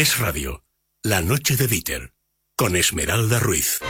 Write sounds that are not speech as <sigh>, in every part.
Es Radio, La Noche de Dieter, con Esmeralda Ruiz.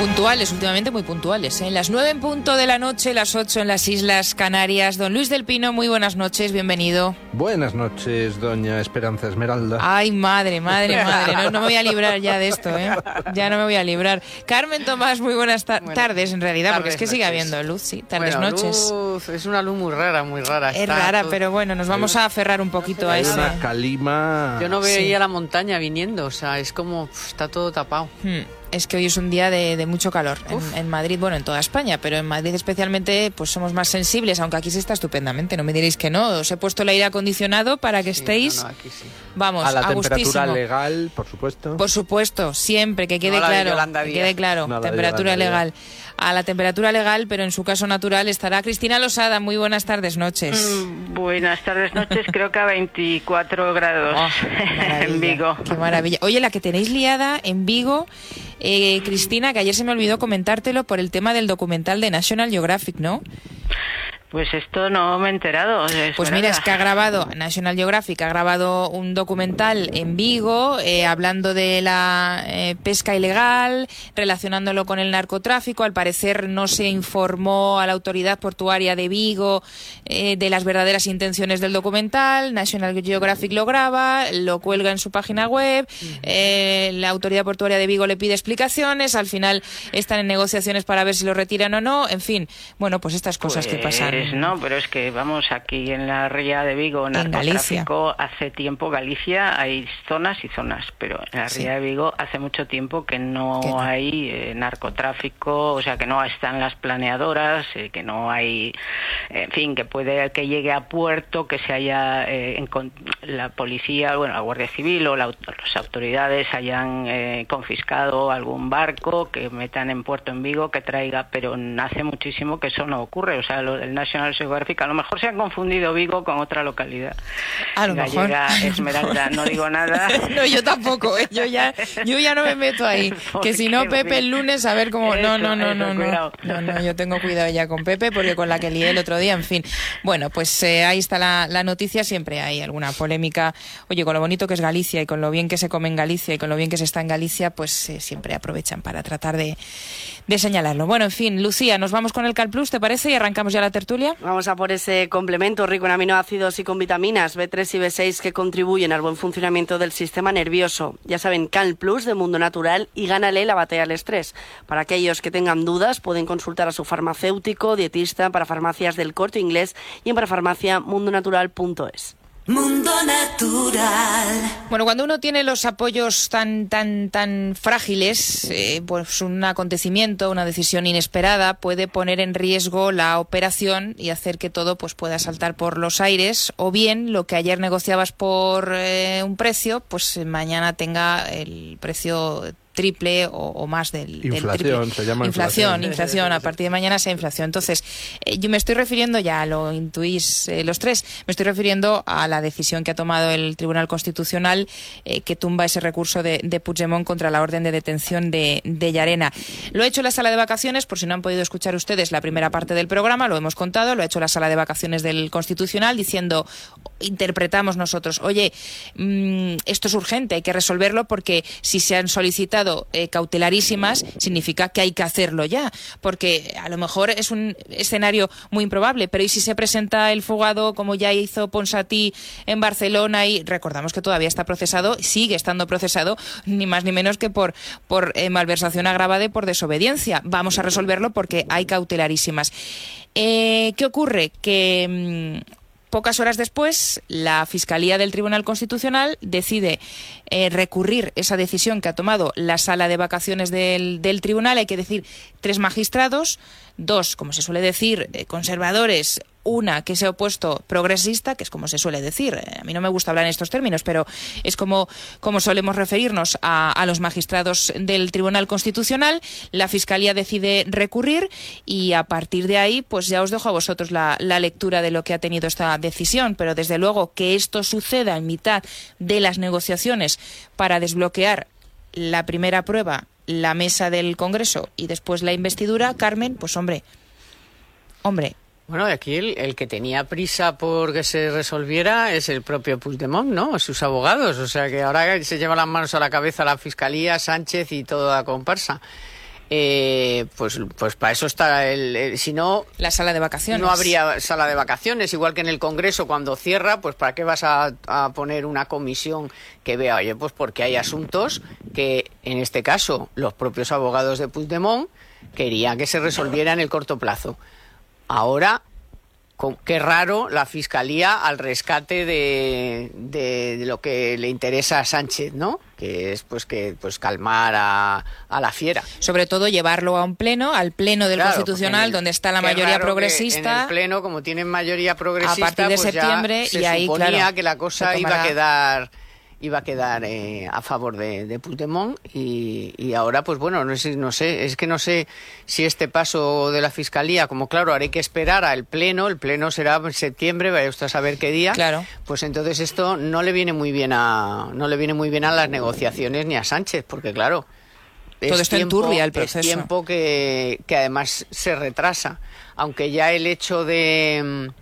Puntuales, últimamente muy puntuales. ¿eh? Las nueve en punto de la noche, las ocho en las Islas Canarias. Don Luis del Pino, muy buenas noches, bienvenido. Buenas noches, doña Esperanza Esmeralda. Ay, madre, madre, madre. No, no me voy a librar ya de esto, ¿eh? <laughs> Ya no me voy a librar. Carmen Tomás, muy buenas ta- Bueno, tardes en realidad, porque es que sigue habiendo luz, sí. Tardes, Bueno, noches. luz, es una luz muy rara, muy rara. Es está rara, todo- pero bueno, nos vamos a aferrar un poquito a eso. una calima. Yo no Sí. veía la montaña viniendo, o sea, es como, está todo tapado. Hmm, Es que hoy es un día de, de mucho calor en, en Madrid, bueno, en toda España, pero en Madrid especialmente pues somos más sensibles, aunque aquí se está estupendamente, no me diréis que no. Os he puesto el aire acondicionado para que Sí, estéis, no, no, aquí sí. vamos, a la a temperatura gustísimo. legal, por supuesto. Por supuesto, siempre, que quede No claro. Que quede claro, temperatura legal. A la temperatura legal, pero en su caso natural, estará Cristina Losada. Muy buenas tardes, noches. Mm, Buenas tardes, noches. Creo que a 24 grados <laughs> Oh, maravilla, en Vigo. Qué maravilla. Oye, la que tenéis liada en Vigo, eh, Cristina, que ayer se me olvidó comentártelo por el tema del documental de National Geographic, ¿no? Pues esto no me he enterado. Pues mira, es que ha grabado, National Geographic ha grabado un documental en Vigo eh, hablando de la eh, pesca ilegal, relacionándolo con el narcotráfico. Al parecer no se informó a la autoridad portuaria de Vigo eh, de las verdaderas intenciones del documental. National Geographic lo graba, lo cuelga en su página web. eh, la autoridad portuaria de Vigo le pide explicaciones. Al final están en negociaciones para ver si lo retiran o no. En fin, bueno, pues estas cosas que pasan. Pues no, pero es que vamos aquí en la ría de Vigo, En narcotráfico, hace tiempo Galicia hay zonas y zonas, pero en la Sí. ría de Vigo hace mucho tiempo que no, hay eh, narcotráfico, o sea que no están las planeadoras, eh, que no hay, en fin, que puede que llegue a puerto, que se haya eh, la policía, bueno, la Guardia Civil o la las autoridades hayan eh, confiscado algún barco que metan en puerto en Vigo que traiga, pero hace muchísimo que eso no ocurre, o sea, lo del National Geographic, a lo mejor se han confundido Vigo con otra localidad. A lo mejor. Gallega, Esmeralda, no digo nada. <laughs> no, yo tampoco, ¿eh? yo ya, yo ya no me meto ahí. <laughs> Que si no, Pepe el lunes, a ver cómo. No, no, no, no, no. No, no, yo tengo cuidado ya con Pepe, porque con la que lié el otro día, en fin. Bueno, pues eh, ahí está la, la noticia, siempre hay alguna polémica. Oye, con lo bonito que es Galicia y con lo bien que se come en Galicia y con lo bien que se está en Galicia, pues eh, siempre aprovechan para tratar de, de señalarlo. Bueno, en fin, Lucía, nos vamos con el Cal Plus, ¿te parece? Y arrancamos ya la tertulia. Vamos a por ese complemento rico en aminoácidos y con vitaminas B3 y B6 que contribuyen al buen funcionamiento del sistema nervioso. Ya saben, Cal Plus de Mundo Natural y gánale la batalla al estrés. Para aquellos que tengan dudas, pueden consultar a su farmacéutico, dietista, para farmacias del corte inglés y en parafarmaciamundonatural.es. Mundo Natural. Bueno, cuando uno tiene los apoyos tan tan tan frágiles, eh, pues un acontecimiento, una decisión inesperada puede poner en riesgo la operación y hacer que todo pues pueda saltar por los aires, o bien lo que ayer negociabas por eh, un precio, pues eh, mañana tenga el precio triple o, o más del, del Inflación, triple. se llama inflación, inflación. inflación. A partir de mañana sea inflación. Entonces, eh, yo me estoy refiriendo, ya lo intuís eh, los tres, me estoy refiriendo a la decisión que ha tomado el Tribunal Constitucional eh, que tumba ese recurso de, de Puigdemont contra la orden de detención de, de Llarena. Lo ha hecho la sala de vacaciones, por si no han podido escuchar ustedes la primera parte del programa, lo hemos contado, lo ha hecho la sala de vacaciones del Constitucional diciendo, interpretamos nosotros, oye, mm, esto es urgente, hay que resolverlo porque si se han solicitado eh, cautelarísimas, significa que hay que hacerlo ya, porque a lo mejor es un escenario muy improbable, pero ¿y si se presenta el fugado como ya hizo Ponsatí en Barcelona y recordamos que todavía está procesado, sigue estando procesado, ni más ni menos que por, por eh, malversación agravada y por desobediencia? Vamos a resolverlo porque hay cautelarísimas. Eh, ¿Qué ocurre? Que mm, Pocas horas después, la Fiscalía del Tribunal Constitucional decide eh, recurrir esa decisión que ha tomado la sala de vacaciones del, del, tribunal. Hay que decir, tres magistrados, dos, como se suele decir, eh, conservadores, una que se ha opuesto progresista, que es como se suele decir. Eh, a mí no me gusta hablar en estos términos, pero es como, como solemos referirnos a, los magistrados del Tribunal Constitucional. La Fiscalía decide recurrir y a partir de ahí, pues ya os dejo a vosotros la lectura de lo que ha tenido esta decisión. Pero desde luego que esto suceda en mitad de las negociaciones para desbloquear la primera prueba, la mesa del Congreso y después la investidura, Carmen, pues hombre, hombre, bueno, aquí el, el, que tenía prisa por que se resolviera es el propio Puigdemont, ¿no? Sus abogados. O sea que ahora se lleva las manos a la cabeza la Fiscalía, Sánchez y toda la comparsa. Eh, pues, pues para eso está el, el, si no la sala de vacaciones. no habría sala de vacaciones igual que en el Congreso cuando cierra pues para qué vas a, a poner una comisión que vea oye pues porque hay asuntos que en este caso los propios abogados de Puigdemont querían que se resolviera en el corto plazo Ahora, qué raro la Fiscalía al rescate de, de, de, lo que le interesa a Sánchez, ¿no? Que es pues que pues calmar a, a la fiera. Sobre todo llevarlo a un pleno, al pleno del claro, Constitucional, el, donde está la mayoría progresista. En el pleno, como tienen mayoría progresista, a partir de pues septiembre se y ahí suponía claro, que la cosa iba a quedar iba a quedar eh, a favor de, de Puigdemont y, y, ahora pues bueno no sé, no sé es que no sé si este paso de la fiscalía como claro haré que esperar al pleno el pleno será en septiembre vaya usted a saber qué día claro. pues entonces esto no le viene muy bien a no le viene muy bien a las negociaciones ni a Sánchez porque claro todo esto tiempo, enturbia el proceso es tiempo que, que además se retrasa aunque ya el hecho de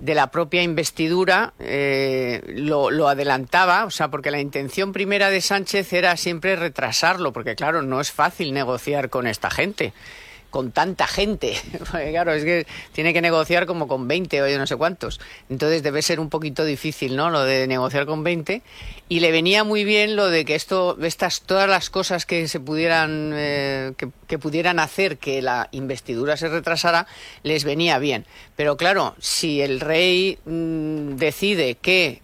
de la propia investidura eh, lo, lo, adelantaba, o sea, porque la intención primera de Sánchez era siempre retrasarlo, porque claro, no es fácil negociar con esta gente, con tanta gente, <laughs> claro, es que tiene que negociar como con 20 o yo no sé cuántos, entonces debe ser un poquito difícil, ¿no? Lo de negociar con 20, y le venía muy bien lo de que esto, estas, todas las cosas que se pudieran, eh, que, pudieran hacer que la investidura se retrasara, les venía bien. Pero claro, si el rey mmm, decide que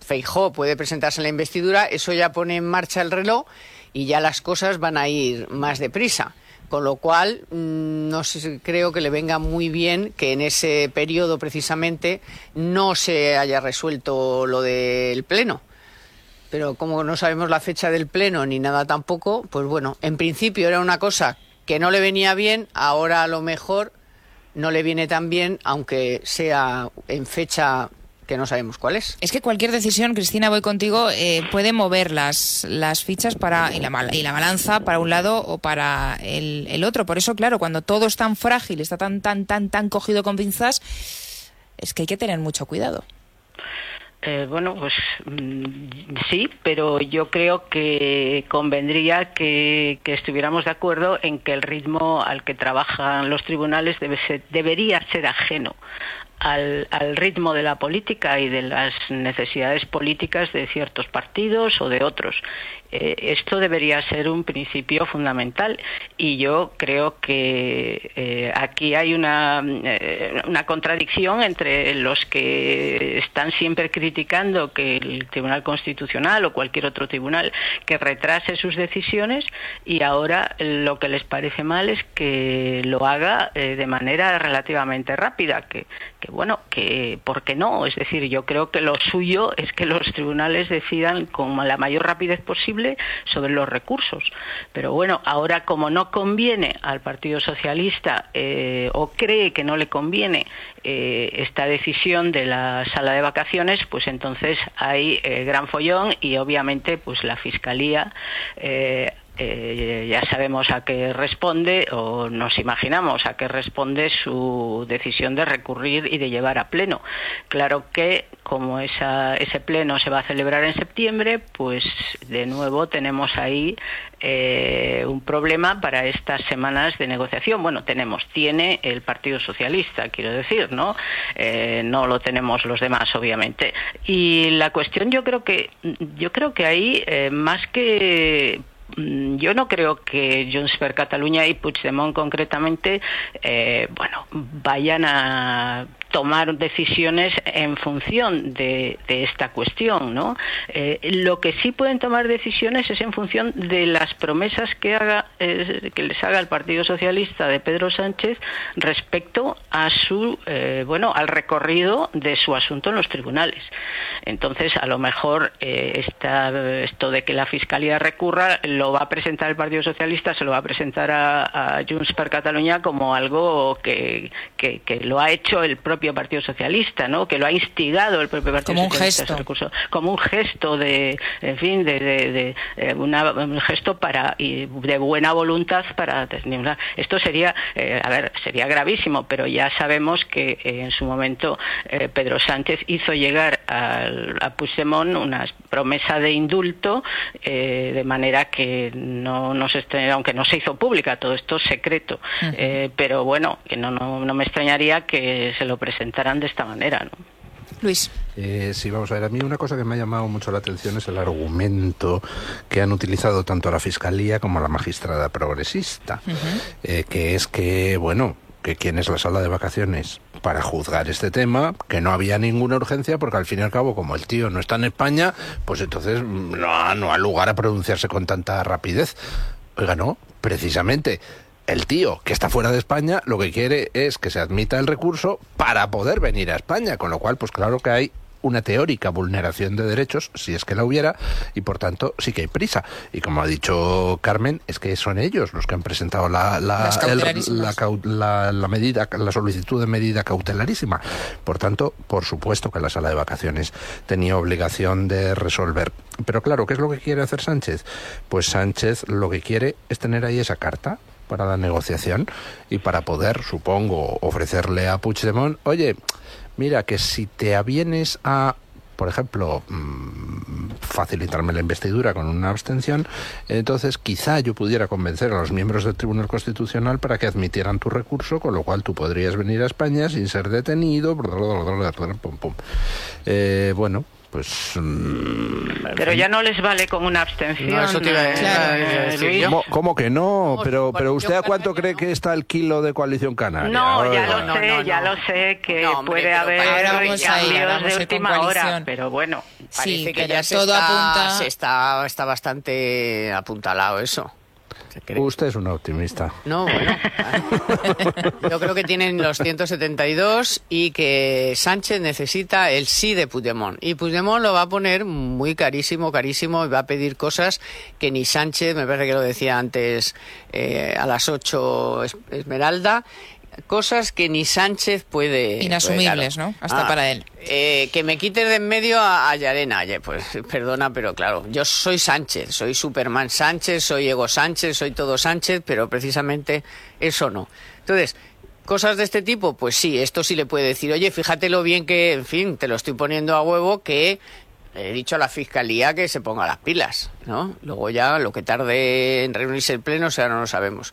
Feijó puede presentarse en la investidura, eso ya pone en marcha el reloj y ya las cosas van a ir más deprisa. Con lo cual, mmm, no creo que le venga muy bien que en ese periodo precisamente no se haya resuelto lo del Pleno. Pero como no sabemos la fecha del Pleno ni nada tampoco, pues bueno, en principio era una cosa que no le venía bien, ahora a lo mejor no le viene tan bien, aunque sea en fecha que no sabemos cuál es. Es que cualquier decisión, Cristina, voy contigo, eh, puede mover las, las fichas para y la, y la balanza para un lado o para el, el, otro. Por eso, claro, cuando todo es tan frágil, está tan, tan, tan, tan cogido con pinzas, es que hay que tener mucho cuidado. Eh, bueno, pues mm, sí, pero yo creo que convendría que, que, estuviéramos de acuerdo en que el ritmo al que trabajan los tribunales debe ser, debería ser ajeno al, al, ritmo de la política y de las necesidades políticas de ciertos partidos o de otros. Eh, esto debería ser un principio fundamental y yo creo que eh, aquí hay una, eh, una contradicción entre los que están siempre criticando que el Tribunal Constitucional o cualquier otro tribunal que retrase sus decisiones y ahora lo que les parece mal es que lo haga de manera relativamente rápida, que, que bueno, que ¿por qué no? Es decir, yo creo que lo suyo es que los tribunales decidan con la mayor rapidez posible sobre los recursos. Pero bueno, ahora como no conviene al Partido Socialista eh, o cree que no le conviene eh, esta decisión de la sala de vacaciones, pues entonces hay eh, gran follón y obviamente pues la Fiscalía eh, ya sabemos a qué responde o nos imaginamos a qué responde su decisión de recurrir y de llevar a pleno. Claro que como ese pleno se va a celebrar en septiembre, pues de nuevo tenemos ahí eh, un problema para estas semanas de negociación. Bueno, tenemos, tiene el Partido Socialista, quiero decir, ¿no? Eh, no lo tenemos los demás, obviamente. Y la cuestión, yo creo que, yo creo que ahí, más que yo no creo que Junts per Cataluña y Puigdemont concretamente, bueno, vayan a tomar decisiones en función de, esta cuestión, ¿no? Eh, lo que sí pueden tomar decisiones es en función de las promesas que haga eh, que les haga el Partido Socialista de Pedro Sánchez respecto a su eh, bueno al recorrido de su asunto en los tribunales. Entonces, a lo mejor esto de que la fiscalía recurra lo va a presentar el Partido Socialista, se lo va a presentar a, Junts per Cataluña como algo que, que lo ha hecho el propio Partido Socialista, ¿no? Que lo ha instigado el propio Partido como Socialista. Un gesto. como un gesto de, en fin, de, de, eh, un gesto para y de buena voluntad para esto sería, eh, a ver, sería gravísimo, pero ya sabemos que eh, en su momento Pedro Sánchez hizo llegar a Puigdemont una promesa de indulto de manera que no, no se aunque no se hizo pública, todo esto es secreto, pero bueno, que no, no, no me extrañaría que se lo presentarán de esta manera, ¿no? Luis. Eh, sí, vamos a ver. A mí una cosa que me ha llamado mucho la atención es el argumento que han utilizado tanto la Fiscalía como la magistrada progresista, eh, que es que, bueno, que quién es la sala de vacaciones para juzgar este tema, que no había ninguna urgencia, porque al fin y al cabo, como el tío no está en España, pues entonces no, no ha lugar a pronunciarse con tanta rapidez. Oiga, no, precisamente el tío que está fuera de España lo que quiere es que se admita el recurso para poder venir a España, con lo cual, pues claro que hay una teórica vulneración de derechos, si es que la hubiera, y por tanto sí que hay prisa. Y como ha dicho Carmen, es que son ellos los que han presentado la, la, la, medida, la solicitud de medida cautelarísima. Por tanto, por supuesto que la sala de vacaciones tenía obligación de resolver. Pero claro, ¿qué es lo que quiere hacer Sánchez? Pues Sánchez lo que quiere es tener ahí esa carta para la negociación y para poder, supongo, ofrecerle a Puigdemont, oye, mira que si te avienes a por ejemplo, mm, facilitarme la investidura con una abstención, entonces quizá yo pudiera convencer a los miembros del Tribunal Constitucional para que admitieran tu recurso, con lo cual tú podrías venir a España sin ser detenido. Eh, bueno, pues mm, pero ya no les vale con una abstención. ¿Cómo, que no pero pero usted a cuánto cree que está el kilo de coalición canaria no ya lo sé ya lo sé que puede haber cambios de última hora pero bueno parece que ya todo apunta. está está bastante apuntalado eso Usted es un optimista. No, bueno. <laughs> Yo creo que tienen los 172 y que Sánchez necesita el sí de Puigdemont. Y Puigdemont lo va a poner muy carísimo, carísimo, y va a pedir cosas que ni Sánchez, me parece que lo decía antes eh, a las 8 Esmeralda, cosas que ni Sánchez puede... Inasumibles, ¿no? Hasta ah, para él. Eh, que me quites de en medio a, Yarena. Pues <laughs> perdona, pero claro, yo soy Sánchez, soy Superman Sánchez, soy Ego Sánchez, soy todo Sánchez, pero precisamente eso no. Entonces, cosas de este tipo, pues sí, esto sí le puede decir, oye, fíjate lo bien que, en fin, te lo estoy poniendo a huevo, que he dicho a la fiscalía que se ponga las pilas, ¿no? Luego ya lo que tarde en reunirse el pleno, o sea, no lo sabemos.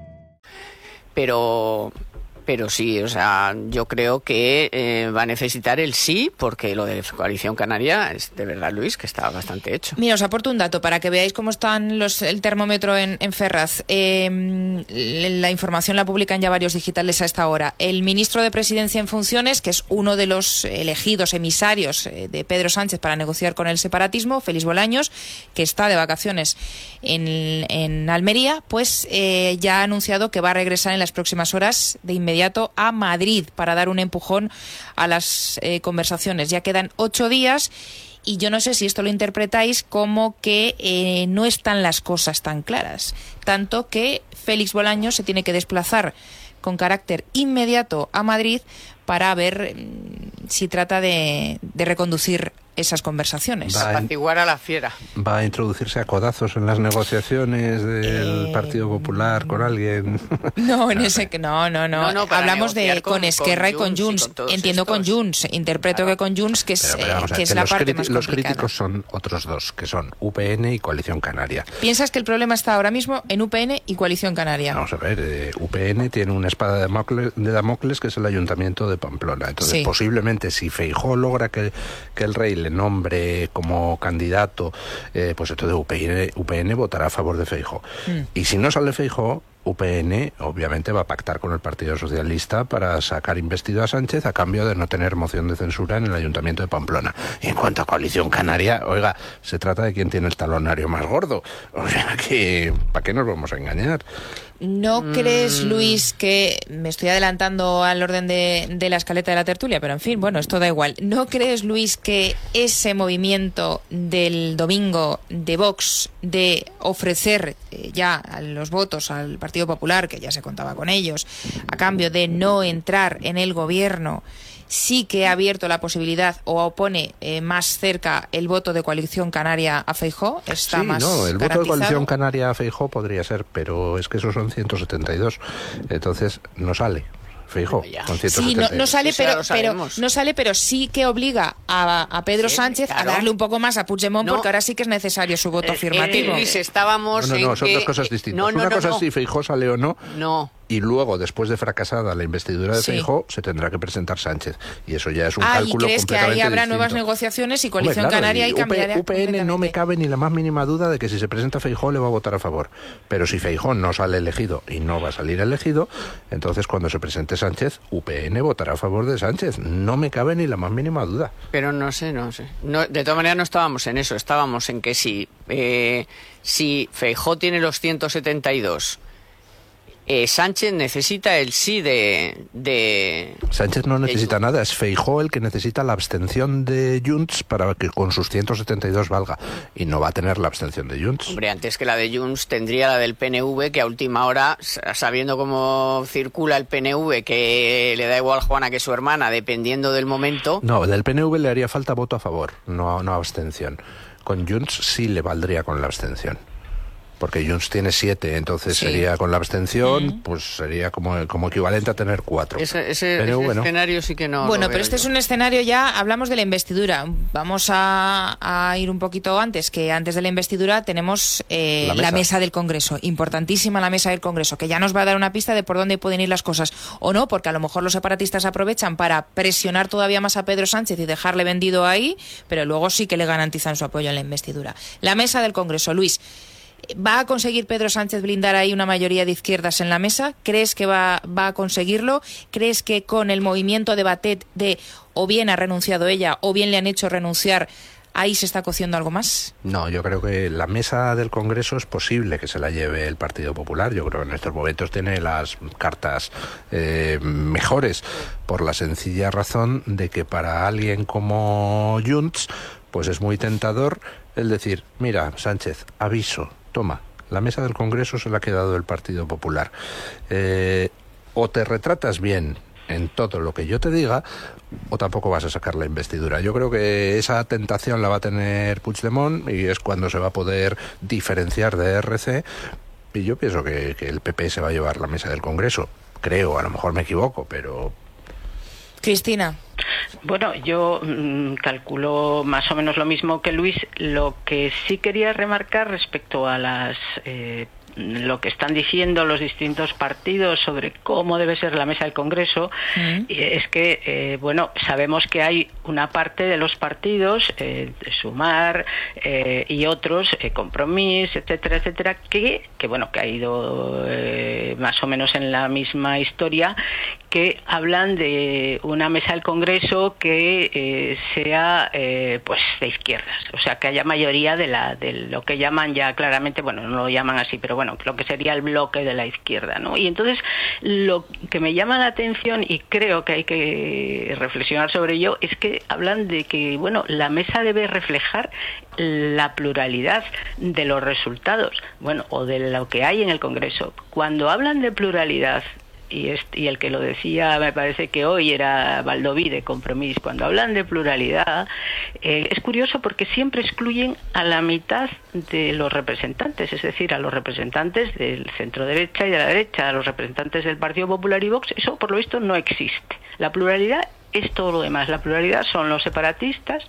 pero pero sí, o sea, yo creo que eh, va a necesitar el sí, porque lo de Coalición Canaria es de verdad, Luis, que está bastante hecho. Mira, os aporto un dato para que veáis cómo están los, el termómetro en, Ferraz. Eh, la información la publican ya varios digitales a esta hora. El ministro de Presidencia en funciones, que es uno de los elegidos emisarios eh, de Pedro Sánchez para negociar con el separatismo, Félix Bolaños, que está de vacaciones en, en Almería, pues eh, ya ha anunciado que va a regresar en las próximas horas de inmediato a Madrid para dar un empujón a las eh, conversaciones. Ya quedan ocho días y yo no sé si esto lo interpretáis como que eh, no están las cosas tan claras. Tanto que Félix Bolaños se tiene que desplazar con carácter inmediato a Madrid para ver mm, si trata de, de reconducir esas conversaciones. Va a apaciguar a la fiera. ¿Va a introducirse a codazos en las negociaciones del Eh, Partido Popular con alguien? <laughs> No, en ese que no, no, no. No, no, Hablamos de con, con- Esquerra y con con Junts y con Entiendo con estos. Junts. Interpreto que con Junts, que es, Pero, pero que es que la parte más los complicada. críticos son otros dos, que son UPN y Coalición Canaria. ¿Piensas que el problema está ahora mismo en UPN y Coalición Canaria? Vamos a ver, eh, UPN tiene una espada de Damocles, de Damocles que es el Ayuntamiento de Pamplona. Entonces, Sí. posiblemente si Feijó logra que, que el rey le nombre como candidato, eh, pues entonces UPN, UPN votará a favor de Feijó. Mm. Y si no sale Feijó, UPN obviamente va a pactar con el Partido Socialista para sacar investido a Sánchez a cambio de no tener moción de censura en el Ayuntamiento de Pamplona. Y en cuanto a Coalición Canaria, oiga, se trata de quién tiene el talonario más gordo. <laughs> O sea que, ¿para qué nos vamos a engañar? ¿No Mm. crees, Luis, que me estoy adelantando al orden de, de la escaleta de la tertulia, pero en fin, bueno, esto da igual. ¿No crees, Luis, que ese movimiento del domingo de Vox de ofrecer eh, ya los votos al Partido Popular, que ya se contaba con ellos, a cambio de no entrar en el gobierno, sí que ha abierto la posibilidad o opone eh, más cerca el voto de coalición canaria a Feijó? Está sí, más no, el voto de coalición canaria a Feijó podría ser, pero es que esos son 172. Entonces no sale Feijó Ya. con Sí, 172. no, no sale, pero, no sale, pero sí que obliga a, a Pedro Sí, Sánchez claro. a darle un poco más a Puigdemont No. porque ahora sí que es necesario su voto Eh, afirmativo. eh, Luis, estábamos No, no, en no, son que- dos cosas distintas. No, no, Una no, cosa no. es si Feijó sale o no, No. Y luego, después de fracasada la investidura de Sí. Feijó, se tendrá que presentar Sánchez. Y eso ya es un ah, ¿y cálculo crees que ahí habrá distinto. nuevas negociaciones y Hombre, coalición claro, canaria y UP cambiará UPN no me cabe ni la más mínima duda de que si se presenta Feijó le va a votar a favor. Pero si Feijó no sale elegido y no va a salir elegido, entonces cuando se presente Sánchez, UPN votará a favor de Sánchez. No me cabe ni la más mínima duda. Pero no sé, no sé. No, de todas maneras no estábamos en eso, estábamos en que si, eh, si Feijó tiene los 172, eh, Sánchez necesita el sí de... de Sánchez no necesita nada, es Feijó el que necesita la abstención de Junts para que con sus 172 valga. Y no va a tener la abstención de Junts. Hombre, antes que la de Junts tendría la del PNV, que a última hora, sabiendo cómo circula el PNV, que le da igual Juana que su hermana, dependiendo del momento, No, del PNV le haría falta voto a favor, no, no abstención. Con Junts sí le valdría con la abstención. Porque Junts tiene siete, entonces Sí. sería con la abstención, pues sería como, como equivalente a tener cuatro. ese, ese- PNV ese no. escenario sí que no. bueno, pero este yo. es un escenario ya, hablamos de la investidura. Vamos a, a ir un poquito antes, que antes de la investidura tenemos eh, La la, mesa. mesa. del Congreso, importantísima la mesa del Congreso, que ya nos va a dar una pista de por dónde pueden ir las cosas. O no, porque a lo mejor los separatistas aprovechan para presionar todavía más a Pedro Sánchez y dejarle vendido ahí, pero luego sí que le garantizan su apoyo en la investidura. La mesa del Congreso, Luis. ¿Va a conseguir Pedro Sánchez blindar ahí una mayoría de izquierdas en la mesa? ¿Crees que va, va a conseguirlo? ¿Crees que con el movimiento de Batet de o bien ha renunciado ella o bien le han hecho renunciar, ahí se está cociendo algo más? No, yo creo que la mesa del Congreso es posible que se la lleve el Partido Popular. Yo creo que en estos momentos tiene las cartas eh, mejores por la sencilla razón de que para alguien como Junts, pues es muy tentador el decir, mira, Sánchez, aviso, toma, la mesa del Congreso se la ha quedado el Partido Popular. Eh, o te retratas bien en todo lo que yo te diga, o tampoco vas a sacar la investidura. Yo creo que esa tentación la va a tener Puigdemont y es cuando se va a poder diferenciar de RC. Y yo pienso que, que el PP se va a llevar la mesa del Congreso. Creo, a lo mejor me equivoco, pero Cristina. Bueno, yo mm, calculo más o menos lo mismo que Luis. Lo que sí quería remarcar respecto a las eh, lo que están diciendo los distintos partidos sobre cómo debe ser la mesa del Congreso es que, eh, bueno, sabemos que hay una parte de los partidos, eh, Sumar eh, y otros, eh, Compromís, etcétera, etcétera, que, que bueno, que ha ido más o menos en la misma historia, que hablan de una mesa del Congreso que eh, sea eh, pues de izquierdas, o sea que haya mayoría de la de lo que llaman ya claramente, bueno, no lo llaman así, pero bueno, lo que sería el bloque de la izquierda, ¿no? Y entonces lo que me llama la atención y creo que hay que reflexionar sobre ello es que hablan de que bueno, la mesa debe reflejar la pluralidad de los resultados, bueno, o de lo que hay en el Congreso. Cuando hablan de pluralidad y, y el que lo decía me parece que hoy era Valdoví de Compromís, cuando hablan de pluralidad, eh, es curioso porque siempre excluyen a la mitad de los representantes, es decir, a los representantes del centro derecha y de la derecha, a los representantes del Partido Popular y Vox, eso por lo visto no existe. La pluralidad es todo lo demás. La pluralidad son los separatistas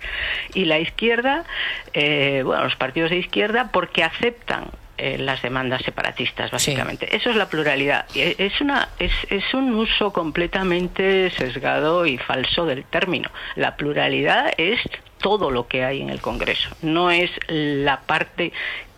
y la izquierda, eh, bueno, los partidos de izquierda, porque aceptan eh, las demandas separatistas, básicamente. Eso es la pluralidad. E- Es, una, es, es un uso completamente sesgado y falso del término. La pluralidad es todo lo que hay en el Congreso, no es la parte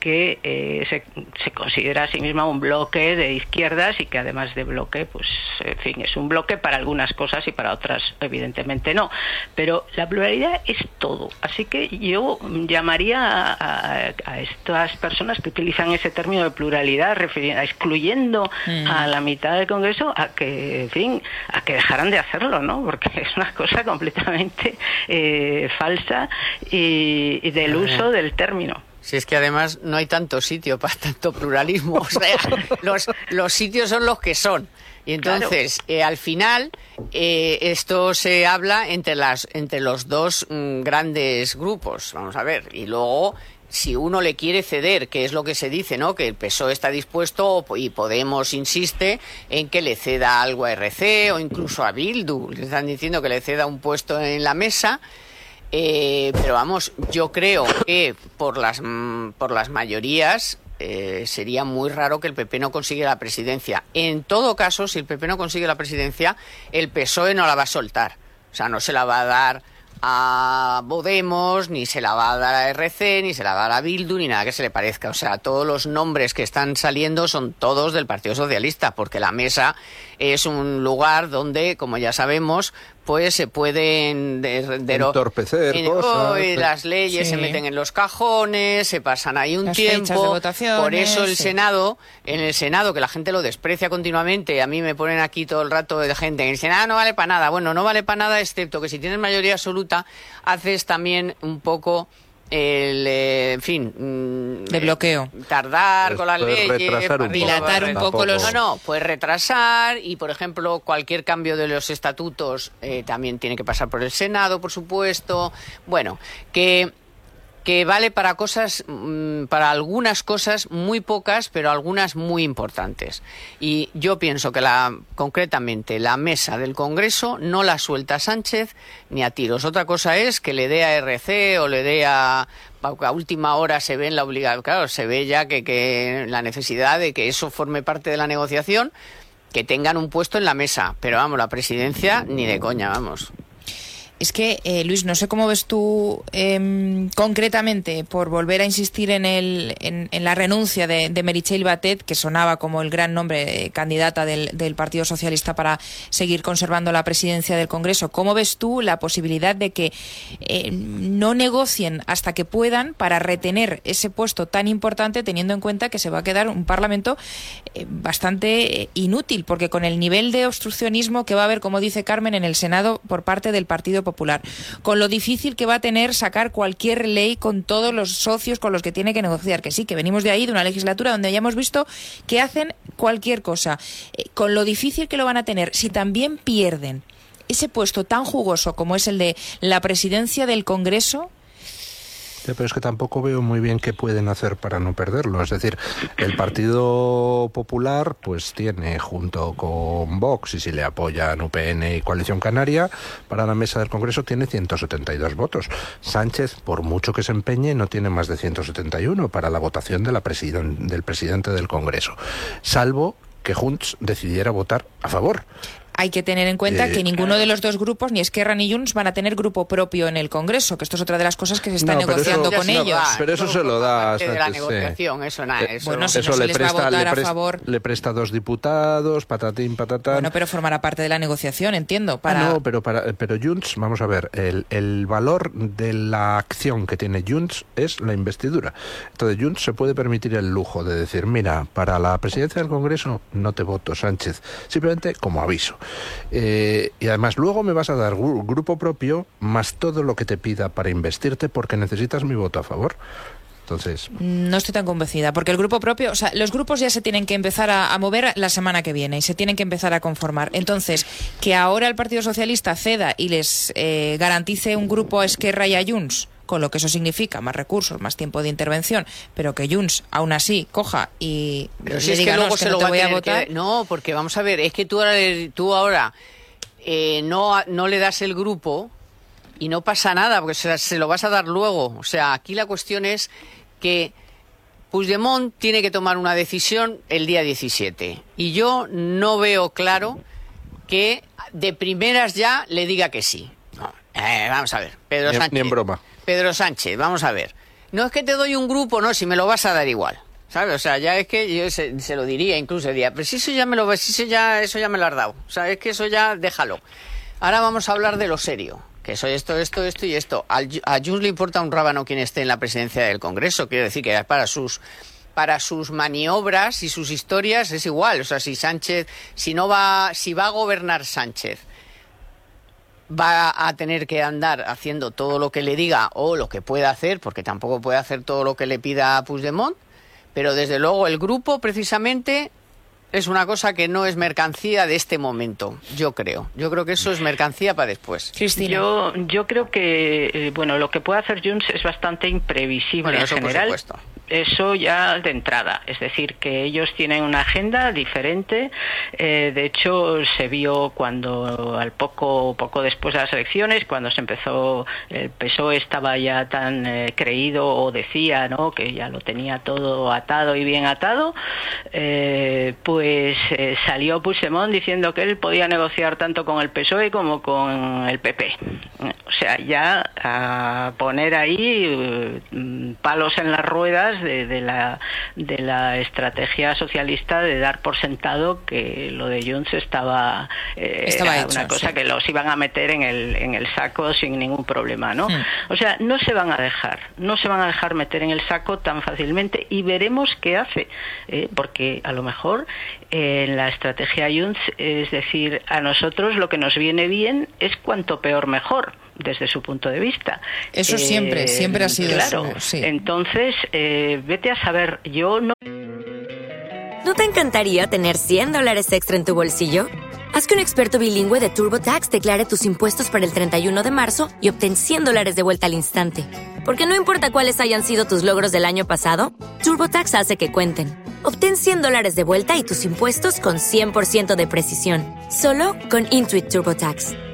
que eh, se, se considera a sí misma un bloque de izquierdas y que además de bloque, pues, en fin, es un bloque para algunas cosas y para otras, evidentemente no. Pero la pluralidad es todo. Así que yo llamaría a, a- a estas personas que utilizan ese término de pluralidad, excluyendo Mm. a la mitad del Congreso, a que, en fin, a que dejaran de hacerlo, ¿no? Porque es una cosa completamente eh, falsa y, y del uso del término. Si es que además no hay tanto sitio para tanto pluralismo, o sea, <laughs> los, los sitios son los que son. Y entonces, eh, al final, eh, esto se habla entre, las, entre los dos mm, grandes grupos, vamos a ver, y luego si uno le quiere ceder, que es lo que se dice, ¿no? Que el PSOE está dispuesto y Podemos insiste en que le ceda algo a RC o incluso a Bildu. Le están diciendo que le ceda un puesto en la mesa. Eh, pero vamos, yo creo que por las, mm, por las mayorías eh, sería muy raro que el PP no consiga la presidencia. En todo caso, si el PP no consigue la presidencia, el PSOE no la va a soltar. O sea, no se la va a dar a Podemos, ni se la va a dar a RC, ni se la va a dar a Bildu, ni nada que se le parezca. O sea, todos los nombres que están saliendo son todos del Partido Socialista, porque la mesa es un lugar donde, como ya sabemos, pues se pueden Entorpecer en- cosas. oh, y las leyes se meten en los cajones, se pasan ahí un Las fechas de tiempo. Por eso el sí. Senado, en el Senado, que la gente lo desprecia continuamente, a mí me ponen aquí todo el rato de gente, en el Senado no vale para nada. Bueno, no vale para nada, excepto que si tienes mayoría absoluta, haces también un poco el, eh, en fin... mm, De bloqueo. eh, Tardar Pues con las leyes. retrasar un poco. un poco los- No, no, puedes retrasar y, por ejemplo, cualquier cambio de los estatutos eh, también tiene que pasar por el Senado, por supuesto. Bueno, que que vale para cosas, mm, para algunas cosas muy pocas, pero algunas muy importantes. Y yo pienso que la, concretamente, la mesa del Congreso no la suelta Sánchez ni a tiros. Otra cosa es que le dé a RC o le dé a, a última hora se ve en la obligación, claro, se ve ya que, que la necesidad de que eso forme parte de la negociación, que tengan un puesto en la mesa. Pero vamos, la presidencia ni de coña, vamos. Es que, eh, Luis, no sé cómo ves tú em, concretamente, por volver a insistir en, el, en, la renuncia de, de Meritxell Batet, que sonaba como el gran nombre candidata del, Partido Socialista para seguir conservando la presidencia del Congreso. ¿Cómo ves tú la posibilidad de que eh, no negocien hasta que puedan para retener ese puesto tan importante, teniendo en cuenta que se va a quedar un Parlamento eh, bastante inútil, porque con el nivel de obstruccionismo que va a haber, como dice Carmen, en el Senado por parte del Partido Popular, con lo difícil que va a tener sacar cualquier ley con todos los socios con los que tiene que negociar, que sí, que venimos de ahí, de una legislatura donde ya hemos visto que hacen cualquier cosa, Eh, con lo difícil que lo van a tener, si también pierden ese puesto tan jugoso como es el de la presidencia del Congreso, pero es que tampoco veo muy bien qué pueden hacer para no perderlo. Es decir, el Partido Popular pues tiene junto con Vox y si le apoyan UPN y Coalición Canaria para la mesa del Congreso tiene 172 votos. Sánchez, por mucho que se empeñe, no tiene más de 171 para la votación de la presiden- del presidente del Congreso, salvo que Junts decidiera votar a favor. Hay que tener en cuenta Eh, que ninguno de los dos grupos, ni Esquerra ni Junts, van a tener grupo propio en el Congreso, que esto es otra de las cosas que se está No, negociando eso- con ellos. Pero eso se lo da de la sí. negociación, eso nada, Eh, eso. Bueno, si no se les va a votar le, a favor. le presta dos diputados, patatín, patatán. Bueno, pero formará parte de la negociación, entiendo. Para... Ah, no, pero, para, pero Junts, vamos a ver, el, el valor de la acción que tiene Junts es la investidura. Entonces Junts se puede permitir el lujo de decir, mira, para la presidencia del Congreso no te voto, Sánchez, simplemente como aviso. Eh, y además luego me vas a dar gru- grupo propio más todo lo que te pida para investirte porque necesitas mi voto a favor. Entonces, No estoy tan convencida, porque el grupo propio, o sea, los grupos ya se tienen que empezar a, a mover la semana que viene y se tienen que empezar a conformar. Entonces, que ahora el Partido Socialista ceda y les eh, garantice un grupo a Esquerra y a Junts, con lo que eso significa, más recursos, más tiempo de intervención, pero que Junts aún así coja y Pero le si es diga, que no, luego es que se no lo te va a voy a votar. que... No, porque vamos a ver, es que tú ahora, le- tú ahora eh, no, no le das el grupo y no pasa nada, porque se, se lo vas a dar luego. O sea, aquí la cuestión es que Puigdemont tiene que tomar una decisión el día 17. Y yo no veo claro que de primeras ya le diga que sí. No, eh, vamos a ver, Pedro Ni Sánchez. ni en broma. Pedro Sánchez, vamos a ver. No es que te doy un grupo, no, si me lo vas a dar igual. ¿Sabes? O sea, ya es que yo se, se lo diría, incluso diría, pero si eso ya me lo si ya, eso ya me lo has dado. O sea, es que eso ya déjalo. Ahora vamos a hablar de lo serio. Que eso, esto, esto, esto y esto. Al, a Junts le importa un rábano quien esté en la presidencia del Congreso. Quiero decir que para sus para sus maniobras y sus historias es igual. O sea, si Sánchez, si no va, si va a gobernar Sánchez, va a tener que andar haciendo todo lo que le diga o lo que pueda hacer, porque tampoco puede hacer todo lo que le pida a Puigdemont, pero desde luego el grupo precisamente es una cosa que no es mercancía de este momento, yo creo. Yo creo que eso es mercancía para después. Cristina. Yo, yo creo que eh, bueno lo que puede hacer Junts es bastante imprevisible Bueno, en eso por general. supuesto. Eso ya de entrada, es decir, que ellos tienen una agenda diferente. Eh, de hecho, se vio cuando al poco poco después de las elecciones, cuando se empezó el PSOE estaba ya tan eh, creído o decía, ¿no? Que ya lo tenía todo atado y bien atado. eh, pues eh, salió Puigdemont diciendo que él podía negociar tanto con el PSOE como con el PP. O sea, ya a poner ahí mm, palos en las ruedas de, de la, de la estrategia socialista de dar por sentado que lo de Junts estaba, eh, Estaba era hecho, una cosa sí. que los iban a meter en el, en el saco sin ningún problema, ¿no? Hmm. O sea, no se van a dejar, no se van a dejar meter en el saco tan fácilmente y veremos qué hace, eh, porque a lo mejor eh, en la estrategia Junts, es decir, a nosotros lo que nos viene bien es cuanto peor mejor desde su punto de vista. Eso siempre, siempre ha sido claro. sí. Entonces, eh, vete a saber, yo no ¿No te encantaría tener 100 dólares extra en tu bolsillo? Haz que un experto bilingüe de TurboTax declare tus impuestos para el 31 de marzo y obtén 100 dólares de vuelta al instante. Porque no importa cuáles hayan sido tus logros del año pasado, TurboTax hace que cuenten. Obtén 100 dólares de vuelta y tus impuestos con 100% de precisión. Solo con Intuit TurboTax.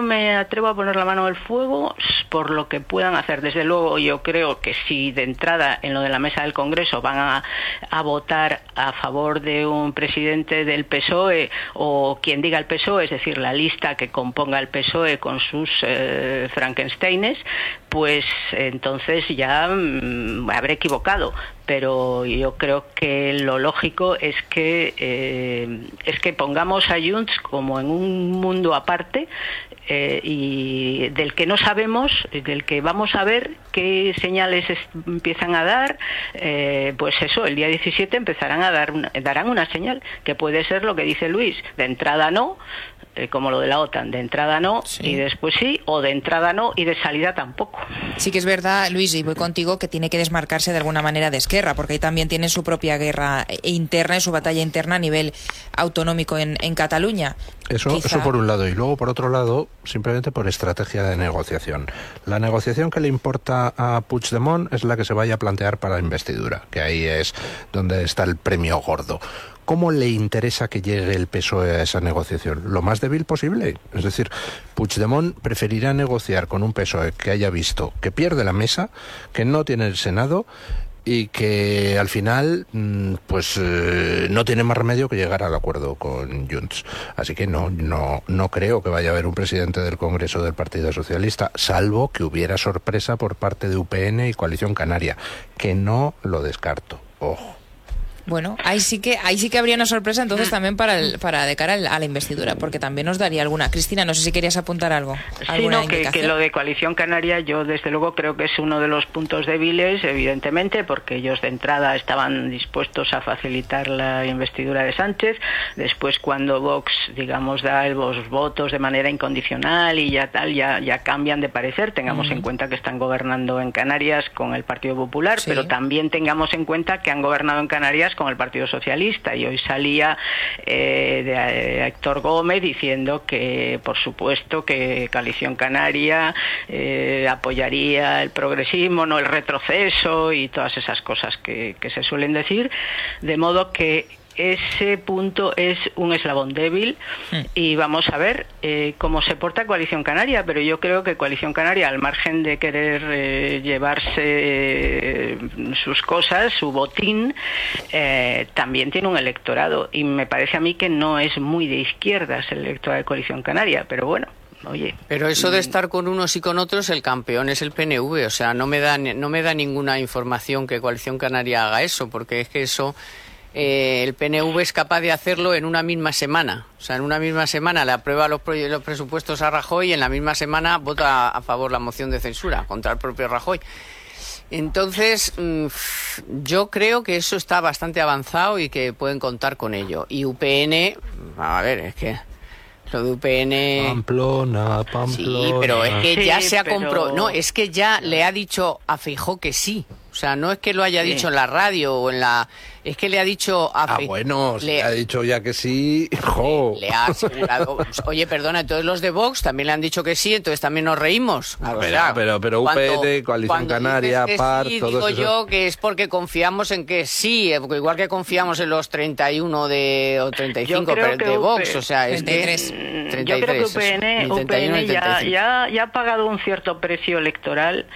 me atrevo a poner la mano al fuego por lo que puedan hacer. Desde luego, yo creo que si de entrada en lo de la mesa del Congreso van a, votar a favor de un presidente del PSOE o quien diga el PSOE, es decir, la lista que componga el PSOE con sus eh, Frankensteines, pues entonces ya mm, me habré equivocado. Pero yo creo que lo lógico es que eh, es que pongamos a Junts como en un mundo aparte eh, y del que no sabemos, del que vamos a ver qué señales empiezan a dar, eh, pues eso, el día 17 empezarán a dar una, darán una señal, que puede ser lo que dice Luis, de entrada no, eh, como lo de la OTAN, de entrada no y después sí, o de entrada no y de salida tampoco. Sí que es verdad, Luis, y voy contigo, que tiene que desmarcarse de alguna manera de Esquerra, porque ahí también tiene su propia guerra interna y su batalla interna a nivel autonómico en, en Cataluña. Eso, eso por un lado. Y luego, por otro lado, simplemente por estrategia de negociación. La negociación que le importa a Puigdemont es la que se vaya a plantear para la investidura, que ahí es donde está el premio gordo. ¿Cómo le interesa que llegue el PSOE a esa negociación? Lo más débil posible. Es decir, Puigdemont preferirá negociar con un PSOE que haya visto que pierde la mesa, que no tiene el Senado y que al final mm, pues eh, no tiene más remedio que llegar al acuerdo con Junts. Así que no, no, no creo que vaya a haber un presidente del Congreso del Partido Socialista, salvo que hubiera sorpresa por parte de UPN y Coalición Canaria, que no lo descarto. Ojo. Bueno, ahí sí que ahí sí que habría una sorpresa entonces también para el, para de cara a la investidura, porque también nos daría alguna. Cristina, no sé si querías apuntar algo. Sí, no, que, que, lo de coalición canaria yo desde luego creo que es uno de los puntos débiles, evidentemente, porque ellos de entrada estaban dispuestos a facilitar la investidura de Sánchez. Después, cuando Vox, digamos, da los votos de manera incondicional y ya tal, ya, ya cambian de parecer. Tengamos en cuenta que están gobernando en Canarias con el Partido Popular, pero también tengamos en cuenta que han gobernado en Canarias con el Partido Socialista. Y hoy salía eh, de, eh, Héctor Gómez diciendo que por supuesto que Coalición Canaria eh, apoyaría el progresismo, no el retroceso y todas esas cosas que, que se suelen decir, de modo que ese punto es un eslabón débil hmm. y vamos a ver eh, cómo se porta Coalición Canaria, pero yo creo que Coalición Canaria, al margen de querer eh, llevarse eh, sus cosas, su botín, también tiene un electorado y me parece a mí que no es muy de izquierdas el electorado de Coalición Canaria, pero bueno. Oye, pero eso de mm. estar con unos y con otros, el campeón es el PNV, o sea, no me da no me da ninguna información que Coalición Canaria haga eso, porque es que eso eh, el PNV es capaz de hacerlo en una misma semana. O sea, en una misma semana le aprueba los, los presupuestos a Rajoy y en la misma semana vota a favor la moción de censura contra el propio Rajoy. Entonces, mm, yo creo que eso está bastante avanzado y que pueden contar con ello. Y UPN, a ver, es que lo de UPN. Pamplona, Pamplona. Sí, pero es que ya se ha comprado. No, es que ya le ha dicho a Feijó que sí. O sea, no es que lo haya dicho en la radio o en la es que le ha dicho a Ah, bueno, le ha dicho ya que sí. Jo. Le ha asegurado. Oye, perdona, todos los de Vox también le han dicho que sí, entonces también nos reímos. pero, pero, UPD, Coalición Canaria, PAR, sí, Digo yo que es porque confiamos en que sí, igual que confiamos en los 31 de, o 35 de Vox, o sea, es 33. Que, yo creo que UPN, ya, ya, ha pagado un cierto precio electoral,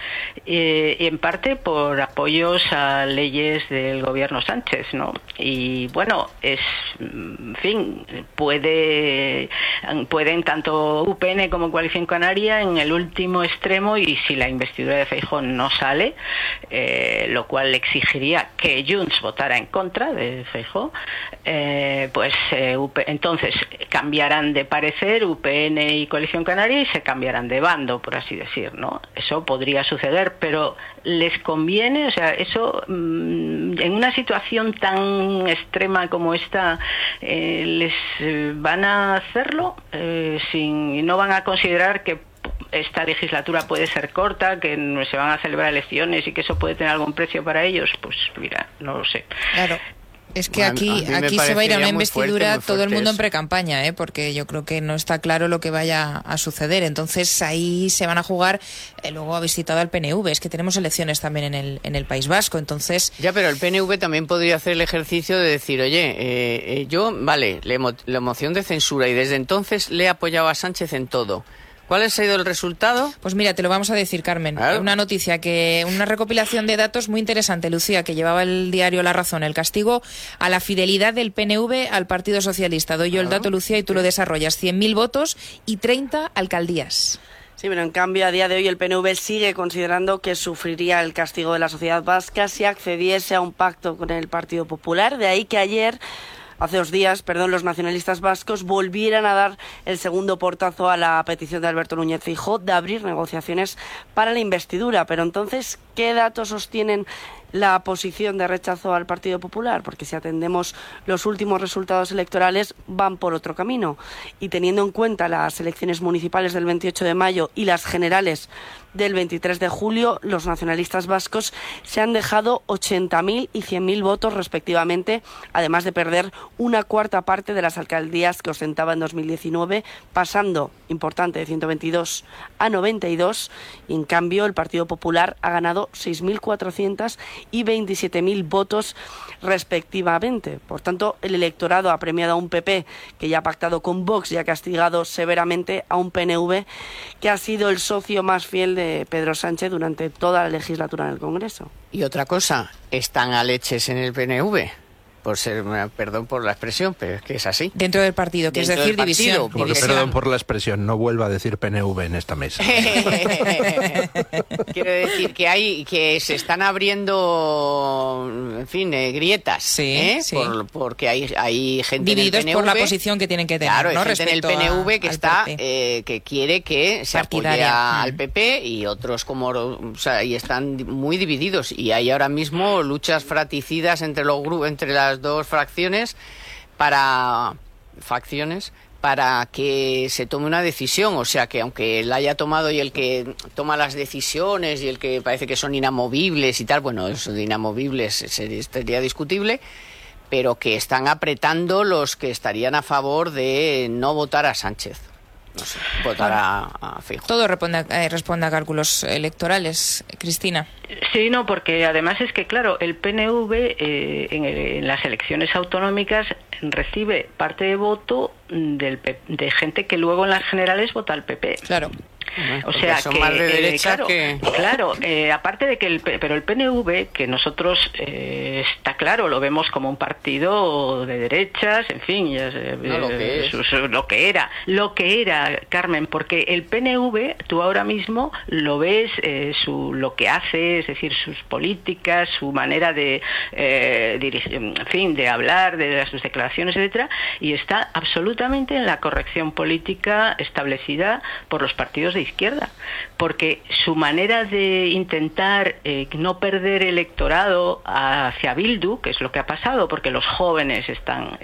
eh, y en parte por apoyos a leyes del gobierno Sánchez. ¿No? Y bueno, es, en fin, puede, pueden tanto UPN como Coalición Canaria en el último extremo y si la investidura de Feijón no sale, eh, lo cual exigiría que Junts votara en contra de Feijón, eh, pues eh, entonces cambiarán de parecer UPN y Coalición Canaria y se cambiarán de bando, por así decir, ¿no? Eso podría suceder, pero les conviene, o sea, eso mm, en una situación tan extrema como esta, eh, les eh, van a hacerlo eh, sin, no van a considerar que esta legislatura puede ser corta, que se van a celebrar elecciones y que eso puede tener algún precio para ellos, pues mira, no lo sé. Claro. Es que aquí, aquí se va a ir a una investidura todo el mundo en pre-campaña, ¿eh? porque yo creo que no está claro lo que vaya a suceder. Entonces ahí se van a jugar. Eh, luego ha visitado al PNV, es que tenemos elecciones también en el, en el País Vasco. Entonces. Ya, pero el PNV también podría hacer el ejercicio de decir, oye, eh, yo, vale, la moción de censura y desde entonces le he apoyado a Sánchez en todo. ¿Cuál ha sido el resultado? Pues mira, te lo vamos a decir, Carmen. Una noticia que, una recopilación de datos muy interesante, Lucía, que llevaba el diario La Razón, el castigo a la fidelidad del PNV al Partido Socialista. Doy yo el dato, Lucía, y tú lo desarrollas. 100.000 votos y 30 alcaldías. Sí, pero en cambio a día de hoy el PNV sigue considerando que sufriría el castigo de la sociedad vasca si accediese a un pacto con el Partido Popular. De ahí que ayer hace dos días, perdón, los nacionalistas vascos volvieran a dar el segundo portazo a la petición de Alberto Núñez Fijó de abrir negociaciones para la investidura. Pero entonces, ¿qué datos sostienen la posición de rechazo al Partido Popular, porque si atendemos los últimos resultados electorales van por otro camino. Y teniendo en cuenta las elecciones municipales del 28 de mayo y las generales del 23 de julio, los nacionalistas vascos se han dejado 80.000 y 100.000 votos respectivamente, además de perder una cuarta parte de las alcaldías que ostentaba en 2019, pasando, importante, de 122 a 92. Y en cambio, el Partido Popular ha ganado 6.400 y 27.000 votos respectivamente. Por tanto, el electorado ha premiado a un PP que ya ha pactado con Vox y ha castigado severamente a un PNV que ha sido el socio más fiel de Pedro Sánchez durante toda la legislatura en el Congreso. Y otra cosa, están a leches en el PNV por ser, perdón por la expresión, pero es que es así. Dentro del partido, que es decir, división, Perdón por la expresión, no vuelva a decir PNV en esta mesa. <laughs> Quiero decir que hay que se están abriendo, en fin, eh, grietas, sí, ¿eh? sí. porque hay, hay gente Divididos en el por la PNV, posición que tienen que tener, Claro, ¿no? hay gente en el a- PNV que está eh, que quiere que se apoye Partidaria. al Mm. PP y otros como o sea, y están muy divididos y hay ahora mismo luchas fraticidas entre los entre las dos fracciones para facciones para que se tome una decisión, o sea que aunque él haya tomado y el que toma las decisiones y el que parece que son inamovibles y tal, bueno, eso de inamovibles se- sería discutible, pero que están apretando los que estarían a favor de no votar a Sánchez. No sé, votar a, a Feijóo. Todo responde a, eh, responde a cálculos electorales. Cristina. Sí, no, porque además es que, claro, el PNV eh, en, el- en las elecciones autonómicas recibe parte de voto del de gente que luego en las generales vota al PP. Claro. O Porque sea son que, más de eh, derecha claro, que- claro, eh, aparte de que el, pero el PNV que nosotros eh, está claro lo vemos como un partido de derechas, en fin, ya sé, No, lo que su- su- lo que era, lo que era Carmen, porque el PNV tú ahora mismo lo ves eh, su lo que hace, es decir, sus políticas, su manera de eh, dirigir, en fin, de hablar, de sus declaraciones, etcétera, y está absolutamente en la corrección política establecida por los partidos de izquierda, porque su manera de intentar eh, no perder electorado hacia Bildu, que es lo que ha pasado, porque los jóvenes están,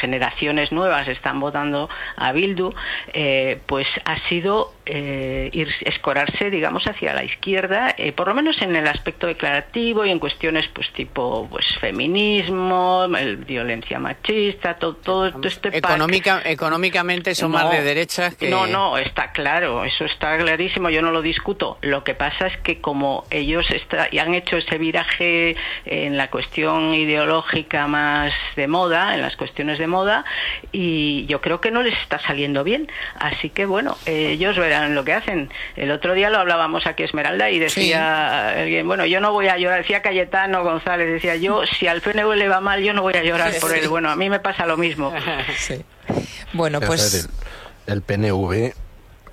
generaciones nuevas están votando a Bildu, eh, pues ha sido eh, ir escorarse, digamos, hacia la izquierda, eh, por lo menos en el aspecto declarativo y en cuestiones, pues tipo, pues feminismo, el- violencia machista, todo, todo, todo este. Económica, económicamente son más de derechas que... No, no, está claro, eso está clarísimo, yo no lo discuto. Lo que pasa es que como ellos está- y han hecho ese viraje en la cuestión ideológica más de moda, en las cuestiones de moda, y yo creo que no les está saliendo bien. Así que bueno, ellos verán lo que hacen. El otro día lo hablábamos aquí Esmeralda y decía alguien, bueno, yo no voy a llorar, decía Cayetano González, decía yo, si al PNV le va mal, yo no voy a llorar por Sí. él. Bueno, a mí me pasa lo mismo. Bueno, Es pues el PNV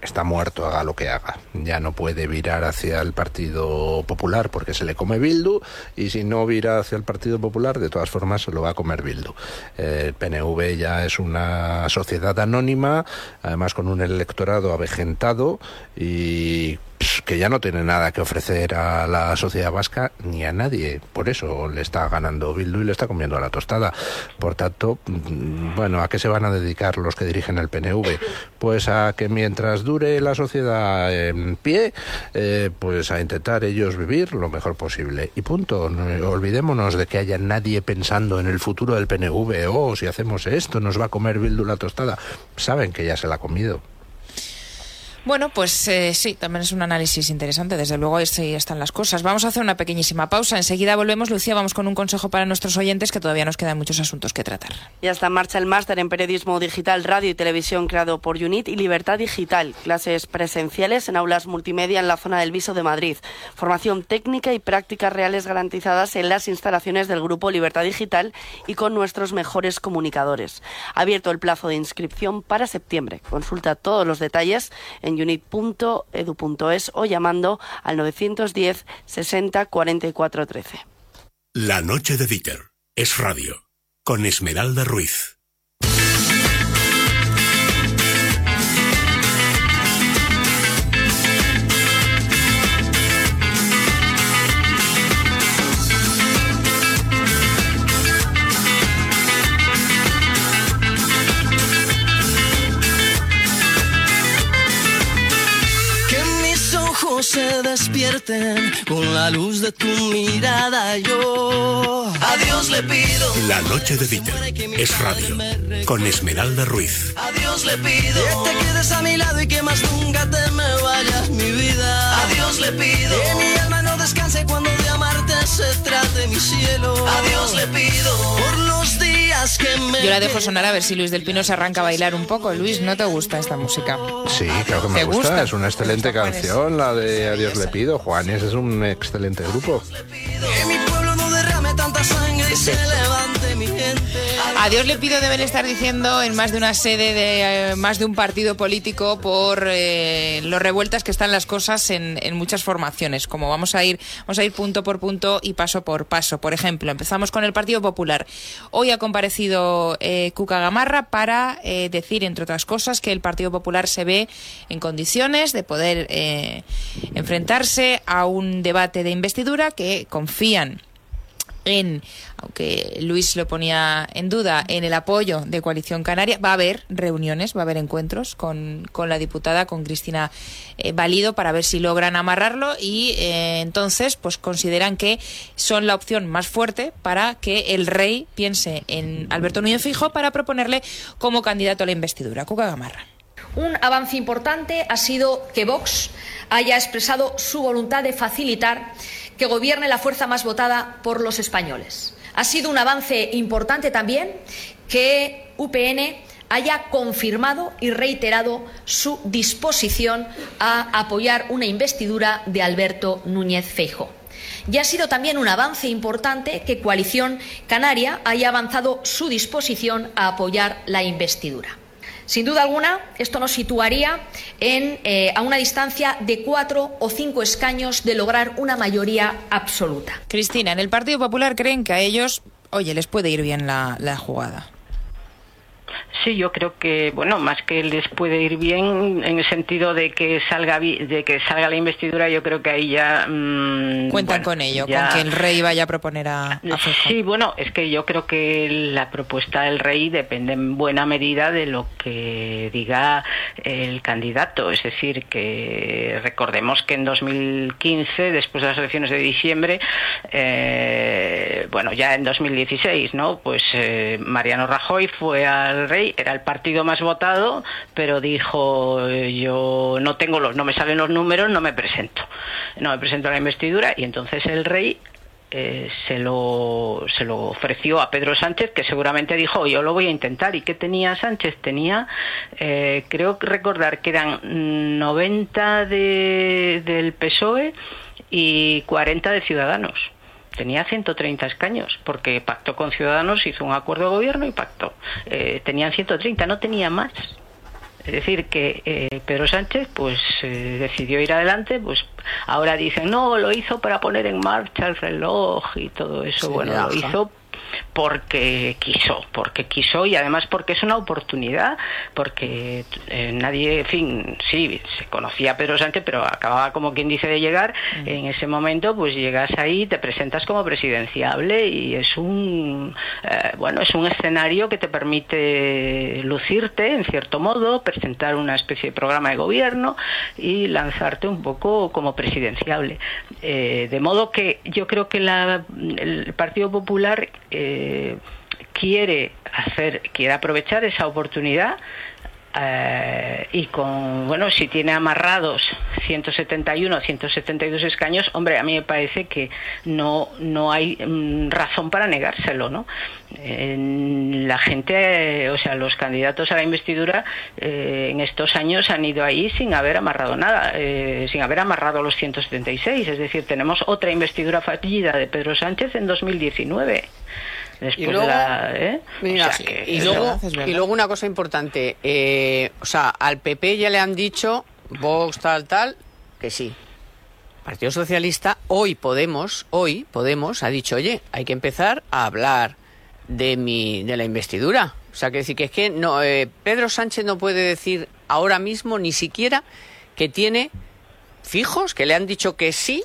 está muerto, haga lo que haga. Ya no puede virar hacia el Partido Popular porque se le come Bildu y si no vira hacia el Partido Popular, de todas formas se lo va a comer Bildu. El PNV ya es una sociedad anónima, además con un electorado avejentado y que ya no tiene nada que ofrecer a la sociedad vasca ni a nadie. Por eso le está ganando Bildu y le está comiendo a la tostada. Por tanto, mm, bueno, ¿a qué se van a dedicar los que dirigen el PNV? Pues a que mientras dure la sociedad en pie, eh, pues a intentar ellos vivir lo mejor posible. Y punto. No- Olvidémonos de que haya nadie pensando en el futuro del PNV. Oh, si hacemos esto, nos va a comer Bildu la tostada. Saben que ya se la ha comido. Bueno, pues eh, sí, también es un análisis interesante. Desde luego, así están las cosas. Vamos a hacer una pequeñísima pausa. Enseguida volvemos. Lucía, vamos con un consejo para nuestros oyentes que todavía nos quedan muchos asuntos que tratar. Ya está en marcha el máster en periodismo digital, radio y televisión creado por UNIT y Libertad Digital. Clases presenciales en aulas multimedia en la zona del Viso de Madrid. Formación técnica y prácticas reales garantizadas en las instalaciones del grupo Libertad Digital y con nuestros mejores comunicadores. Abierto el plazo de inscripción para septiembre. Consulta todos los detalles en en unit.edu.es o llamando al 910 60 44 13. La noche de Dieter es radio con Esmeralda Ruiz. Despierten con la luz de tu mirada. Yo a Dios le pido. La noche de Dieter es radio con Esmeralda Ruiz. A Dios le pido que te quedes a mi lado y que más nunca te me vayas mi vida. A Dios le pido que mi alma no descanse cuando de amarte se trate mi cielo. A Dios le pido por los días Yo la dejo sonar a ver si Luis del Pino se arranca a bailar un poco. Luis, ¿no te gusta esta música? Sí, claro que me ¿Te gusta. gusta? Es una excelente canción, la de Adiós le pido. Juanes es un excelente grupo. que mi pueblo no derrame tanta sangre y se gente. A Dios le pido deben estar diciendo en más de una sede de eh, más de un partido político por eh, revueltas que están las cosas en, en muchas formaciones. Como vamos a ir, vamos a ir punto por punto y paso por paso. Por ejemplo, empezamos con el Partido Popular. Hoy ha comparecido eh, Cuca Gamarra para eh, decir, entre otras cosas, que el Partido Popular se ve en condiciones de poder eh, enfrentarse a un debate de investidura que confían en, aunque Luis lo ponía en duda, en el apoyo de Coalición Canaria. Va a haber reuniones, va a haber encuentros con, con la diputada, con Cristina eh, Valido, para ver si logran amarrarlo y eh, entonces pues consideran que son la opción más fuerte para que el rey piense en Alberto Núñez Fijo para proponerle como candidato a la investidura. Cuca Gamarra. Un avance importante ha sido que Vox haya expresado su voluntad de facilitar que gobierne la fuerza más votada por los españoles. Ha sido un avance importante también que UPN haya confirmado y reiterado su disposición a apoyar una investidura de Alberto Núñez Feijóo. Y ha sido también un avance importante que Coalición Canaria haya avanzado su disposición a apoyar la investidura. Sin duda alguna, esto nos situaría en, eh, a una distancia de cuatro o cinco escaños de lograr una mayoría absoluta. Cristina, en el Partido Popular creen que a ellos, oye, les puede ir bien la, la jugada. Sí, yo creo que, bueno, más que les puede ir bien en el sentido de que salga de que salga la investidura, yo creo que ahí ya mm, Cuentan bueno, con ello, ya- con que el rey vaya a proponer a, a. Sí, bueno, es que yo creo que la propuesta del rey depende en buena medida de lo que diga el candidato. Es decir, que recordemos que en 2015, después de las elecciones de diciembre, eh, bueno, ya en 2016, ¿no? Pues eh, Mariano Rajoy fue al rey, era el partido más votado, pero dijo eh, yo no tengo los, no me salen los números, no me presento, no me presento a la investidura y entonces el rey eh, se, lo, se lo ofreció a Pedro Sánchez, que seguramente dijo, yo lo voy a intentar. ¿Y qué tenía Sánchez? Tenía, eh, creo recordar que eran 90 de, del PSOE y 40 de Ciudadanos. Tenía 130 escaños, porque pactó con Ciudadanos, hizo un acuerdo de gobierno y pactó. Eh, tenían 130, no tenía más. Es decir, que eh, Pedro Sánchez pues eh, decidió ir adelante, pues ahora dicen, no, lo hizo para poner en marcha el reloj y todo eso. Sí, bueno, lo hizo porque quiso, porque quiso y además porque es una oportunidad, porque eh, nadie, en fin, sí, se conocía a Pedro Sánchez, pero acababa como quien dice de llegar, en ese momento pues llegas ahí, te presentas como presidenciable y es un, eh, bueno, es un escenario que te permite lucirte en cierto modo, presentar una especie de programa de gobierno y lanzarte un poco como presidenciable. Eh, de modo que yo creo que la- el Partido Popular eh, quiere hacer, quiere aprovechar esa oportunidad eh, y con, bueno, si tiene amarrados 171 o 172 escaños, hombre, a mí me parece que no, no hay mm, razón para negárselo, ¿no? La gente, o sea, los candidatos a la investidura eh, en estos años han ido ahí sin haber amarrado nada, eh, sin haber amarrado los 176, es decir, tenemos otra investidura fallida de Pedro Sánchez en 2019. Después Y luego, de la, ¿eh? Mira, O sea que- y, luego, y luego una cosa importante, eh, o sea, al PP ya le han dicho Vox, tal, tal, que sí. Partido Socialista, hoy Podemos, hoy Podemos ha dicho, oye, hay que empezar a hablar de mi, de la investidura. O sea, que decir que es que no, eh, Pedro Sánchez no puede decir ahora mismo ni siquiera que tiene fijos, que le han dicho que sí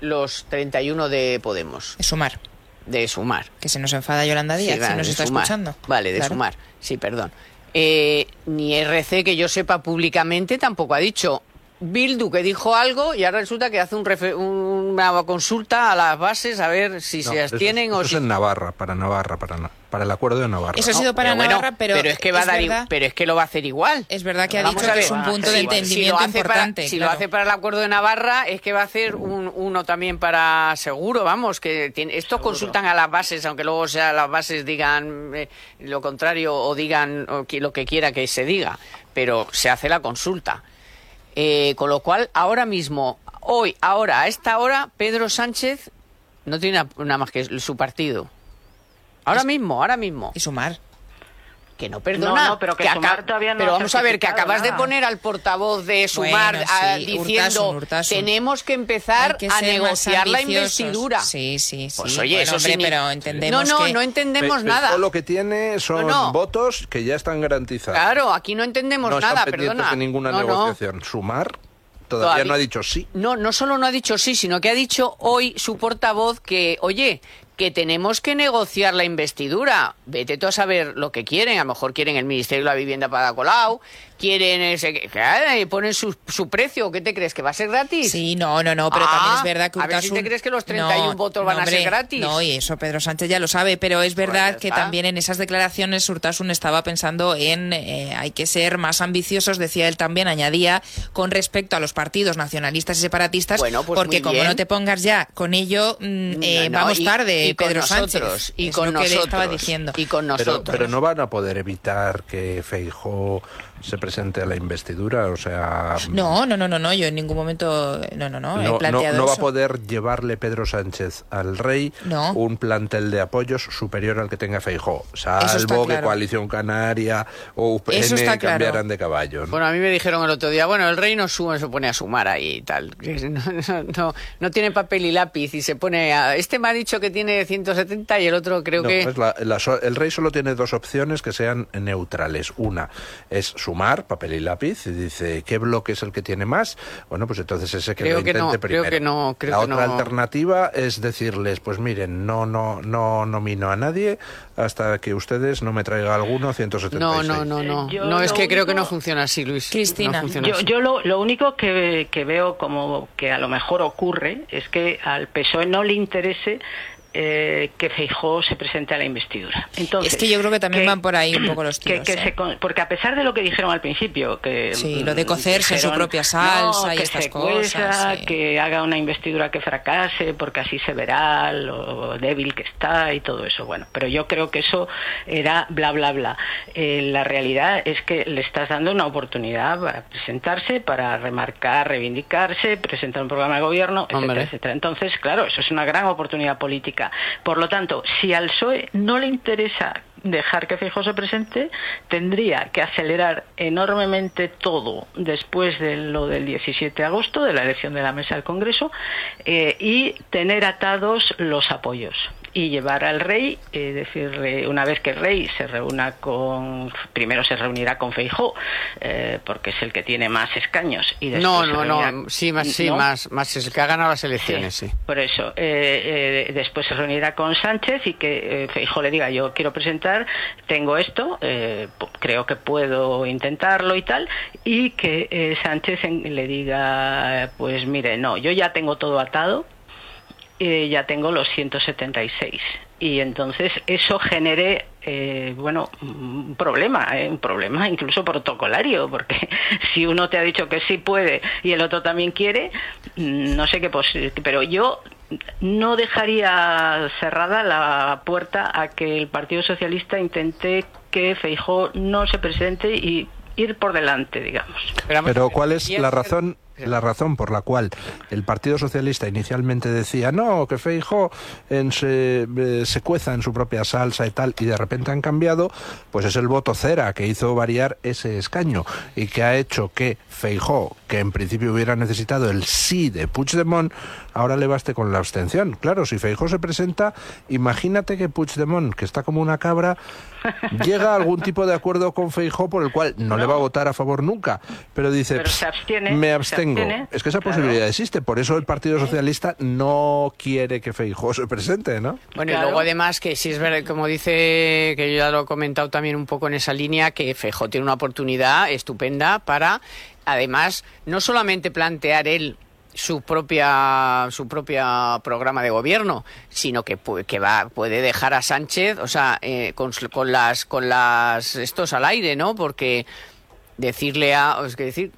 los 31 de Podemos. De sumar. De sumar. Que se nos enfada Yolanda Díaz, Sí, si nos está sumar. escuchando. Vale, de Claro. sumar. Sí, perdón. Eh, ni RC, que yo sepa públicamente, tampoco ha dicho. Bildu, que dijo algo y ahora resulta que hace un refe- una consulta a las bases a ver si No, se eso- abstienen o eso si... es en Navarra, para Navarra, para, Na- para el acuerdo de Navarra. Eso ha sido para Navarra, pero, es que va a dar, verdad, pero es que lo va a hacer igual. es verdad que ha Vamos dicho que es un punto de si- si entendimiento para- importante. si claro. lo hace para el acuerdo de Navarra, es que va a hacer un- uno también para seguro, vamos, que tiene- estos consultan a las bases, aunque luego sea las bases digan eh, lo contrario o digan o que- lo que quiera que se diga, pero se hace la consulta. Eh, con lo cual, ahora mismo, hoy, ahora, a esta hora, Pedro Sánchez no tiene na- nada más que su partido. Ahora mismo, ahora mismo. Y sumar. Que no perdona. No, no, pero que Sumar todavía no pero vamos a ver, que acabas de nada. poner al portavoz de Sumar Bueno, sí, diciendo Urtasun, Urtasun. tenemos que empezar que a negociar la investidura. Sí, sí, sí. Pues oye, Bueno, eso hombre, signi- pero entendemos No, no, que- no entendemos nada. Lo que tiene son No, no. votos que ya están garantizados. Claro, aquí no entendemos no nada, perdona. de ninguna No, no. negociación. Sumar todavía, Todavía- no ha dicho sí. No, no solo no ha dicho sí, sino que ha dicho hoy su portavoz que, oye, que tenemos que negociar la investidura. Vete tú a saber lo que quieren. A lo mejor quieren el Ministerio de la Vivienda para Colau, quieren ese, que, que ponen su, su precio. ¿Qué te crees? ¿Que va a ser gratis? Sí, no, no, no, pero Ah, también es verdad que a ver si te crees que los 31 No, votos van no, a ser gratis. No, y eso Pedro Sánchez ya lo sabe, pero es verdad ya que también en esas declaraciones Urtasun estaba pensando en eh, hay que ser más ambiciosos, decía él también, añadía, con respecto a los partidos nacionalistas y separatistas, Bueno, pues porque como no te pongas ya con ello, mm, eh, No, no, vamos y- tarde, y con Pedro nosotros, Sánchez. y con que estaba nosotros, diciendo. Y con Pero, nosotros. pero no van a poder evitar que Feijó se presente a la investidura, o sea... No, no, no, no, no, yo en ningún momento, no, no, no, No, no- planteado no va a poder llevarle Pedro Sánchez al rey No. un plantel de apoyos superior al que tenga Feijó, salvo que claro. Coalición Canaria o UPN Eso está claro. cambiaran de caballo. ¿no? Bueno, a mí me dijeron el otro día, bueno, el rey no sube, se pone a sumar ahí y tal. <laughs> no, no, no tiene papel y lápiz y se pone a... Este me ha dicho que tiene 170 y el otro creo No, que... pues la- la el rey solo tiene dos opciones que sean neutrales. Una es sumar papel y lápiz y dice qué bloque es el que tiene más. Bueno, pues entonces ese que Creo lo que intente no, creo primero. que no, creo la que otra no. alternativa es decirles, pues miren, no, no, no nomino a nadie hasta que ustedes no me traigan alguno 176. No, no, no, no. Eh, yo No, es que creo que único- no funciona así, Luis. Cristina, No funciona Yo, así. yo lo, lo único que, que veo como que a lo mejor ocurre es que al PSOE no le interese eh, que Feijóo se presente a la investidura. Entonces, Es que yo creo que también van por ahí un poco los que- tiros. que ¿eh? se con- porque a pesar de lo que dijeron al principio, que Sí, mm, lo de cocerse en su dijeron, propia salsa "No, y que estas se cosas, cueza, sí. que haga una investidura que fracase, porque así se verá lo débil que está y todo eso. Bueno, pero yo creo que eso era bla bla bla. Eh, la realidad es que le estás dando una oportunidad para presentarse, para remarcar, reivindicarse, presentar un programa de gobierno, etcétera, Hombre. etcétera. Entonces, claro, eso es una gran oportunidad política. Por lo tanto, si al PSOE no le interesa dejar que Feijóo se presente, tendría que acelerar enormemente todo después de lo del 17 de agosto, de la elección de la mesa del Congreso, eh, y tener atados los apoyos. Y llevar al rey, eh, decirle, una vez que el rey se reúna con, primero se reunirá con Feijó, eh, porque es el que tiene más escaños. Y después No, no, reunirá- no. Sí, más, sí, ¿No? más, más es el que ha ganado las elecciones, sí. Por eso, eh, eh, después se reunirá con Sánchez y que eh, Feijóo le diga, yo quiero presentar, tengo esto, eh, creo que puedo intentarlo y tal, y que eh, Sánchez en- le diga, pues mire, no, yo ya tengo todo atado, eh, ya tengo los 176. Y entonces eso genere, eh, bueno, un problema, eh, un problema incluso protocolario, porque <laughs> si uno te ha dicho que sí puede y el otro también quiere, mm, no sé qué posi- pero yo no dejaría cerrada la puerta a que el Partido Socialista intente que Feijó no se presente y ir por delante, digamos. Pero ¿cuál es la razón la razón por la cual el Partido Socialista inicialmente decía no, que Feijo en se, eh, se cueza en su propia salsa y tal, y de repente han cambiado, pues es el voto cera que hizo variar ese escaño y que ha hecho que Feijó, que en principio hubiera necesitado el sí de Puigdemont, ahora le baste con la abstención. Claro, si Feijó se presenta, imagínate que Puigdemont, que está como una cabra, <laughs> llega a algún tipo de acuerdo con Feijó por el cual no, le va a votar a favor nunca, pero dice, Pero se abstiene, me se es que esa claro. posibilidad existe, por eso el Partido Socialista no quiere que Feijó se presente, ¿no? Bueno, Claro. y luego además que si es verdad, como dice, que yo ya lo he comentado también un poco en esa línea, que Feijó tiene una oportunidad estupenda para, además, no solamente plantear él su propia su propia programa de gobierno sino que que va puede dejar a Sánchez o sea eh, con, con las con las estos al aire no porque decirle a, es que decir,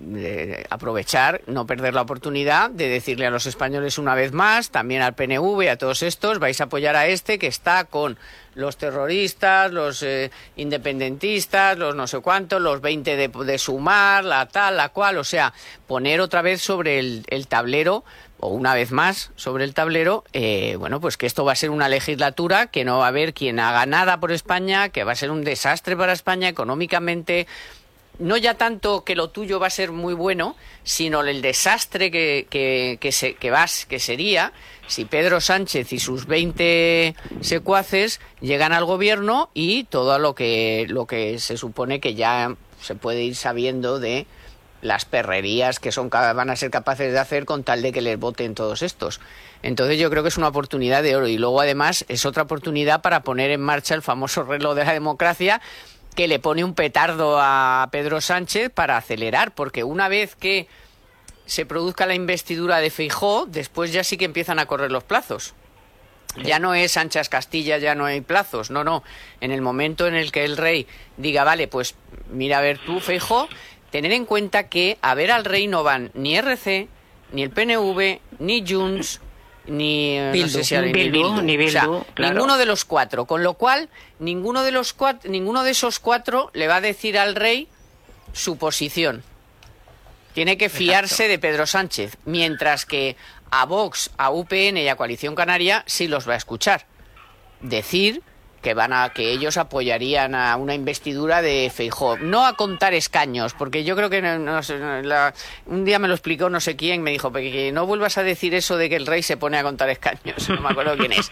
aprovechar, no perder la oportunidad de decirle a los españoles una vez más, también al PNV, a todos estos, vais a apoyar a este que está con los terroristas, los eh, independentistas, los no sé cuántos, los 20 de, de sumar, la tal, la cual, o sea, poner otra vez sobre el, el tablero o una vez más sobre el tablero, eh, bueno, pues que esto va a ser una legislatura que no va a haber quien haga nada por España, que va a ser un desastre para España económicamente, no ya tanto que lo tuyo va a ser muy bueno, sino el desastre que, que, que, se, que, vas, que sería si Pedro Sánchez y sus 20 secuaces llegan al gobierno y todo lo que, lo que se supone que ya se puede ir sabiendo de las perrerías que son van a ser capaces de hacer con tal de que les voten todos estos. Entonces yo creo que es una oportunidad de oro y luego además es otra oportunidad para poner en marcha el famoso reloj de la democracia que le pone un petardo a Pedro Sánchez para acelerar, porque una vez que se produzca la investidura de Feijó, después ya sí que empiezan a correr los plazos. Ya no es Sánchez Castilla, ya no hay plazos, no, no. En el momento en el que el rey diga, vale, pues mira a ver tú, Feijó, tener en cuenta que a ver al rey no van ni RC, ni el PNV, ni Junts, ni eh, no Bildu. sé si hay- Ni Bildu, ni O sea, Bildu, claro. ninguno de los cuatro, con lo cual ninguno de los cuatro, ninguno de esos cuatro le va a decir al rey su posición. Tiene que fiarse de Pedro Sánchez, mientras que a Vox, a UPN y a Coalición Canaria sí los va a escuchar. Decir que van a que ellos apoyarían a una investidura de Feijóo, no a contar escaños, porque yo creo que no- la- un día me lo explicó no sé quién, me dijo "Pe- que no vuelvas a decir eso de que el rey se pone a contar escaños, <laughs> no me acuerdo quién es,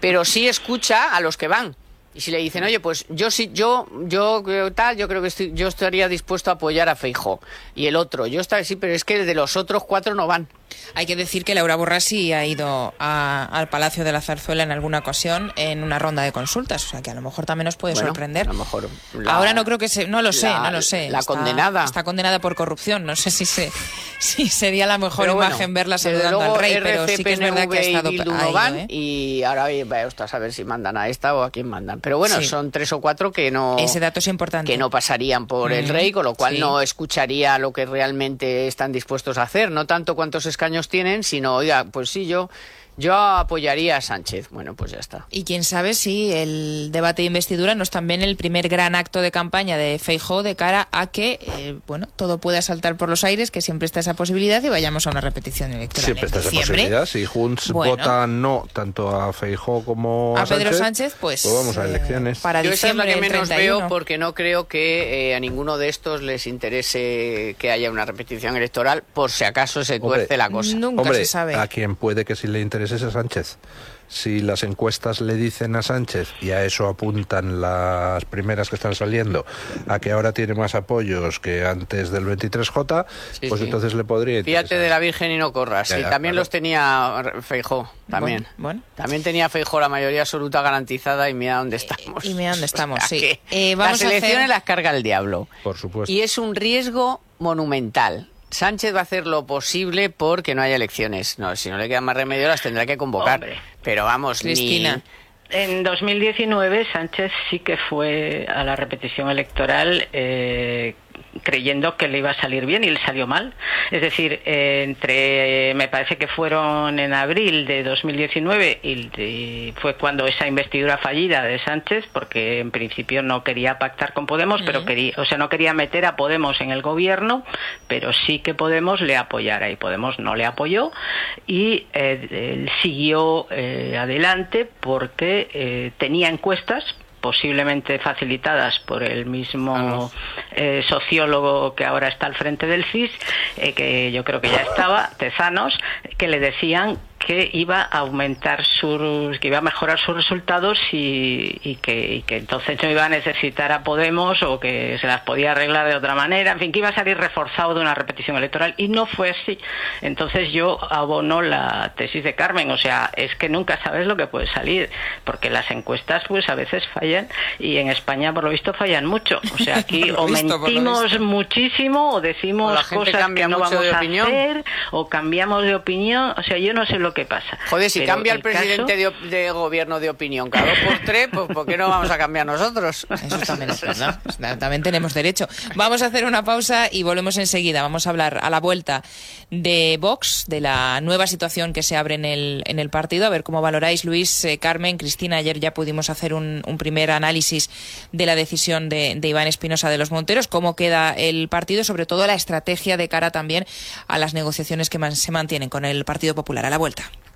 pero sí escucha a los que van. Y si le dicen, oye, pues yo sí, yo, yo creo tal, yo creo que yo estaría dispuesto a apoyar a Feijóo. Y el otro, yo estaría, sí, pero es que de los otros cuatro no van. Hay que decir que Laura Borràs sí ha ido a- al Palacio de la Zarzuela en alguna ocasión en una ronda de consultas, o sea que a lo mejor también nos puede Bueno, sorprender. A lo mejor. la- Ahora no creo que se, no lo sé, la- no lo sé. La Está- condenada. está condenada por corrupción. No sé si se, <laughs> si sería la mejor Pero bueno, imagen verla saludando luego, al rey, pero sí que es verdad que ha y estado no ido, van ¿eh? y ahora vaya usted a saber si mandan a esta o a quién mandan. Pero bueno, Sí. son tres o cuatro que no Ese dato es importante. que no pasarían por el rey, con lo cual sí. no escucharía lo que realmente están dispuestos a hacer, no tanto cuántos escaños tienen, sino oiga, pues sí yo yo apoyaría a Sánchez. Bueno, pues ya está. Y quién sabe si el debate de investidura no es también el primer gran acto de campaña de Feijó de cara a que eh, bueno todo pueda saltar por los aires, que siempre está esa posibilidad y vayamos a una repetición electoral Siempre en está esa posibilidad. Si Junts Bueno. vota no tanto a Feijó como a, A Pedro Sánchez, pues, vamos a eh, elecciones. para Yo esa es la que menos 31. veo porque no creo que eh, a ninguno de estos les interese que haya una repetición electoral por si acaso se Hombre, tuerce la cosa. Hombre, a quien puede que sí le interese es a Sánchez. Si las encuestas le dicen a Sánchez, y a eso apuntan las primeras que están saliendo, a que ahora tiene más apoyos que antes del 23J, Sí, pues sí. entonces le podría interesar. Fíjate de la Virgen y no corras. Ya, Sí, ya, también claro. los tenía Feijó, también. Bueno, También tenía Feijó la mayoría absoluta garantizada y mira dónde estamos. Y mira dónde estamos, <laughs> O sea sí. Eh, vamos las a hacer- elecciones las carga el diablo. Por supuesto. Y es un riesgo monumental. Sánchez va a hacer lo posible porque no haya elecciones. No, si no le queda más remedio las tendrá que convocar. Hombre. Pero vamos, ni- Cristina. En 2019 Sánchez sí que fue a la repetición electoral eh, creyendo que le iba a salir bien y le salió mal. Es decir, eh, entre, me parece que fueron en abril de 2019 y fue cuando esa investidura fallida de Sánchez, porque en principio no quería pactar con Podemos, pero quería, o sea, no quería meter a Podemos en el gobierno, pero sí que Podemos le apoyara y Podemos no le apoyó y eh, él siguió eh, adelante porque tenía encuestas posiblemente facilitadas por el mismo eh, sociólogo que ahora está al frente del CIS, eh, que yo creo que ya estaba, Tezanos, que le decían que iba a aumentar sus, que iba a mejorar sus resultados y, que, entonces no iba a necesitar a Podemos o que se las podía arreglar de otra manera, en fin, que iba a salir reforzado de una repetición electoral. Y no fue así. Entonces yo abono la tesis de Carmen, o sea, es que nunca sabes lo que puede salir, porque las encuestas pues a veces fallan y en España por lo visto fallan mucho. O sea, <laughs> aquí o mentimos muchísimo o decimos cosas que no vamos a hacer o cambiamos de opinión, o sea, yo no sé lo qué pasa. Joder, si cambia el, presidente de, gobierno de opinión cada dos por tres, pues ¿por qué no vamos a cambiar nosotros? <laughs> Eso también es verdad. También tenemos derecho. Vamos a hacer una pausa y volvemos enseguida. Vamos a hablar a la vuelta de Vox, de la nueva situación que se abre en el, en el partido. A ver cómo valoráis, Luis, eh, Carmen, Cristina. Ayer ya pudimos hacer un, primer análisis de la decisión de, de Iván Espinosa de los Monteros. Cómo queda el partido, sobre todo la estrategia de cara también a las negociaciones que se mantienen con el Partido Popular. A la vuelta.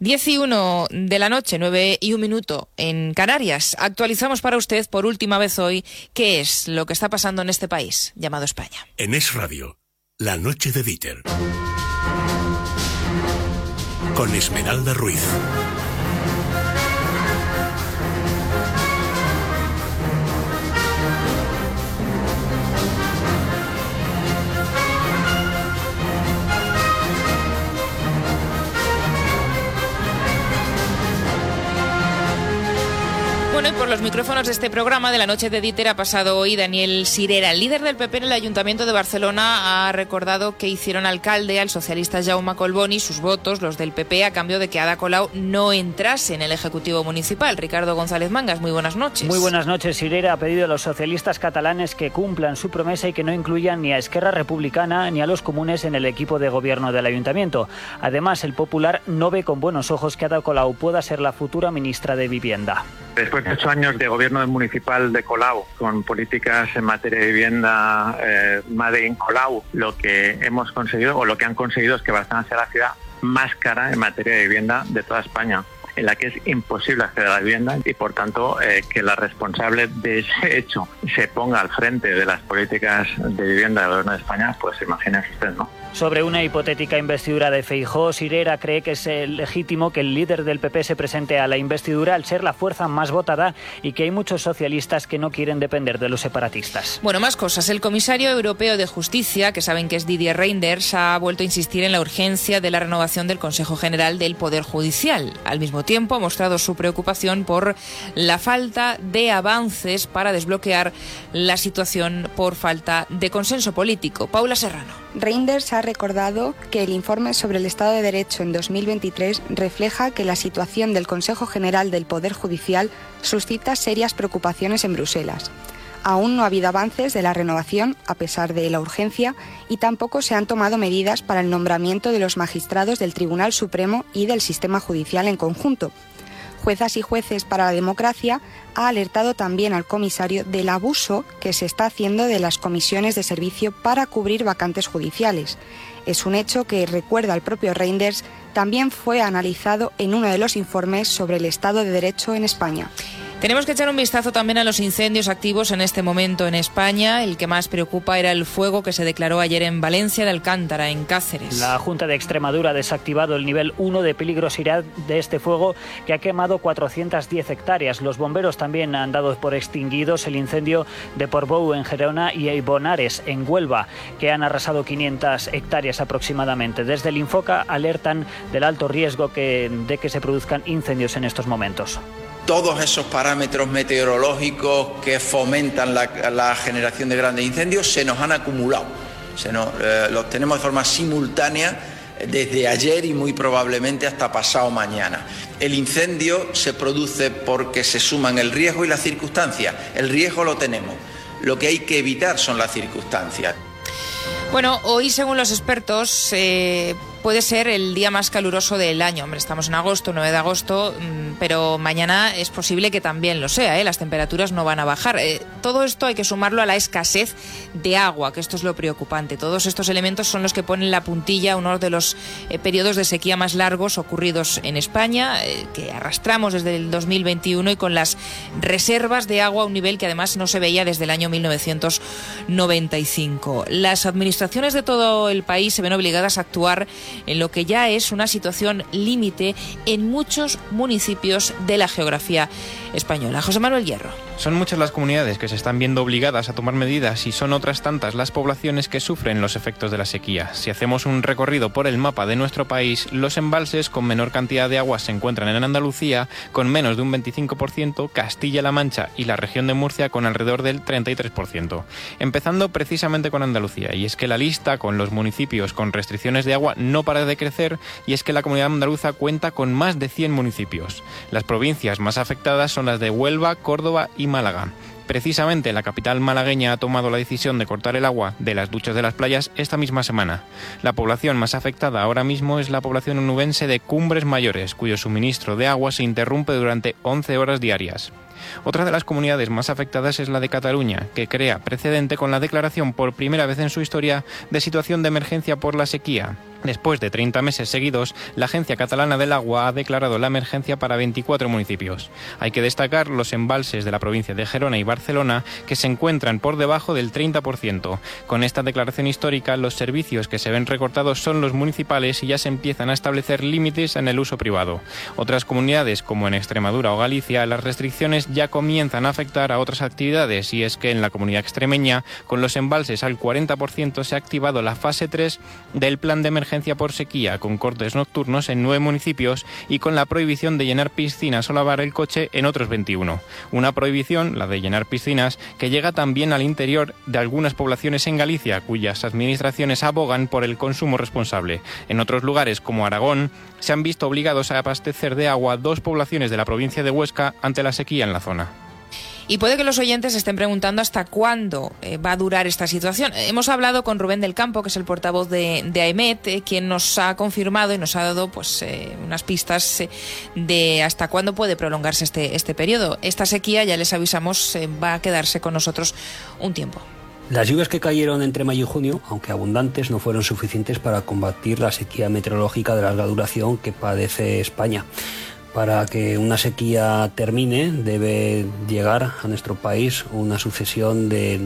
10 y 1 de la noche, 9 y un minuto en Canarias. Actualizamos para usted por última vez hoy qué es lo que está pasando en este país llamado España. En Es Radio, la noche de Dieter. Con Esmeralda Ruiz. Bueno, por los micrófonos de este programa de la noche de Dieter ha pasado hoy Daniel Sirera. El líder del PP en el Ayuntamiento de Barcelona ha recordado que hicieron alcalde al socialista Jaume Colboni sus votos, los del PP, a cambio de que Ada Colau no entrase en el Ejecutivo Municipal. Ricardo González Mangas, muy buenas noches. Muy buenas noches. Sirera ha pedido a los socialistas catalanes que cumplan su promesa y que no incluyan ni a Esquerra Republicana ni a los comunes en el equipo de gobierno del Ayuntamiento. Además, el Popular no ve con buenos ojos que Ada Colau pueda ser la futura ministra de Vivienda. Después de ocho años de gobierno municipal de Colau, con políticas en materia de vivienda eh, Made Colau, lo que hemos conseguido o lo que han conseguido es que Barcelona sea la ciudad más cara en materia de vivienda de toda España en la que es imposible acceder a la vivienda y por tanto eh, que la responsable de ese hecho se ponga al frente de las políticas de vivienda del gobierno de España, pues imagínense usted, ¿no? Sobre una hipotética investidura de Feijó, Sirera cree que es legítimo que el líder del PP se presente a la investidura al ser la fuerza más votada y que hay muchos socialistas que no quieren depender de los separatistas. Bueno, más cosas. El comisario europeo de justicia, que saben que es Didier Reinders, ha vuelto a insistir en la urgencia de la renovación del Consejo General del Poder Judicial. Al mismo tiempo, ha mostrado su preocupación por la falta de avances para desbloquear la situación por falta de consenso político. Paula Serrano. Reinders ha recordado que el informe sobre el Estado de Derecho en 2023 refleja que la situación del Consejo General del Poder Judicial suscita serias preocupaciones en Bruselas. Aún no ha habido avances de la renovación, a pesar de la urgencia, y tampoco se han tomado medidas para el nombramiento de los magistrados del Tribunal Supremo y del sistema judicial en conjunto, Juezas y Jueces para la Democracia ha alertado también al comisario del abuso que se está haciendo de las comisiones de servicio para cubrir vacantes judiciales. Es un hecho que, recuerda el propio Reinders, también fue analizado en uno de los informes sobre el Estado de Derecho en España. Tenemos que echar un vistazo también a los incendios activos en este momento en España. El que más preocupa era el fuego que se declaró ayer en Valencia de Alcántara, en Cáceres. La Junta de Extremadura ha desactivado el nivel 1 de peligrosidad de este fuego que ha quemado 410 hectáreas. Los bomberos también han dado por extinguidos el incendio de Portbou en Gerona y Eibonares en Huelva, que han arrasado 500 hectáreas aproximadamente. Desde el Infoca alertan del alto riesgo de que se produzcan incendios en estos momentos todos esos parámetros meteorológicos que fomentan la, generación de grandes incendios se nos han acumulado. Se eh, los tenemos de forma simultánea desde ayer y muy probablemente hasta pasado mañana. El incendio se produce porque se suman el riesgo y las circunstancias. El riesgo lo tenemos. Lo que hay que evitar son las circunstancias. Bueno, hoy según los expertos puede ser el día más caluroso del año. Hombre, estamos en agosto, 9 de agosto, mm, pero mañana es posible que también lo sea. ¿eh? Las temperaturas no van a bajar. Eh, todo esto hay que sumarlo a la escasez de agua, que esto es lo preocupante. Todos estos elementos son los que ponen la puntilla a uno de los eh, periodos de sequía más largos ocurridos en España, que arrastramos desde el 2021 y con las reservas de agua a un nivel que además no se veía desde el año 1995. Las administraciones de todo el país se ven obligadas a actuar en lo que ya es una situación límite en muchos municipios de la geografía española. José Manuel Hierro. Son muchas las comunidades que se están viendo obligadas a tomar medidas y son otras tantas las poblaciones que sufren los efectos de la sequía. Si hacemos un recorrido por el mapa de nuestro país, los embalses con menor cantidad de agua se encuentran en Andalucía con menos de un 25%, Castilla-La Mancha y la región de Murcia con alrededor del 33%. Empezando precisamente con Andalucía, y es que la lista con los municipios con restricciones de agua no para de crecer y es que la comunidad andaluza cuenta con más de 100 municipios. Las provincias más afectadas son las de Huelva, Córdoba y Málaga. Precisamente la capital malagueña ha tomado la decisión de cortar el agua de las duchas de las playas esta misma semana. La población más afectada ahora mismo es la población onubense de Cumbres Mayores, cuyo suministro de agua se interrumpe durante 11 horas diarias. Otra de las comunidades más afectadas es la de Cataluña, que crea precedente con la declaración por primera vez en su historia de situación de emergencia por la sequía. Después de 30 meses seguidos, la Agencia Catalana del Agua ha declarado la emergencia para 24 municipios. Hay que destacar los embalses de la provincia de Gerona y Barcelona, que se encuentran por debajo del 30%. Con esta declaración histórica, los servicios que se ven recortados son los municipales y ya se empiezan a establecer límites en el uso privado. Otras comunidades, como en Extremadura o Galicia, las restricciones ya comienzan a afectar a otras actividades y es que en la comunidad extremeña, con los embalses al 40%, se ha activado la fase 3 del plan de emergencia por sequía con cortes nocturnos en nueve municipios y con la prohibición de llenar piscinas o lavar el coche en otros 21. Una prohibición, la de llenar piscinas, que llega también al interior de algunas poblaciones en Galicia, cuyas administraciones abogan por el consumo responsable. En otros lugares, como Aragón, se han visto obligados a abastecer de agua dos poblaciones de la provincia de Huesca ante la sequía en la zona. Y puede que los oyentes estén preguntando hasta cuándo eh, va a durar esta situación. Hemos hablado con Rubén del Campo, que es el portavoz de, de AEMET, eh, quien nos ha confirmado y nos ha dado pues, eh, unas pistas de hasta cuándo puede prolongarse este, este periodo. Esta sequía, ya les avisamos, va a quedarse con nosotros un tiempo. Las lluvias que cayeron entre mayo y junio, aunque abundantes, no fueron suficientes para combatir la sequía meteorológica de larga duración que padece España. Para que una sequía termine debe llegar a nuestro país una sucesión de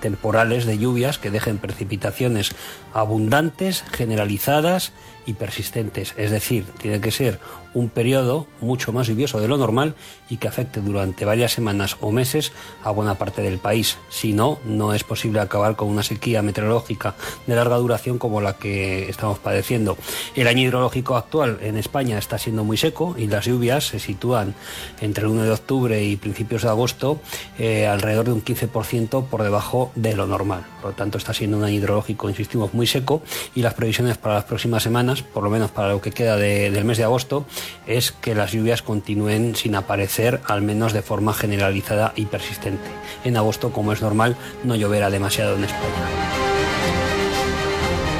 temporales de lluvias que dejen precipitaciones abundantes, generalizadas y persistentes. Es decir, tiene que ser un periodo mucho más lluvioso de lo normal y que afecte durante varias semanas o meses a buena parte del país. Si no, no es posible acabar con una sequía meteorológica de larga duración como la que estamos padeciendo. El año hidrológico actual en España está siendo muy seco y las lluvias se sitúan entre el 1 de octubre y principios de agosto eh, alrededor de un 15% por debajo de lo normal. Por lo tanto, está siendo un año hidrológico, insistimos, muy seco y las previsiones para las próximas semanas, por lo menos para lo que queda del mes de agosto, es que las lluvias continúen sin aparecer, al menos de forma generalizada y persistente. En agosto, como es normal, no lloverá demasiado en España.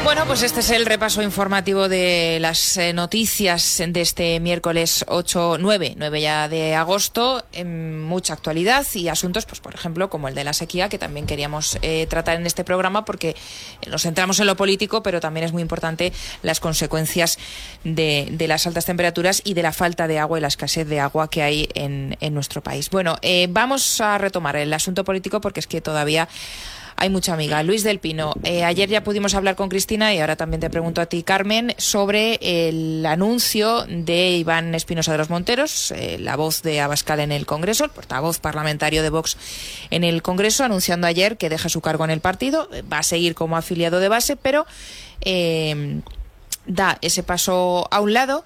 Bueno, pues este es el repaso informativo de las eh, noticias de este miércoles 8, 9, 9 ya de agosto, en mucha actualidad y asuntos, pues por ejemplo, como el de la sequía, que también queríamos eh, tratar en este programa porque nos centramos en lo político, pero también es muy importante las consecuencias de, de las altas temperaturas y de la falta de agua y la escasez de agua que hay en, en nuestro país. Bueno, eh, vamos a retomar el asunto político porque es que todavía hay mucha amiga. Luis del Pino, eh, ayer ya pudimos hablar con Cristina y ahora también te pregunto a ti, Carmen, sobre el anuncio de Iván Espinosa de los Monteros, eh, la voz de Abascal en el Congreso, el portavoz parlamentario de Vox en el Congreso, anunciando ayer que deja su cargo en el partido, va a seguir como afiliado de base, pero eh, da ese paso a un lado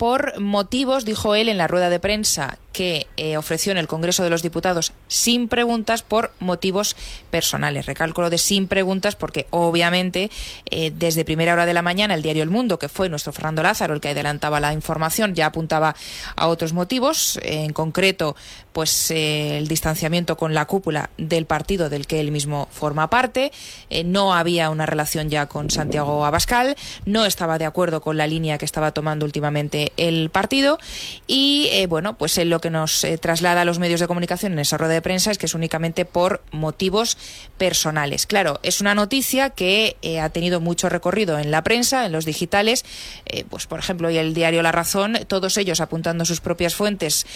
por motivos, dijo él en la rueda de prensa que eh, ofreció en el Congreso de los Diputados sin preguntas por motivos personales. Recálculo de sin preguntas porque obviamente eh, desde primera hora de la mañana el diario El Mundo, que fue nuestro Fernando Lázaro el que adelantaba la información, ya apuntaba a otros motivos, eh, en concreto pues el distanciamiento con la cúpula del partido del que él mismo forma parte, no había una relación ya con Santiago Abascal, no estaba de acuerdo con la línea que estaba tomando últimamente el partido y bueno, pues en lo que nos eh, traslada a los medios de comunicación en esa rueda de prensa es que es únicamente por motivos personales. Claro, es una noticia que eh, ha tenido mucho recorrido en la prensa, en los digitales, eh, pues por ejemplo, y el diario La Razón, todos ellos apuntando sus propias fuentes,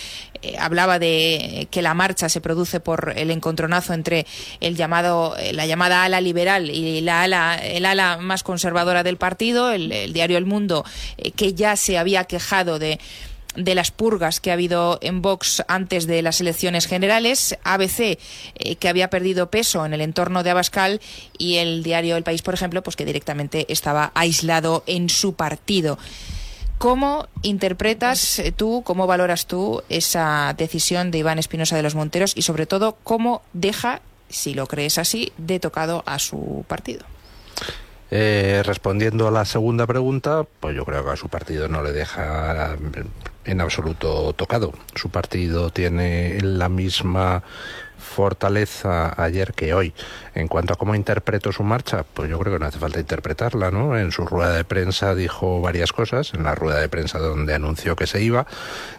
hablaba de que la marcha se produce por el encontronazo entre el llamado, la llamada ala liberal y la ala, el ala más conservadora del partido, el, el diario El Mundo, que ya se había quejado de de las purgas que ha habido en Vox antes de las elecciones generales, ABC eh, que había perdido peso en el entorno de Abascal y el diario El País, por ejemplo, pues que directamente estaba aislado en su partido. ¿Cómo interpretas eh, tú, cómo valoras tú esa decisión de Iván Espinosa de los Monteros y sobre todo cómo deja, si lo crees así, de tocado a su partido? Eh, respondiendo a la segunda pregunta, pues yo creo que a su partido no le deja en absoluto tocado. Su partido tiene la misma fortaleza ayer que hoy. En cuanto a cómo interpreto su marcha, pues yo creo que no hace falta interpretarla, ¿no? En su rueda de prensa dijo varias cosas, en la rueda de prensa donde anunció que se iba,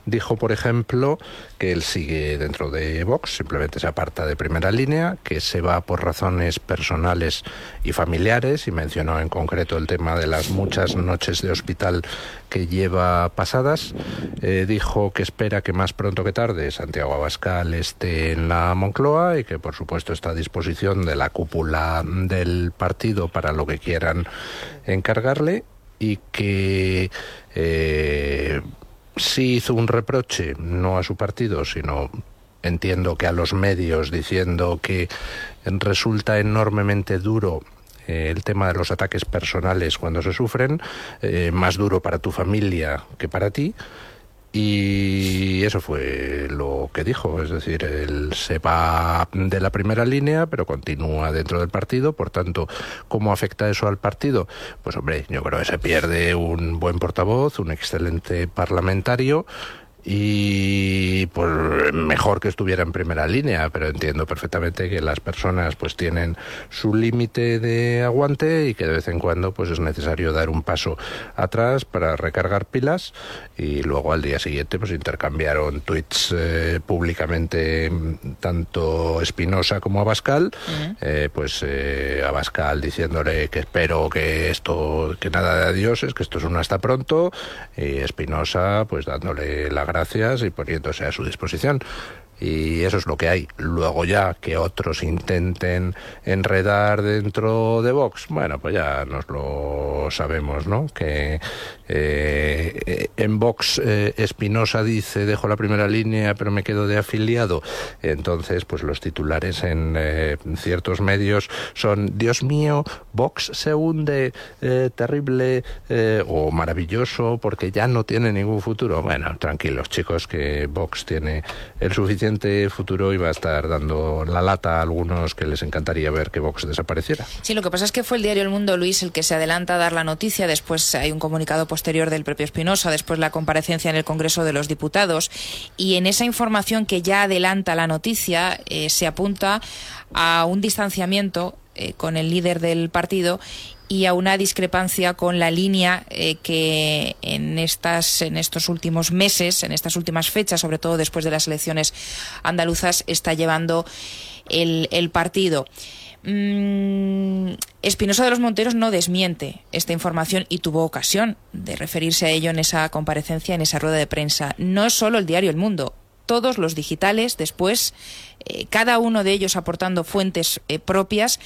dijo, por ejemplo, que él sigue dentro de Vox, simplemente se aparta de primera línea, que se va por razones personales y familiares, y mencionó en concreto el tema de las muchas noches de hospital que lleva pasadas. Eh, dijo que espera que más pronto que tarde Santiago Abascal esté en la Moncloa y que por supuesto está a disposición de la cúpula del partido para lo que quieran encargarle y que eh, sí hizo un reproche, no a su partido, sino entiendo que a los medios diciendo que resulta enormemente duro eh, el tema de los ataques personales cuando se sufren, eh, más duro para tu familia que para ti. Y eso fue lo que dijo, es decir, él se va de la primera línea, pero continúa dentro del partido, por tanto, ¿cómo afecta eso al partido? Pues hombre, yo creo que se pierde un buen portavoz, un excelente parlamentario, y pues mejor que estuviera en primera línea, pero entiendo perfectamente que las personas pues tienen su límite de aguante y que de vez en cuando pues es necesario dar un paso atrás para recargar pilas y luego al día siguiente pues intercambiaron tweets eh, públicamente tanto Espinosa como Abascal, eh, pues eh, Abascal diciéndole que espero que esto, que nada de adiós, es que esto es un hasta pronto y Espinosa pues dándole la gracias y poniéndose a su disposición y eso es lo que hay. Luego ya que otros intenten enredar dentro de Vox, bueno, pues ya nos lo sabemos, ¿no? Que eh, en Vox eh, Espinosa dice dejo la primera línea pero me quedo de afiliado. Entonces, pues los titulares en, eh, ciertos medios son Dios mío, Vox se hunde, terrible o maravilloso porque ya no tiene ningún futuro. Bueno, tranquilos chicos que Vox tiene el suficiente futuro va a estar dando la lata a algunos que les encantaría ver que Vox desapareciera. Sí, lo que pasa es que fue el diario El Mundo, Luis, el que se adelanta a dar la noticia. Después hay un comunicado posterior del propio Espinosa, después la comparecencia en el Congreso de los Diputados. Y en esa información que ya adelanta la noticia, eh, se apunta a un distanciamiento eh, con el líder del partido y a una discrepancia con la línea eh, que en estas en estos últimos meses, en estas últimas fechas, sobre todo después de las elecciones andaluzas, está llevando el, el partido. Mm, Espinosa de los Monteros no desmiente esta información y tuvo ocasión de referirse a ello en esa comparecencia, en esa rueda de prensa. No solo el diario El Mundo, todos los digitales, después, eh, cada uno de ellos aportando fuentes eh, propias,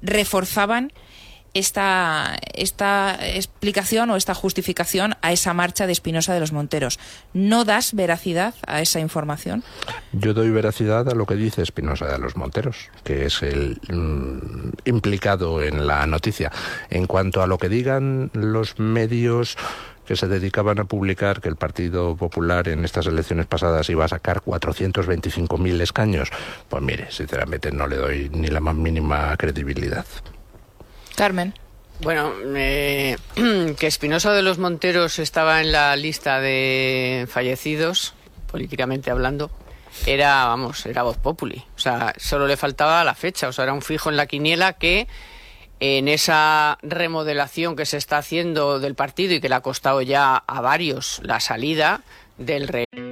reforzaban esta, esta explicación o esta justificación a esa marcha de Espinosa de los Monteros. ¿No das veracidad a esa información? Yo doy veracidad a lo que dice Espinosa de los Monteros, que es el mm, implicado en la noticia. En cuanto a lo que digan los medios que se dedicaban a publicar que el Partido Popular en estas elecciones pasadas iba a sacar 425.000 escaños, pues mire, sinceramente no le doy ni la más mínima credibilidad. Carmen. Bueno, eh, <clears throat> que Espinosa de los Monteros estaba en la lista de fallecidos, políticamente hablando, era, vamos, era voz populi. O sea, solo le faltaba la fecha. O sea, era un fijo en la quiniela que en esa remodelación que se está haciendo del partido y que le ha costado ya a varios la salida del rey.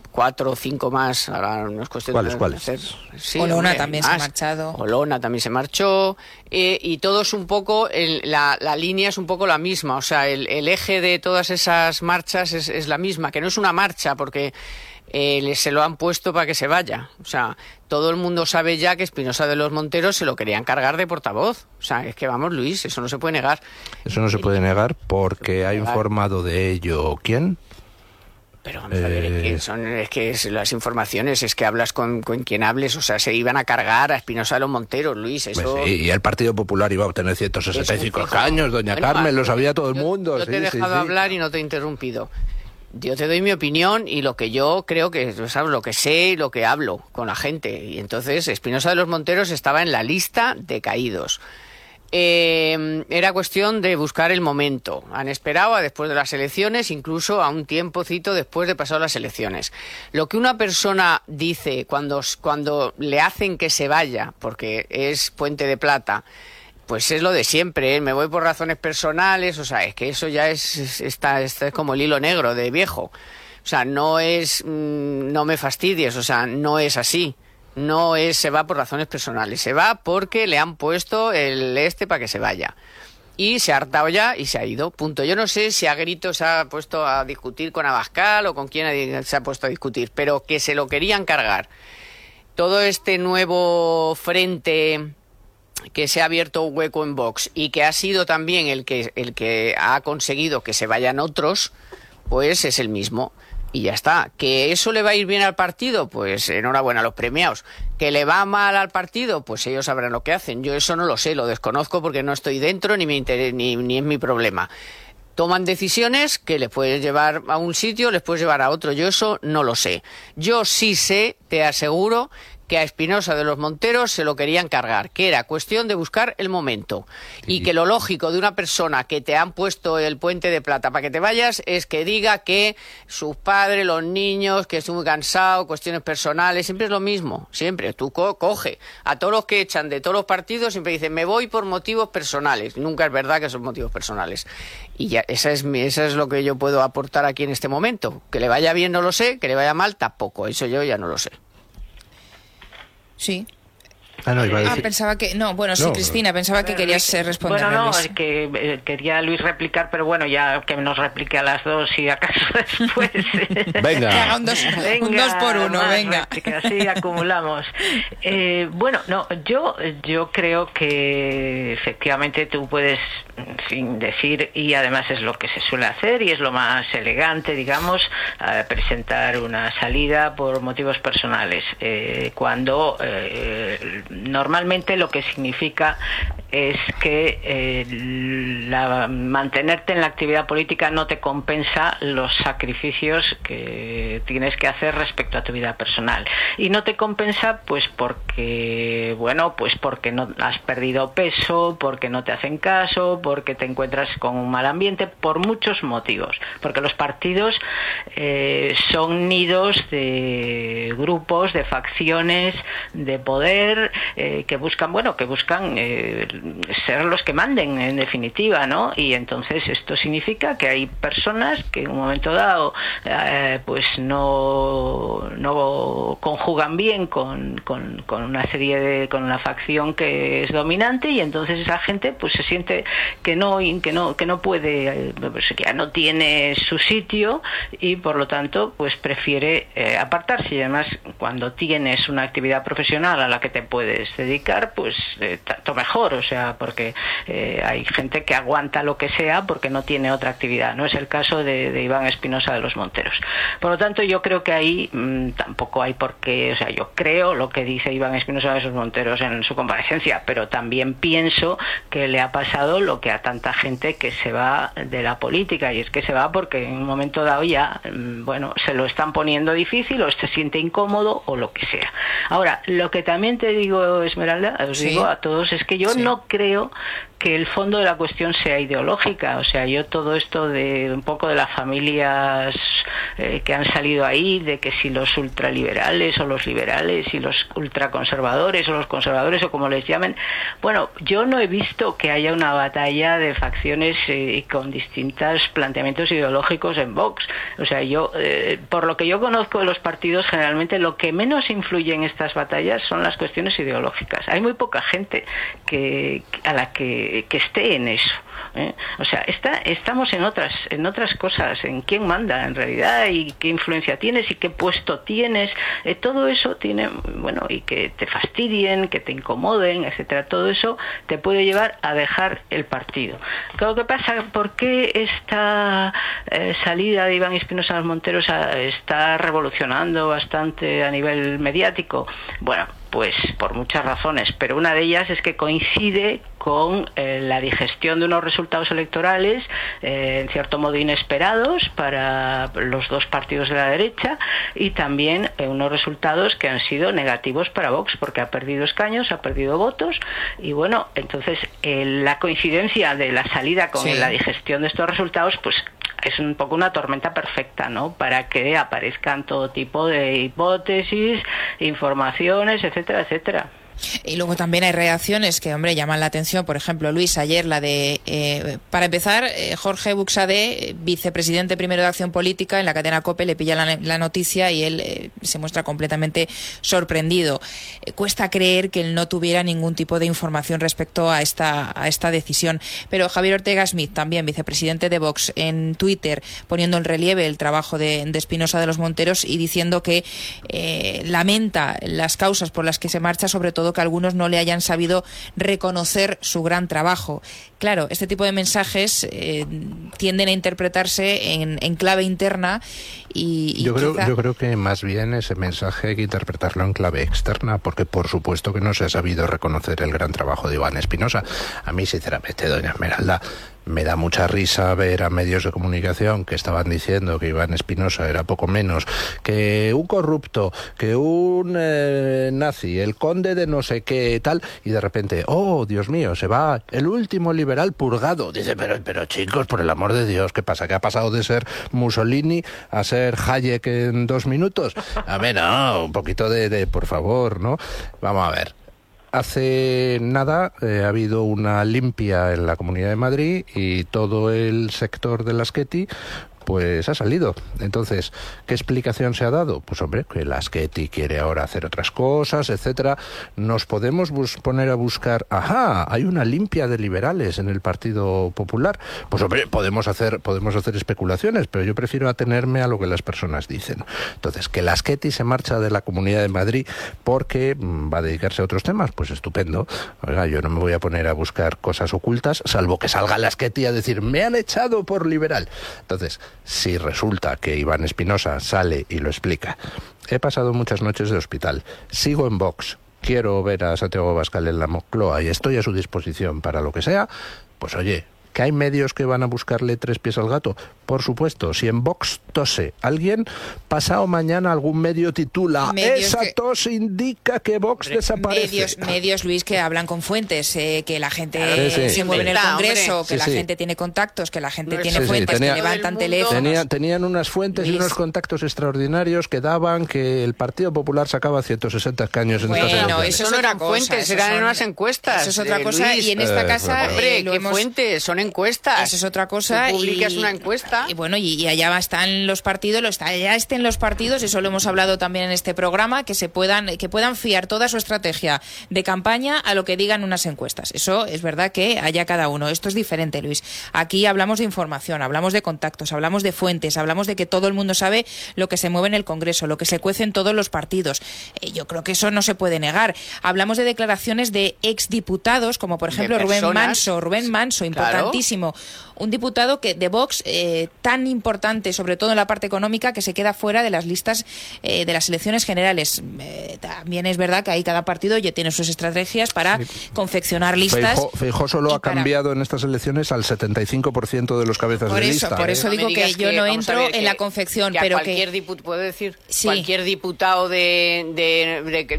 cuatro o cinco más. Ahora no es cuestión ¿Cuáles, de cuáles? hacer- sí, Olona hombre, también se ha marchado. Olona también se marchó. eh, y todo es un poco, el- la, la línea es un poco la misma. O sea, el, el eje de todas esas marchas es, es la misma, que no es una marcha porque eh, se lo han puesto para que se vaya. O sea, todo el mundo sabe ya que Espinosa de los Monteros se lo querían cargar de portavoz. O sea, es que vamos, Luis, eso no se puede negar. Eso no se puede negar porque ha Negar. informado de ello. ¿Quién? Pero vamos a ver, es que, son, es que es las informaciones, es que hablas con, con quien hables, o sea, se iban a cargar a Espinosa de los Monteros, Luis, Pues eso... sí, y el Partido Popular iba a obtener 165 Eso, fijo. años, doña Bueno, Carmen, lo sabía todo el mundo. Yo te he sí, dejado sí. hablar y no te he interrumpido. Yo te doy mi opinión y lo que yo creo que, ¿sabes? Lo que sé y lo que hablo con la gente. Y entonces Espinosa de los Monteros estaba en la lista de caídos. Eh, era cuestión de buscar el momento. Han esperado a después de las elecciones, incluso a un tiempocito después de pasar las elecciones. Lo que una persona dice cuando, cuando le hacen que se vaya, porque es puente de plata, pues es lo de siempre, ¿eh? me voy por razones personales, o sea, es que eso ya es, es- está, está es como el hilo negro de viejo. O sea, no es, mm, no me fastidies, o sea, no es así. No es, se va por razones personales, se va porque le han puesto el este para que se vaya. Y se ha hartado ya y se ha ido. Punto. Yo no sé si a gritos se ha puesto a discutir con Abascal o con quién se ha puesto a discutir, pero que se lo querían cargar. Todo este nuevo frente que se ha abierto un hueco en Vox y que ha sido también el que, el que ha conseguido que se vayan otros, pues es el mismo. Y ya está. ¿Que eso le va a ir bien al partido? Pues enhorabuena a los premiados. ¿Que le va mal al partido? Pues ellos sabrán lo que hacen. Yo eso no lo sé, lo desconozco porque no estoy dentro ni, me inter- ni, ni es mi problema. Toman decisiones que les puedes llevar a un sitio, les puedes llevar a otro. Yo eso no lo sé. Yo sí sé, te aseguro, que a Espinosa de los Monteros se lo querían cargar, que era cuestión de buscar el momento. Y que lo lógico de una persona que te han puesto el puente de plata para que te vayas es que diga que sus padres, los niños, que estoy muy cansado, cuestiones personales, siempre es lo mismo, siempre. Tú co- coge a todos los que echan de todos los partidos, siempre dicen, me voy por motivos personales. Nunca es verdad que son motivos personales. Y ya, esa es, mi, esa es lo que yo puedo aportar aquí en este momento. Que le vaya bien no lo sé, que le vaya mal tampoco, eso yo ya no lo sé. Sí. Ah, no, iba a Ah, pensaba que. No, bueno, sí, No. Cristina, pensaba que querías eh, responder. Bueno, no, Luis. es que eh, quería Luis replicar, pero bueno, ya que nos replique a las dos y acaso <laughs> después. Venga. Que haga un dos, un dos por uno, venga. así acumulamos. Eh, bueno, no, yo, yo creo que efectivamente tú puedes fin, decir, y además es lo que se suele hacer y es lo más elegante, digamos, eh, presentar una salida por motivos personales, eh, cuando eh, normalmente lo que significa es que eh, la- mantenerte en la actividad política no te compensa los sacrificios que tienes que hacer respecto a tu vida personal. Y no te compensa pues porque, bueno, pues porque no has perdido peso, porque no te hacen caso, porque te encuentras con un mal ambiente, por muchos motivos. Porque los partidos eh, son nidos de grupos, de facciones, de poder, eh, que buscan, bueno, que buscan eh, ser los que manden, en definitiva, ¿no? Y entonces esto significa que hay personas que en un momento dado, eh, pues no, no conjugan bien con, con, una serie de, con una facción que es dominante y entonces esa gente pues se siente que no, que no, que no puede, pues, ya no tiene su sitio y por lo tanto pues prefiere eh, apartarse y además cuando tienes una actividad profesional a la que te puedes dedicar pues eh, tanto mejor o sea porque eh, hay gente que aguanta lo que sea porque no tiene otra actividad no es el caso de, de Iván Espinosa de los Monteros. Por lo tanto yo creo que ahí mm, tampoco hay por qué o sea yo creo lo que dice Iván Espinosa de los Monteros en su comparecencia pero también pienso que le ha pasado lo que a tanta gente que se va de la política y es que se va porque en un momento dado ya mm, bueno se lo están poniendo difícil o se siente incómodo o lo que sea. Ahora lo que también te digo Esmeralda os Sí. digo a todos es que yo Sí. no creo que el fondo de la cuestión sea ideológica. O sea, yo todo esto de un poco de las familias eh, que han salido ahí, de que si los ultraliberales o los liberales y los ultraconservadores o los conservadores o como les llamen, bueno, yo no he visto que haya una batalla de facciones eh, con distintos planteamientos ideológicos en Vox. O sea, yo, eh, por lo que yo conozco de los partidos, generalmente lo que menos influye en estas batallas son las cuestiones ideológicas. Hay muy poca gente que, a la que, que esté en eso. ¿Eh? O sea, está, estamos en otras, en otras cosas, en quién manda en realidad y qué influencia tienes y qué puesto tienes. Eh, todo eso tiene, bueno, y que te fastidien, que te incomoden, etcétera. Todo eso te puede llevar a dejar el partido. Claro, ¿qué pasa? ¿Por qué esta eh, salida de Iván Espinosa los Monteros ah, está revolucionando bastante a nivel mediático? Bueno, pues por muchas razones, pero una de ellas es que coincide con eh, la digestión de unos resultados electorales eh, en cierto modo inesperados para los dos partidos de la derecha y también eh, unos resultados que han sido negativos para Vox porque ha perdido escaños, ha perdido votos y bueno, entonces eh, la coincidencia de la salida con Sí. la digestión de estos resultados pues es un poco una tormenta perfecta, ¿no? Para que aparezcan todo tipo de hipótesis, informaciones, etcétera, etcétera. Y luego también hay reacciones que, hombre, llaman la atención. Por ejemplo, Luis, ayer la de, eh, para empezar, eh, Jorge Buxadé, eh, vicepresidente primero de Acción Política, en la cadena COPE le pilla la, la noticia y él eh, se muestra completamente sorprendido. Cuesta creer que él no tuviera ningún tipo de información respecto a esta, a esta decisión. Pero Javier Ortega Smith, también vicepresidente de Vox, en Twitter, poniendo en relieve el trabajo de, de Espinosa de los Monteros y diciendo que lamenta las causas por las que se marcha, sobre todo que algunos no le hayan sabido reconocer su gran trabajo. Claro, este tipo de mensajes eh, tienden a interpretarse en, en clave interna y, y Yo creo, quizá- yo creo que más bien ese mensaje hay que interpretarlo en clave externa, porque por supuesto que no se ha sabido reconocer el gran trabajo de Iván Espinosa. A mí, sinceramente, doña Esmeralda, me da mucha risa ver a medios de comunicación que estaban diciendo que Iván Espinosa era poco menos que un corrupto, que un eh, nazi, el conde de no sé qué tal, y de repente, oh, Dios mío, se va el último liberal purgado. Dice, pero, pero chicos, por el amor de Dios, ¿qué pasa? ¿Que ha pasado de ser Mussolini a ser Hayek en dos minutos? A ver, no, un poquito de, de por favor, ¿no? Vamos a ver. Hace nada eh, ha habido una limpia en la Comunidad de Madrid y todo el sector de las Ketty pues ha salido. Entonces, ¿qué explicación se ha dado? Pues hombre, que la Sketty quiere ahora hacer otras cosas, etcétera. Nos podemos poner a buscar, ajá, hay una limpia de liberales en el Partido Popular. Pues hombre, podemos hacer, podemos hacer especulaciones, pero yo prefiero atenerme a lo que las personas dicen. Entonces, que la Sketty se marcha de la Comunidad de Madrid porque mm, va a dedicarse a otros temas, pues estupendo. Oiga, yo no me voy a poner a buscar cosas ocultas, salvo que salga la Sketty a decir, me han echado por liberal. Entonces, si resulta que Iván Espinosa sale y lo explica, he pasado muchas noches de hospital, sigo en Vox, quiero ver a Santiago Bascal en la Mocloa y estoy a su disposición para lo que sea, pues oye, ¿Que hay medios que van a buscarle tres pies al gato? Por supuesto, si en Vox tose alguien, pasado mañana algún medio titula esa tos indica que Vox desaparece. Medios, medios, Luis, que hablan con fuentes, eh, que la gente se mueve en el Congreso, que la gente tiene contactos, que la gente tiene fuentes, que levantan teléfonos. tenían unas fuentes y unos contactos extraordinarios que daban que el Partido Popular sacaba 160 caños en bueno, estas eso no eran fuentes, eran unas encuestas. Eso es otra cosa y en esta casa... Hombre, ¿qué fuentes? Son encuestas. Eso es otra cosa. Tú publicas una encuesta. Y bueno, y, allá están los partidos, lo está, ya estén los partidos, eso lo hemos hablado también en este programa, que se puedan, que puedan fiar toda su estrategia de campaña a lo que digan unas encuestas. Eso es verdad que haya cada uno. Esto es diferente, Luis. Aquí hablamos de información, hablamos de contactos, hablamos de fuentes, hablamos de que todo el mundo sabe lo que se mueve en el Congreso, lo que se cuece en todos los partidos. Eh, yo creo que eso no se puede negar. Hablamos de declaraciones de exdiputados, como por ejemplo Rubén Manso, Rubén Manso, importantísimo un diputado que de Vox eh, tan importante, sobre todo en la parte económica, que se queda fuera de las listas eh, de las elecciones generales. Eh, también es verdad que ahí cada partido ya tiene sus estrategias para confeccionar listas. Feijó, solo ha cambiado en estas elecciones al 75% de los cabezas por de eso, lista. Por eso digo que yo no entro en la confección, pero cualquier diputado, puedo decir, cualquier diputado de,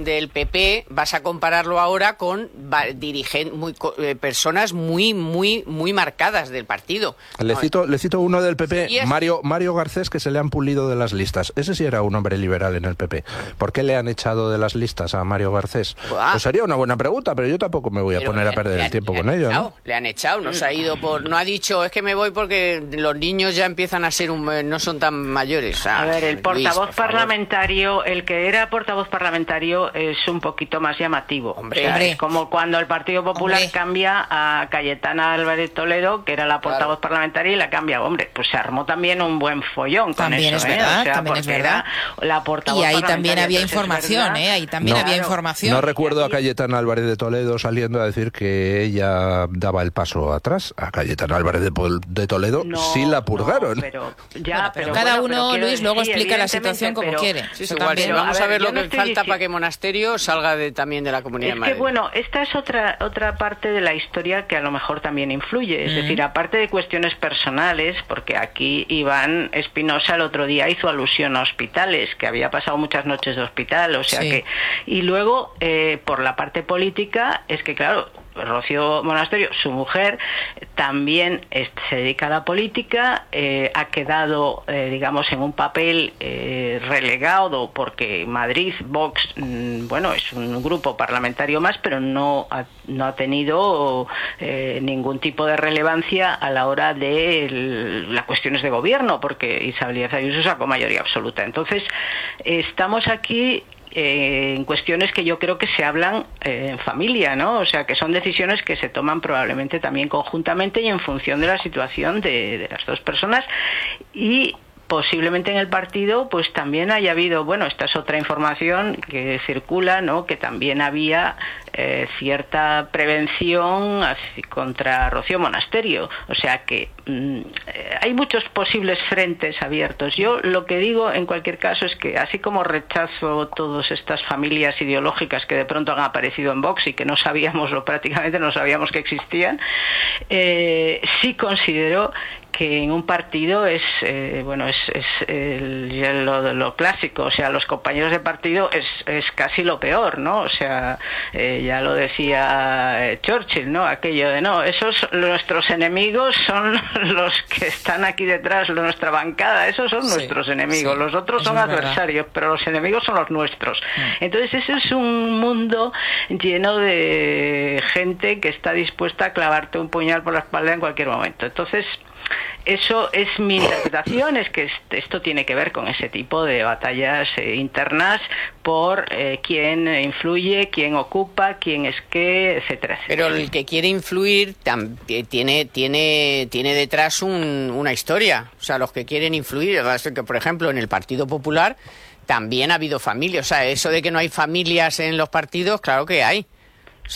del PP vas a compararlo ahora con dirigentes, muy, personas muy, muy, muy marcadas del partido le, cito, le cito uno del PP, Mario, Mario Garcés, que se le han pulido de las listas. Ese sí era un hombre liberal en el PP. ¿Por qué le han echado de las listas a Mario Garcés? Pues sería una buena pregunta, pero yo tampoco me voy a poner a perder el tiempo con ello. Le han echado, no se ha ido por... No ha dicho, es que me voy porque los niños ya empiezan a ser, un, no son tan mayores. a ver, el portavoz parlamentario, el que era portavoz parlamentario es un poquito más llamativo. Hombre, como cuando el Partido Popular cambia a Cayetana Álvarez Toledo, que era la portavoz voz parlamentaria y la cambia. Hombre, pues se armó también un buen follón con también eso, es ¿eh? verdad, también es verdad. la portavoz Y ahí también había información, ¿eh? Ahí también había información. No recuerdo a Cayetana Álvarez de Toledo saliendo a decir que ella daba el paso atrás. A Cayetana Álvarez de, Toledo sí la purgaron. pero, ya, <laughs> pero, cada uno, Luis, luego explica la situación como quiere. vamos a ver, lo que falta para que Monasterio salga de, también de la Comunidad es de que, bueno, esta es otra, otra parte de la historia que a lo mejor también influye. Es decir, aparte de cuestiones personales, porque aquí Iván Espinosa el otro día hizo alusión a hospitales, que había pasado muchas noches de hospital, o sea que... Y luego, eh, por la parte política, es que claro, Rocío Monasterio, su mujer, también se dedica a la política, eh, ha quedado, eh, digamos, en un papel eh, relegado porque Madrid, Vox, mm, bueno, es un grupo parlamentario más, pero no ha, no ha tenido ningún tipo de relevancia a la hora de las cuestiones de gobierno, porque Isabel Díaz Ayuso sacó mayoría absoluta. Entonces, estamos aquí eh, en cuestiones que yo creo que se hablan eh, en familia, ¿no? O sea, que son decisiones que se toman probablemente también conjuntamente y en función de la situación de, de las dos personas y posiblemente en el partido pues también haya habido, bueno, esta es otra información que circula, ¿no? Que también había eh, cierta prevención contra Rocío Monasterio. O sea que mm, eh, hay muchos posibles frentes abiertos. Yo lo que digo en cualquier caso es que así como rechazo todas estas familias ideológicas que de pronto han aparecido en Vox y que no sabíamos <laughs> o prácticamente no sabíamos que existían, eh, sí considero que en un partido es eh, bueno es, es el, lo, clásico o sea los compañeros de partido es, es casi lo peor no o sea eh, ya lo decía eh, Churchill no aquello de no esos nuestros enemigos son <laughs> los que están aquí detrás nuestra bancada esos son nuestros enemigos los otros son adversarios pero los enemigos son los nuestros. Mm. entonces ese es un mundo lleno de gente que está dispuesta a clavarte un puñal por la espalda en cualquier momento. Entonces eso es mi interpretación, es que esto tiene que ver con ese tipo de batallas eh, internas por eh, quién influye, quién ocupa, quién es qué, etcétera, Pero el que quiere influir tiene, tiene, tiene detrás una historia. O sea, los que quieren influir, que por ejemplo en el Partido Popular también ha habido familias. O sea, eso de que no hay familias en los partidos, claro que hay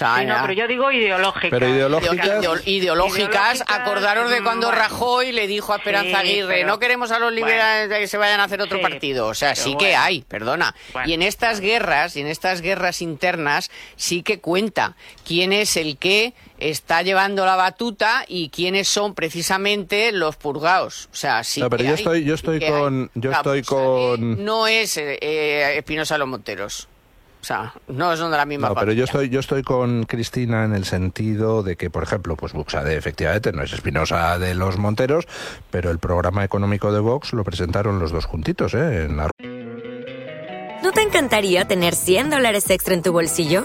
no, pero yo digo ideológicas. Pero ideológicas. ideológicas, acordaros de cuando Rajoy le dijo a Esperanza Aguirre, no queremos a los liberales que se vayan a hacer otro partido. O sea, sí que hay, perdona. y en estas guerras, y en estas guerras internas, sí que cuenta quién es el que está llevando la batuta y quiénes son precisamente los purgados. O sea, sí no, pero yo estoy, yo estoy con, yo estoy con. No es eh, eh, Espinosa Los Monteros. O sea, no son de la misma No, pero yo estoy, yo estoy con Cristina en el sentido de que, por ejemplo, pues Buxade efectivamente no es Espinosa de los Monteros, pero el programa económico de Vox lo presentaron los dos juntitos, ¿eh? En la... ¿No te encantaría tener 100 dólares extra en tu bolsillo?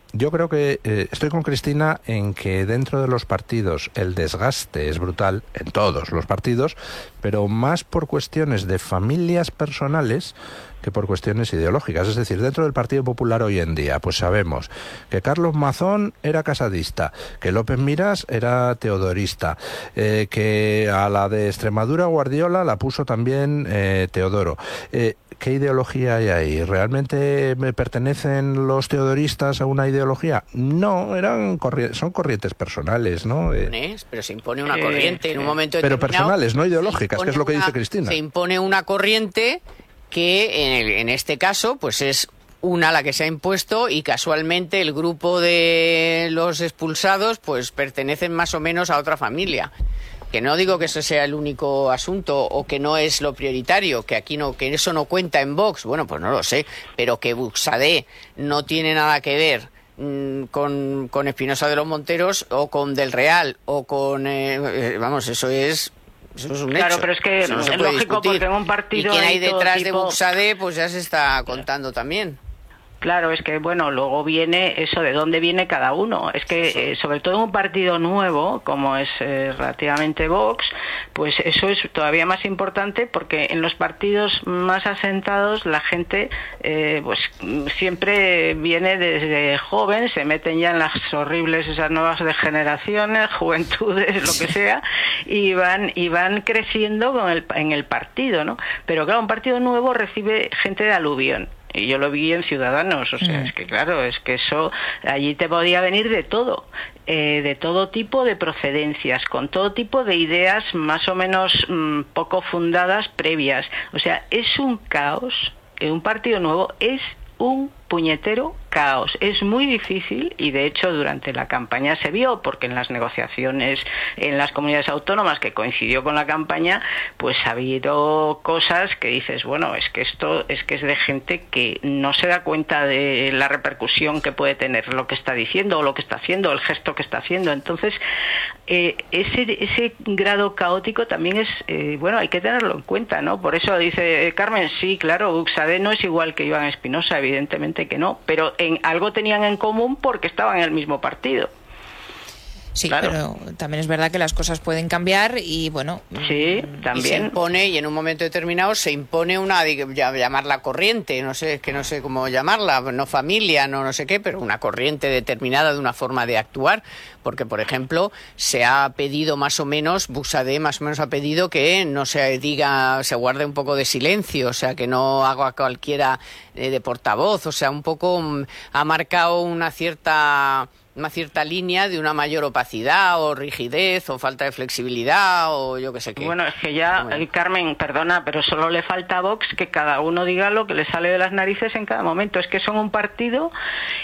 yo creo que eh, estoy con Cristina en que dentro de los partidos el desgaste es brutal, en todos los partidos, pero más por cuestiones de familias personales que por cuestiones ideológicas. Es decir, dentro del Partido Popular hoy en día, pues sabemos que Carlos Mazón era casadista, que López Miras era teodorista, eh, que a la de Extremadura Guardiola la puso también eh, Teodoro. ¿Qué ideología hay ahí? ¿Realmente me pertenecen los teodoristas a una ideología? No, eran son corrientes personales, ¿no? Eh, pero se impone una corriente en un momento Pero personales, no ideológicas, que es lo que dice Cristina. Se impone una corriente que en, en este caso pues es una la que se ha impuesto y casualmente el grupo de los expulsados pues pertenecen más o menos a otra familia que no digo que eso sea el único asunto o que no es lo prioritario, que aquí no, que eso no cuenta en Vox, bueno, pues no lo sé, pero que Buxadé no tiene nada que ver mm, con, con Espinosa de los Monteros o con Del Real o con, eh, eh, vamos, eso es eso es un claro, pero es que es lógico porque en un partido. Y quien hay detrás de Buxadé, pues ya se está contando también. Claro, es que bueno, luego viene eso de dónde viene cada uno. Es que eh, sobre todo en un partido nuevo, como es eh, relativamente Vox, pues eso es todavía más importante porque en los partidos más asentados la gente eh, pues siempre viene desde joven, se meten ya en las horribles esas nuevas degeneraciones, <laughs> juventudes, lo que sea, y van y van creciendo con el, en el partido, ¿no? Pero claro, un partido nuevo recibe gente de aluvión y yo lo vi en Ciudadanos, o sea, mm. es que claro, es que eso, allí te podía venir de todo, eh, de todo tipo de procedencias, con todo tipo de ideas más o menos mm, poco fundadas previas. O sea, es un caos, un partido nuevo es un puñetero caos. Es muy difícil y de hecho durante la campaña se vio porque en las negociaciones en las comunidades autónomas que coincidió con la campaña pues ha habido cosas que dices bueno es que esto es que es de gente que no se da cuenta de la repercusión que puede tener lo que está diciendo o lo que está haciendo el gesto que está haciendo entonces eh, ese ese grado caótico también es eh, bueno hay que tenerlo en cuenta no por eso dice eh, Carmen sí claro Buxade no es igual que Iván Espinosa evidentemente que no pero en algo tenían en común porque estaban en el mismo partido. Sí, Claro. pero también es verdad que las cosas pueden cambiar y bueno. Sí, Y se también. impone, y en un momento determinado se impone una, llamarla corriente, no sé, es que no sé cómo llamarla, no familia, no no sé qué, pero una corriente determinada de una forma de actuar, porque por ejemplo se ha pedido más o menos, Busade más o menos ha pedido que no se diga, se guarde un poco de silencio, o sea, que no haga cualquiera eh, de portavoz, o sea, un poco mm, ha marcado una cierta una cierta línea de una mayor opacidad o rigidez o falta de flexibilidad o yo qué sé qué. Bueno, es que ya, eh, Carmen, perdona, pero solo le falta a Vox que cada uno diga lo que le sale de las narices en cada momento. Es que son un partido,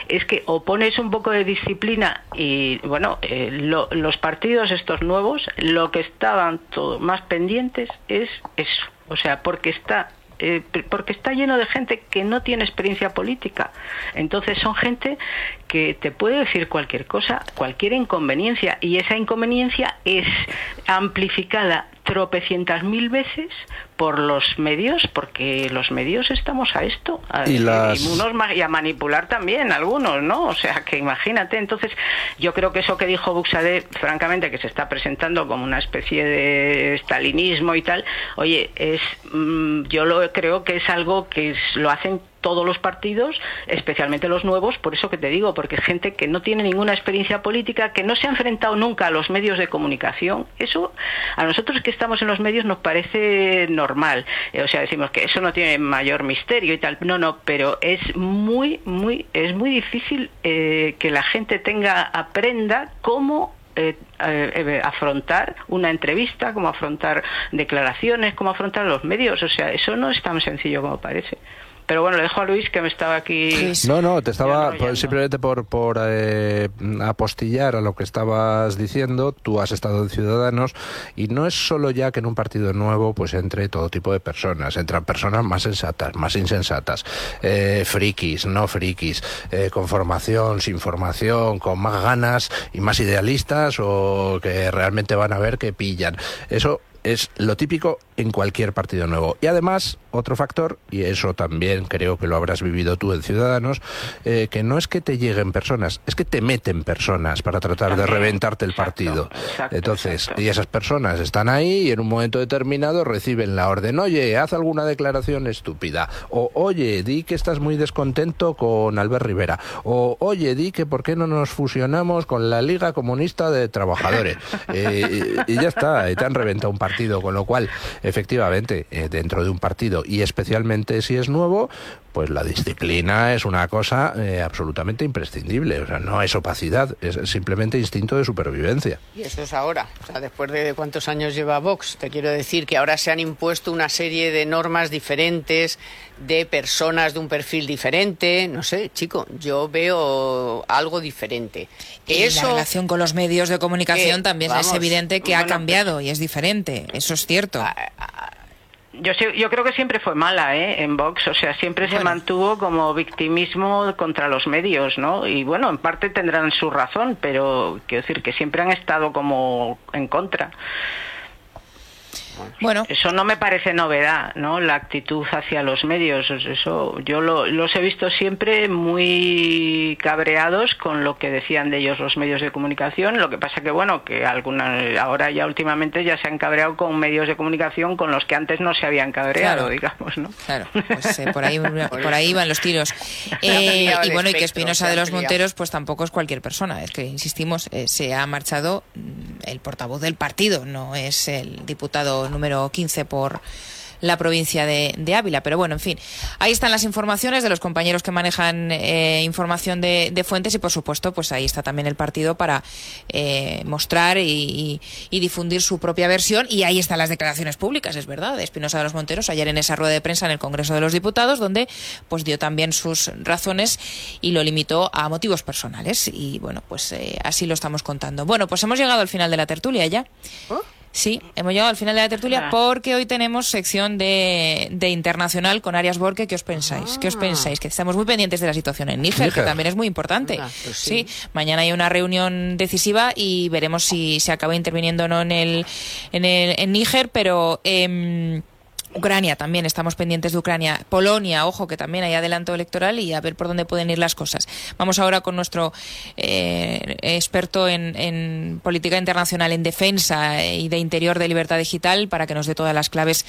es que o pones un poco de disciplina y, bueno, eh, lo- los partidos estos nuevos, lo que estaban todo más pendientes es eso. O sea, porque está eh, porque está lleno de gente que no tiene experiencia política. Entonces son gente que te puede decir cualquier cosa, cualquier inconveniencia, y esa inconveniencia es amplificada tropecientas mil veces por los medios, porque los medios estamos a esto, a, Y las- y unos ma- y a manipular también algunos, ¿no? O sea, que imagínate, entonces yo creo que eso que dijo Buxade, francamente, que se está presentando como una especie de estalinismo y tal, oye, es mm, yo lo creo que es algo que lo hacen todos los partidos, especialmente los nuevos, por eso que te digo, porque es gente que no tiene ninguna experiencia política, que no se ha enfrentado nunca a los medios de comunicación. Eso a nosotros que estamos en los medios nos parece normal. Eh, o sea, decimos que eso no tiene mayor misterio y tal. No, no, pero es muy, muy, es muy difícil eh, que la gente tenga, aprenda cómo eh, eh, eh, afrontar una entrevista, cómo afrontar declaraciones, cómo afrontar los medios. O sea, eso no es tan sencillo como parece. Pero bueno, le dejo a Luis que me estaba aquí. No, no, te estaba por- simplemente por, por eh, apostillar a lo que estabas diciendo. Tú has estado en Ciudadanos y no es solo ya que en un partido nuevo pues entre todo tipo de personas. Entran personas más sensatas, más insensatas, eh, frikis, no frikis, eh, con formación, sin formación, con más ganas y más idealistas o que realmente van a ver que pillan. Eso es lo típico en cualquier partido nuevo. Y además, otro factor, y eso también creo que lo habrás vivido tú en Ciudadanos, eh, que no es que te lleguen personas, es que te meten personas para tratar de reventarte el partido. Entonces, y esas personas están ahí y en un momento determinado reciben la orden, oye, haz alguna declaración estúpida, o oye, di que estás muy descontento con Albert Rivera, o oye, di que por qué no nos fusionamos con la Liga Comunista de Trabajadores. <laughs> Eh, y, y ya está, y te han reventado un partido, con lo cual, efectivamente, eh, dentro de un partido, y especialmente si es nuevo, pues la disciplina es una cosa eh, absolutamente imprescindible. O sea, no es opacidad, es simplemente instinto de supervivencia. Y eso es ahora. O sea, después de cuántos años lleva Vox, te quiero decir que ahora se han impuesto una serie de normas diferentes, de personas de un perfil diferente. No sé, chico, yo veo algo diferente. Y Eso, la relación con los medios de comunicación que, también vamos, es evidente que ha cambiado y es diferente. Eso es cierto. Yo, sé- yo creo que siempre fue mala ¿eh? en Vox, o sea, siempre se mantuvo como victimismo contra los medios, ¿no? Y bueno, en parte tendrán su razón, pero quiero decir que siempre han estado como en contra. Bueno. Eso no me parece novedad, ¿no? La actitud hacia los medios. Eso yo lo- los he visto siempre muy cabreados con lo que decían de ellos los medios de comunicación. Lo que pasa que, bueno, que alguna, ahora ya últimamente ya se han cabreado con medios de comunicación con los que antes no se habían cabreado, Claro. digamos, ¿no? Claro, pues eh, por, ahí, <laughs> por ahí van los tiros. <laughs> Eh, y bueno, y que Espinosa de los. Monteros, pues tampoco es cualquier persona. Es que, insistimos, eh, se ha marchado mm, el portavoz del partido, no es el diputado número 15 por la provincia de, Ávila. Pero bueno, en fin, ahí están las informaciones de los compañeros que manejan eh, información de, de fuentes y, por supuesto, pues ahí está también el partido para eh, mostrar y, difundir su propia versión. Y ahí están las declaraciones públicas, es verdad, de Espinosa de los Monteros ayer en esa rueda de prensa en el Congreso de los Diputados, donde pues dio también sus razones y lo limitó a motivos personales. Y bueno, pues eh, así lo estamos contando. Bueno, pues hemos llegado al final de la tertulia ya. Sí, hemos llegado al final de la tertulia Ah. porque hoy tenemos sección de, de internacional con Arias Borque. ¿Qué os pensáis? ¿Qué os pensáis? Que estamos muy pendientes de la situación en Níger, Níger. que también es muy importante. sí. mañana hay una reunión decisiva y veremos si se acaba interviniendo o no en el en, el, en Níger, pero... em, Ucrania también, estamos pendientes de Ucrania. Polonia, ojo, que también hay adelanto electoral y a ver por dónde pueden ir las cosas. Vamos ahora con nuestro eh, experto en, política internacional, en defensa y de interior de libertad digital, para que nos dé todas las claves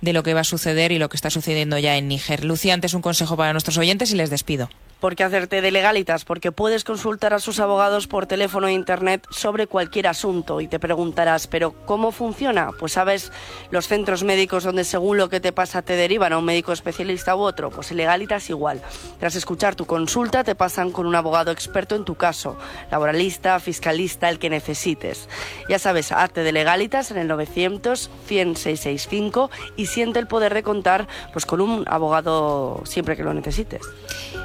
de lo que va a suceder y lo que está sucediendo ya en Níger. Lucía, antes un consejo para nuestros oyentes y les despido. ¿Por qué hacerte de legalitas? Porque puedes consultar a sus abogados por teléfono e internet sobre cualquier asunto y te preguntarás, ¿pero cómo funciona? Pues sabes, los centros médicos donde según lo que te pasa te derivan a un médico especialista u otro, pues legalitas igual. Tras escuchar tu consulta te pasan con un abogado experto en tu caso, laboralista, fiscalista, el que necesites. Ya sabes, hazte de legalitas en el 900 10665 y siente el poder de contar pues con un abogado siempre que lo necesites.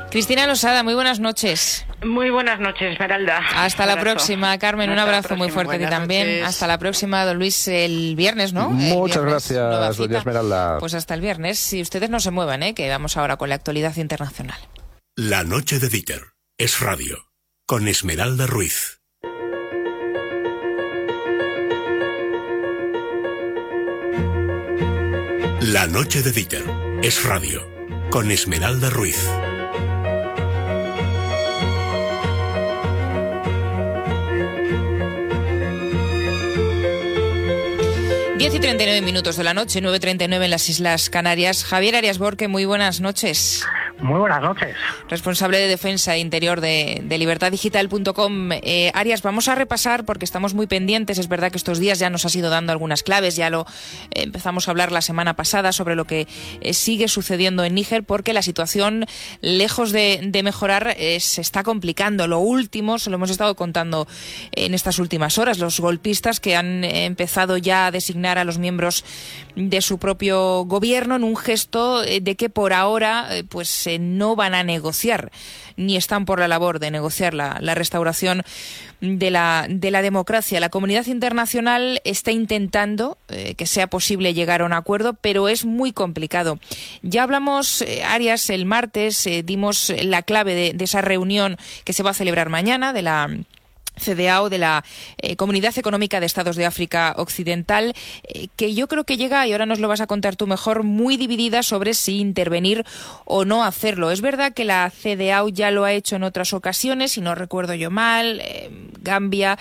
Cristina Losada, muy buenas noches. Muy buenas noches, Esmeralda. Hasta la próxima, Carmen. un abrazo muy fuerte a ti también. Hasta la próxima, don Luis, el viernes, ¿no? Muchas gracias, doña Esmeralda. Pues hasta el viernes. Si ustedes no se muevan, ¿eh? que vamos ahora con la actualidad internacional. La noche de Dieter es radio, con Esmeralda Ruiz. La noche de Dieter es radio, con Esmeralda Ruiz. 10 y 39 minutos de la noche, 9.39 en las Islas Canarias. Javier Arias Borque, muy buenas noches. Muy buenas noches. Responsable de Defensa e Interior de, de libertaddigital.com. Eh, Arias, vamos a repasar porque estamos muy pendientes. Es verdad que estos días ya nos has ido dando algunas claves. Ya lo eh, empezamos a hablar la semana pasada sobre lo que eh, sigue sucediendo en Níger porque la situación, lejos de, de mejorar, eh, se está complicando. Lo último, se lo hemos estado contando en estas últimas horas, los golpistas que han empezado ya a designar a los miembros de su propio gobierno en un gesto de que por ahora, pues no van a negociar ni están por la labor de negociar la, restauración de la, de la democracia. La comunidad internacional está intentando eh, que sea posible llegar a un acuerdo, pero es muy complicado. Ya hablamos, eh, Arias, el martes, eh, dimos la clave de esa reunión que se va a celebrar mañana, de la CDAO de la eh, Comunidad Económica de Estados de África Occidental, eh, que yo creo que llega, y ahora nos lo vas a contar tú mejor, muy dividida sobre si intervenir o no hacerlo. Es verdad que la CDAO ya lo ha hecho en otras ocasiones, si no recuerdo yo mal, eh, Gambia,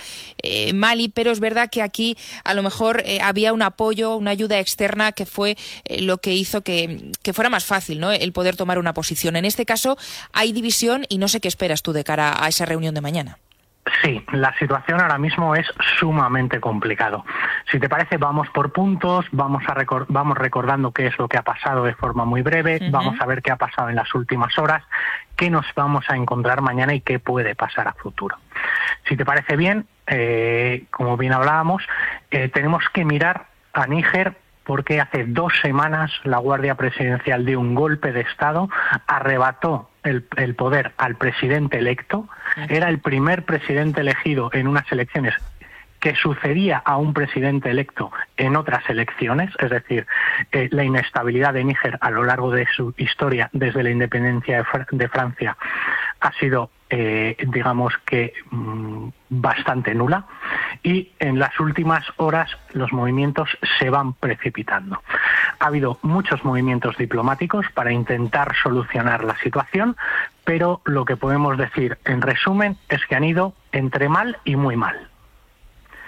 Mali, pero es verdad que aquí a lo mejor había un apoyo, una ayuda externa que fue lo que hizo que, que, fuera más fácil ¿no? el poder tomar una posición. En este caso hay división y no sé qué esperas tú de cara a esa reunión de mañana. Sí, la situación ahora mismo es sumamente complicado. Si te parece, vamos por puntos, vamos, a recor vamos recordando qué es lo que ha pasado de forma muy breve, uh -huh. vamos a ver qué ha pasado en las últimas horas, qué nos vamos a encontrar mañana y qué puede pasar a futuro. Si te parece bien, eh, como bien hablábamos, eh, tenemos que mirar a Níger porque hace dos semanas la Guardia Presidencial dio un golpe de Estado, arrebató el, el poder al presidente electo, era el primer presidente elegido en unas elecciones que sucedía a un presidente electo en otras elecciones, es decir, eh, la inestabilidad de Níger a lo largo de su historia desde la independencia de, Fr de Francia ha sido, eh, digamos que, mmm, bastante nula y en las últimas horas los movimientos se van precipitando. Ha habido muchos movimientos diplomáticos para intentar solucionar la situación, pero lo que podemos decir en resumen es que han ido entre mal y muy mal.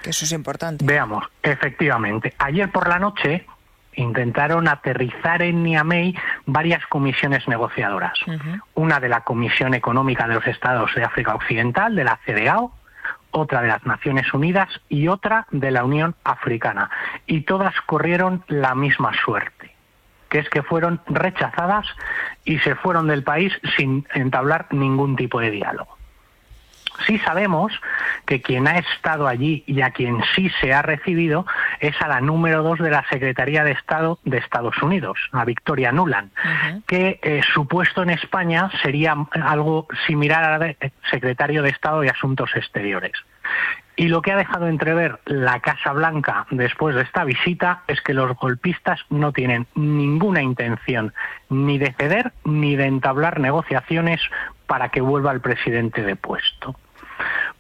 Que eso es importante. Veamos, efectivamente. Ayer por la noche intentaron aterrizar en Niamey varias comisiones negociadoras. Uh -huh. Una de la Comisión Económica de los Estados de África Occidental, de la CDAO, otra de las Naciones Unidas y otra de la Unión Africana. Y todas corrieron la misma suerte, que es que fueron rechazadas y se fueron del país sin entablar ningún tipo de diálogo. Sí sabemos que quien ha estado allí y a quien sí se ha recibido es a la número dos de la Secretaría de Estado de Estados Unidos, a Victoria Nuland, uh -huh. que eh, su puesto en España sería algo similar al secretario de Estado de Asuntos Exteriores. Y lo que ha dejado entrever la Casa Blanca después de esta visita es que los golpistas no tienen ninguna intención ni de ceder ni de entablar negociaciones para que vuelva el presidente de puesto.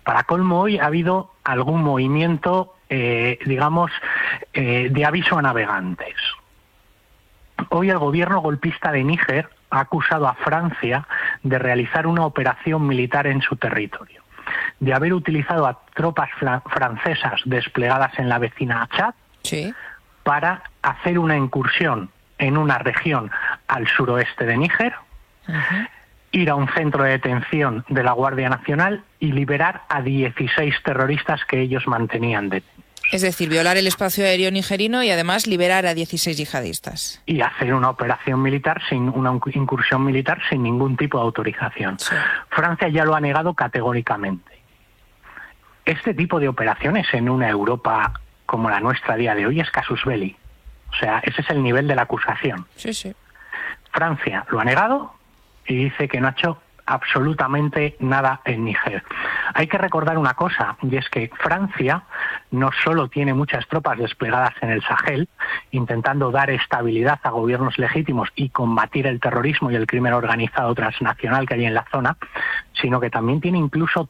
Para colmo hoy ha habido algún movimiento, eh, digamos, eh, de aviso a navegantes. Hoy el gobierno golpista de Níger ha acusado a Francia de realizar una operación militar en su territorio, de haber utilizado a tropas francesas desplegadas en la vecina Chad para hacer una incursión en una región al suroeste de Níger, ir a un centro de detención de la Guardia Nacional y liberar a 16 terroristas que ellos mantenían detenidos. Es decir, violar el espacio aéreo nigerino y además liberar a 16 yihadistas. Y hacer una operación militar, sin una incursión militar sin ningún tipo de autorización. Francia ya lo ha negado categóricamente. Este tipo de operaciones en una Europa como la nuestra a día de hoy es casus belli. O sea, ese es el nivel de la acusación. Sí, sí. Francia lo ha negado y dice que no ha hecho absolutamente nada en Níger. Hay que recordar una cosa, y es que Francia no solo tiene muchas tropas desplegadas en el Sahel, intentando dar estabilidad a gobiernos legítimos y combatir el terrorismo y el crimen organizado transnacional que hay en la zona, sino que también tiene incluso...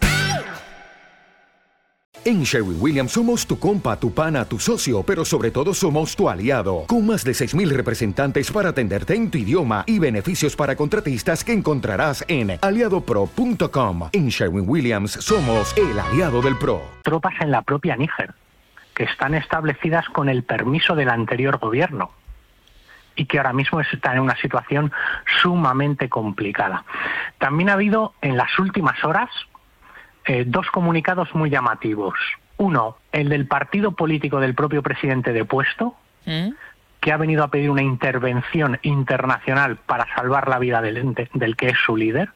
En Sherwin Williams somos tu compa, tu pana, tu socio, pero sobre todo somos tu aliado, con más de 6.000 representantes para atenderte en tu idioma y beneficios para contratistas que encontrarás en aliadopro.com. En Sherwin Williams somos el aliado del PRO. Tropas en la propia Níger, que están establecidas con el permiso del anterior gobierno y que ahora mismo están en una situación sumamente complicada. También ha habido en las últimas horas eh, dos comunicados muy llamativos. Uno, el del partido político del propio presidente de puesto, ¿Mm? que ha venido a pedir una intervención internacional para salvar la vida del, del que es su líder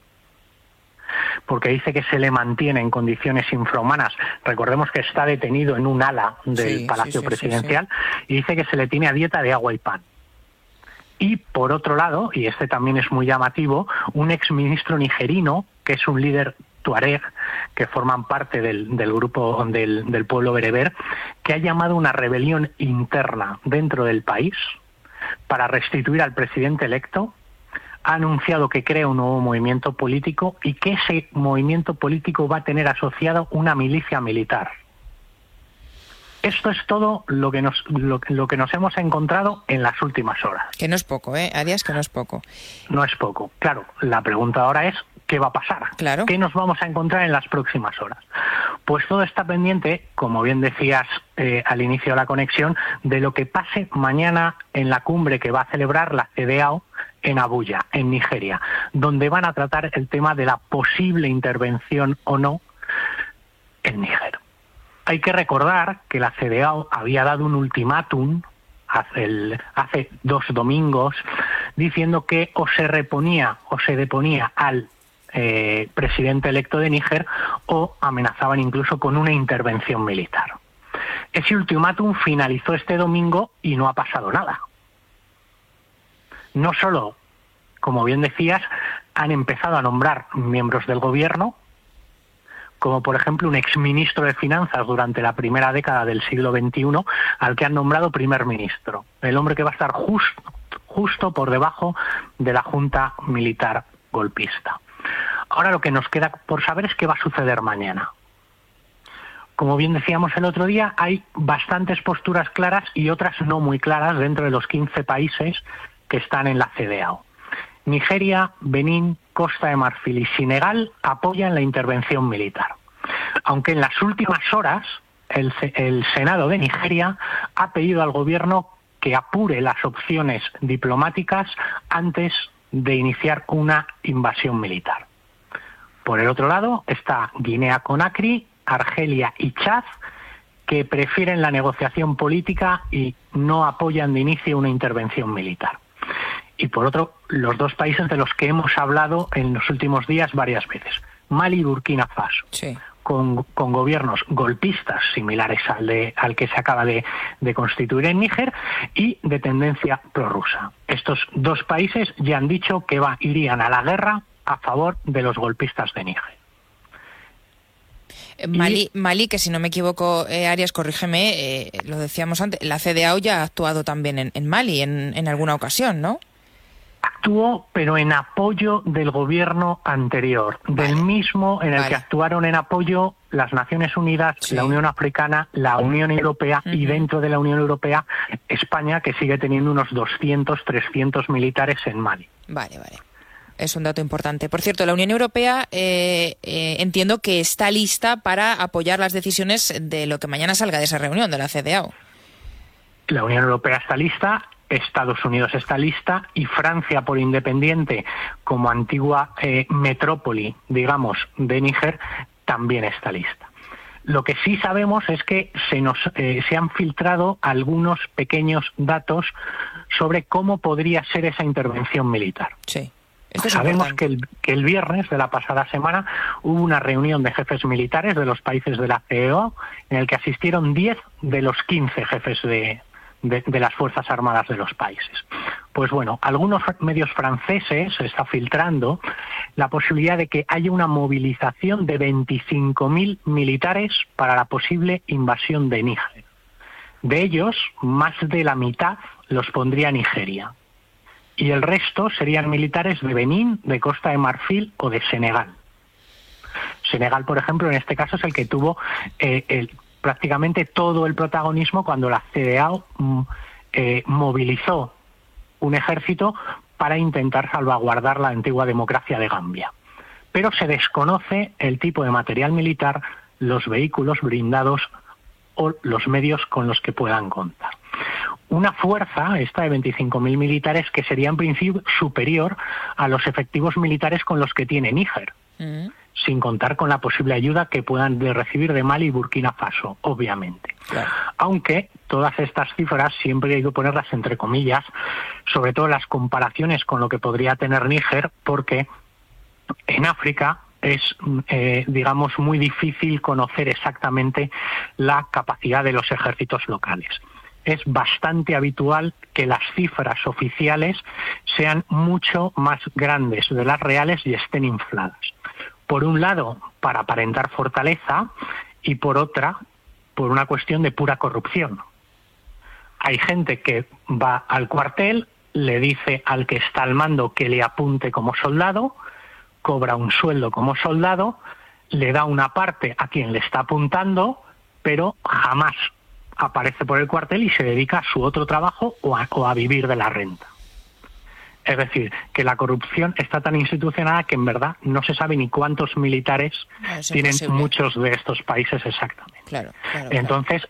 porque dice que se le mantiene en condiciones infrahumanas. Recordemos que está detenido en un ala del Palacio Presidencial y dice que se le tiene a dieta de agua y pan. Y por otro lado, y este también es muy llamativo, un exministro nigerino, que es un líder tuareg, que forman parte del, grupo del, del pueblo bereber, que ha llamado una rebelión interna dentro del país para restituir al presidente electo ha anunciado que crea un nuevo movimiento político y que ese movimiento político va a tener asociado una milicia militar. Esto es todo lo que nos lo, que nos hemos encontrado en las últimas horas. Que no es poco, ¿eh? Arias, que no es poco. No es poco. Claro, la pregunta ahora es qué va a pasar, claro. qué nos vamos a encontrar en las próximas horas. Pues todo está pendiente, como bien decías eh, al inicio de la conexión, de lo que pase mañana en la cumbre que va a celebrar la CDAO en Abuya, en Nigeria, donde van a tratar el tema de la posible intervención o no en Níger. Hay que recordar que la CDAO había dado un ultimátum hace, hace dos domingos diciendo que o se reponía o se deponía al eh, presidente electo de Níger o amenazaban incluso con una intervención militar. Ese ultimátum finalizó este domingo y no ha pasado nada. No solo, como bien decías, han empezado a nombrar miembros del gobierno, como por ejemplo un exministro de Finanzas durante la primera década del siglo XXI, al que han nombrado primer ministro, el hombre que va a estar justo, justo por debajo de la Junta Militar golpista. Ahora lo que nos queda por saber es qué va a suceder mañana. Como bien decíamos el otro día, hay bastantes posturas claras y otras no muy claras dentro de los 15 países que están en la CDAO. Nigeria, Benín, Costa de Marfil y Senegal apoyan la intervención militar. Aunque en las últimas horas el, el Senado de Nigeria ha pedido al gobierno que apure las opciones diplomáticas antes de iniciar una invasión militar. Por el otro lado está Guinea-Conakry, Argelia y Chad, que prefieren la negociación política y no apoyan de inicio una intervención militar. Y por otro, los dos países de los que hemos hablado en los últimos días varias veces, Mali y Burkina Faso. con, con gobiernos golpistas similares al, de, al que se acaba de, de constituir en Níger y de tendencia prorrusa. Estos dos países ya han dicho que va, irían a la guerra a favor de los golpistas de Níger. Eh, Mali, Mali, que si no me equivoco, eh, Arias, corrígeme, eh, lo decíamos antes, la CDAO ya ha actuado también en, en Mali en, en alguna ocasión, ¿no? actuó, pero en apoyo del gobierno anterior, del mismo en el Vale. que actuaron en apoyo las Naciones Unidas, Sí. la Unión Africana, la Unión Europea y dentro de la Unión Europea España, que sigue teniendo unos 200, 300 militares en Mali. Vale, vale. Es un dato importante. Por cierto, la Unión Europea eh, eh, entiendo que está lista para apoyar las decisiones de lo que mañana salga de esa reunión de la CDAO. La Unión Europea está lista, Estados Unidos está lista y Francia, por independiente, como antigua eh, metrópoli, digamos, de Níger, también está lista. Lo que sí sabemos es que se, nos, eh, se han filtrado algunos pequeños datos sobre cómo podría ser esa intervención militar. Sí. Sabemos que el, que el viernes de la pasada semana hubo una reunión de jefes militares de los países de la CEO en el que asistieron 10 de los 15 jefes de, de- de las Fuerzas Armadas de los países. Pues bueno, algunos medios franceses se está filtrando la posibilidad de que haya una movilización de 25.000 militares para la posible invasión de Níger. De ellos, más de la mitad los pondría Nigeria y el resto serían militares de Benín, de Costa de Marfil o de Senegal. Senegal, por ejemplo, en este caso es el que tuvo eh, prácticamente todo el protagonismo cuando la CDAO mm, eh, movilizó un ejército para intentar salvaguardar la antigua democracia de Gambia. Pero se desconoce el tipo de material militar, los vehículos blindados o los medios con los que puedan contar una fuerza, esta de 25.000 militares, que sería en principio superior a los efectivos militares con los que tiene Níger, Mm. sin contar con la posible ayuda que puedan recibir de Mali y Burkina Faso, obviamente. Aunque todas estas cifras siempre hay que ponerlas entre comillas, sobre todo las comparaciones con lo que podría tener Níger, porque en África es, mm, eh, digamos, muy difícil conocer exactamente la capacidad de los ejércitos locales. Es bastante habitual que las cifras oficiales sean mucho más grandes de las reales y estén infladas. Por un lado, para aparentar fortaleza y por otra, por una cuestión de pura corrupción. Hay gente que va al cuartel, le dice al que está al mando que le apunte como soldado, cobra un sueldo como soldado, le da una parte a quien le está apuntando, pero jamás aparece por el cuartel y se dedica a su otro trabajo o a, o a vivir de la renta. Es decir, que la corrupción está tan institucionada que en verdad no se sabe ni cuántos militares No, tienen imposible. muchos de estos países exactamente. Claro, claro, claro. Entonces,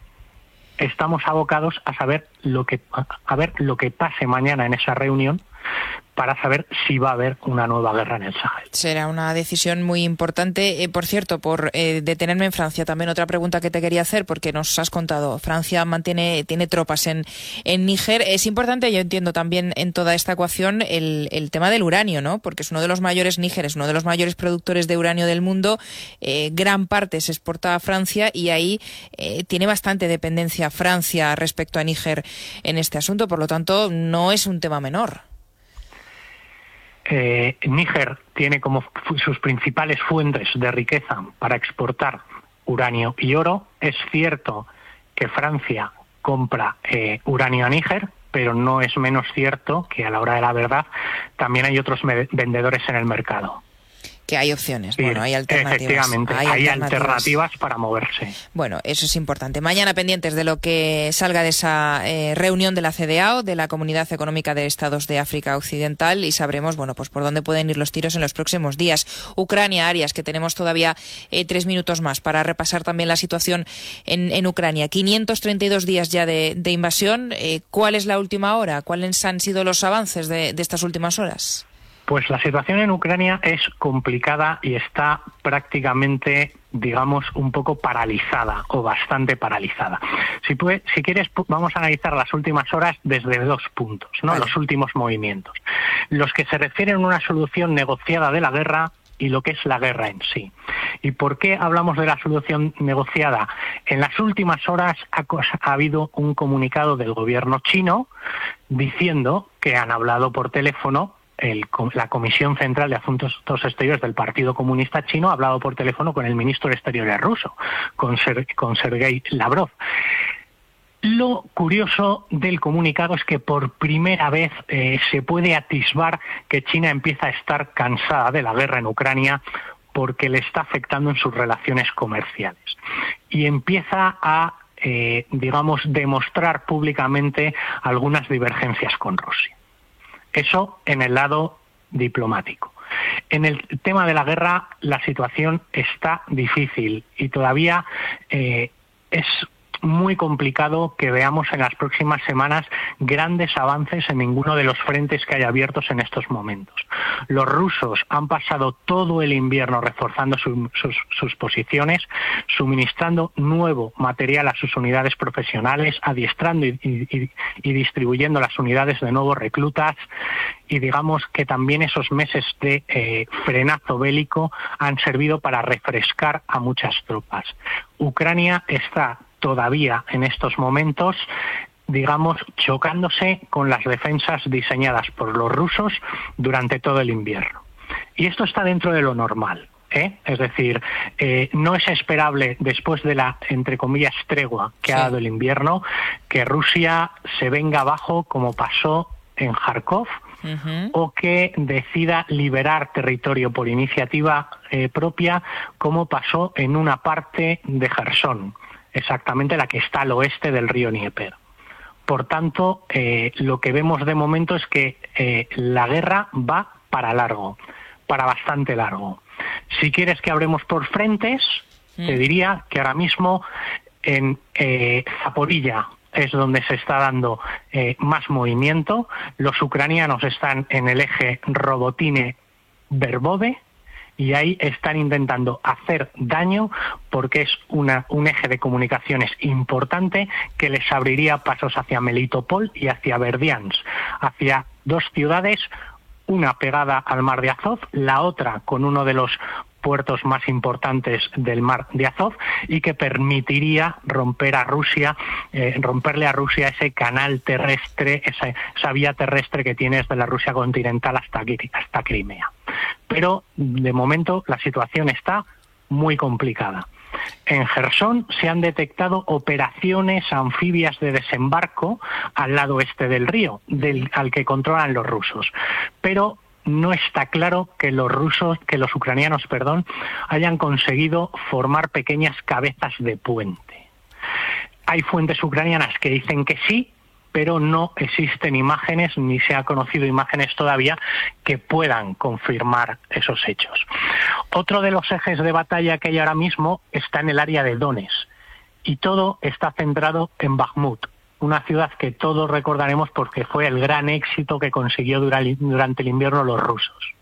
estamos abocados a saber lo que a ver lo que pase mañana en esa reunión para saber si va a haber una nueva guerra en el Sahel. Será una decisión muy importante. Eh, por cierto, por eh, detenerme en Francia, también otra pregunta que te quería hacer, porque nos has contado, Francia mantiene, tiene tropas en, en Níger. Es importante, yo entiendo también en toda esta ecuación, el, el tema del uranio, ¿no? Porque es uno de los mayores, Níger es uno de los mayores productores de uranio del mundo. Eh, gran parte se exporta a Francia y ahí eh, tiene bastante dependencia Francia respecto a Níger en este asunto. Por lo tanto, no es un tema menor. Eh, Níger tiene como sus principales fuentes de riqueza para exportar uranio y oro. Es cierto que Francia compra eh, uranio a Níger, pero no es menos cierto que a la hora de la verdad también hay otros vendedores en el mercado. Que hay opciones, bueno, hay alternativas. Efectivamente, hay, alternativas para moverse. Bueno, eso es importante. Mañana pendientes de lo que salga de esa eh, reunión de la CDAO, de la Comunidad Económica de Estados de África Occidental, y sabremos, bueno, pues por dónde pueden ir los tiros en los próximos días. Ucrania, Arias, que tenemos todavía eh, tres minutos más para repasar también la situación en, en Ucrania. 532 días ya de, de invasión. Eh, ¿Cuál es la última hora? ¿Cuáles han sido los avances de, de estas últimas horas? Pues la situación en Ucrania es complicada y está prácticamente, digamos, un poco paralizada o bastante paralizada. Si, puede, si quieres, vamos a analizar las últimas horas desde dos puntos, ¿no? Los últimos movimientos. Los que se refieren a una solución negociada de la guerra y lo que es la guerra en sí. ¿Y por qué hablamos de la solución negociada? En las últimas horas ha, ha habido un comunicado del gobierno chino diciendo que han hablado por teléfono la Comisión Central de Asuntos Exteriores del Partido Comunista Chino ha hablado por teléfono con el ministro de Exteriores ruso, con Sergei Lavrov. Lo curioso del comunicado es que por primera vez eh, se puede atisbar que China empieza a estar cansada de la guerra en Ucrania porque le está afectando en sus relaciones comerciales y empieza a, eh, digamos, demostrar públicamente algunas divergencias con Rusia. Eso en el lado diplomático. En el tema de la guerra la situación está difícil y todavía eh, es muy complicado que veamos en las próximas semanas grandes avances en ninguno de los frentes que hay abiertos en estos momentos. Los rusos han pasado todo el invierno reforzando su, sus, posiciones, suministrando nuevo material a sus unidades profesionales, adiestrando y distribuyendo las unidades de nuevos reclutas y digamos que también esos meses de eh, frenazo bélico han servido para refrescar a muchas tropas. Ucrania está todavía en estos momentos digamos, chocándose con las defensas diseñadas por los rusos durante todo el invierno. Y esto está dentro de lo normal. ¿eh? Es decir, eh, no es esperable, después de la, entre comillas, tregua que sí. ha dado el invierno, que Rusia se venga abajo como pasó en Kharkov, Uh -huh. o que decida liberar territorio por iniciativa eh, propia, como pasó en una parte de Gerson, exactamente la que está al oeste del río Dnieper. Por tanto, eh, lo que vemos de momento es que eh, la guerra va para largo, para bastante largo. Si quieres que hablemos por frentes, mm. te diría que ahora mismo en Zaporilla, es donde se está dando eh, más movimiento. Los ucranianos están en el eje Robotine-Verbode y ahí están intentando hacer daño porque es una, un eje de comunicaciones importante que les abriría pasos hacia Melitopol y hacia Verdiansk, hacia dos ciudades una pegada al mar de Azov, la otra con uno de los puertos más importantes del mar de Azov y que permitiría romper a Rusia, eh, romperle a Rusia ese canal terrestre, esa, esa, vía terrestre que tiene desde la Rusia continental hasta, hasta Crimea. Pero de momento la situación está muy complicada. En Gerson se han detectado operaciones anfibias de desembarco al lado este del río, del, al que controlan los rusos. Pero no está claro que los rusos, que los ucranianos, perdón, hayan conseguido formar pequeñas cabezas de puente. Hay fuentes ucranianas que dicen que sí, pero no existen imágenes ni se ha conocido imágenes todavía que puedan confirmar esos hechos. Otro de los ejes de batalla que hay ahora mismo está en el área de Donetsk y todo está centrado en Bakhmut, una ciudad que todos recordaremos porque fue el gran éxito que consiguió durante el invierno los rusos.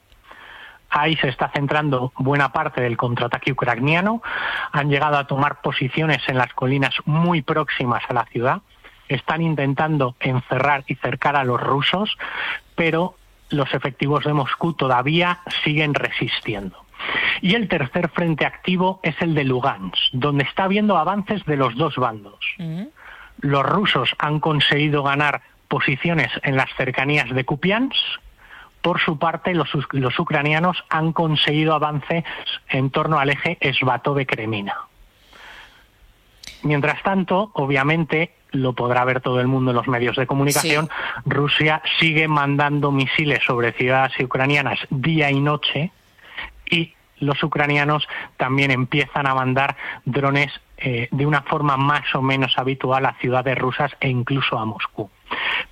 Ahí se está centrando buena parte del contraataque ucraniano. Han llegado a tomar posiciones en las colinas muy próximas a la ciudad. Están intentando encerrar y cercar a los rusos, pero los efectivos de Moscú todavía siguen resistiendo. Y el tercer frente activo es el de Lugansk, donde está habiendo avances de los dos bandos. Los rusos han conseguido ganar posiciones en las cercanías de Kupiansk. Por su parte, los, los ucranianos han conseguido avances en torno al eje Svatove-Kremina. Mientras tanto, obviamente, lo podrá ver todo el mundo en los medios de comunicación, sí. Rusia sigue mandando misiles sobre ciudades ucranianas día y noche y los ucranianos también empiezan a mandar drones eh, de una forma más o menos habitual a ciudades rusas e incluso a Moscú.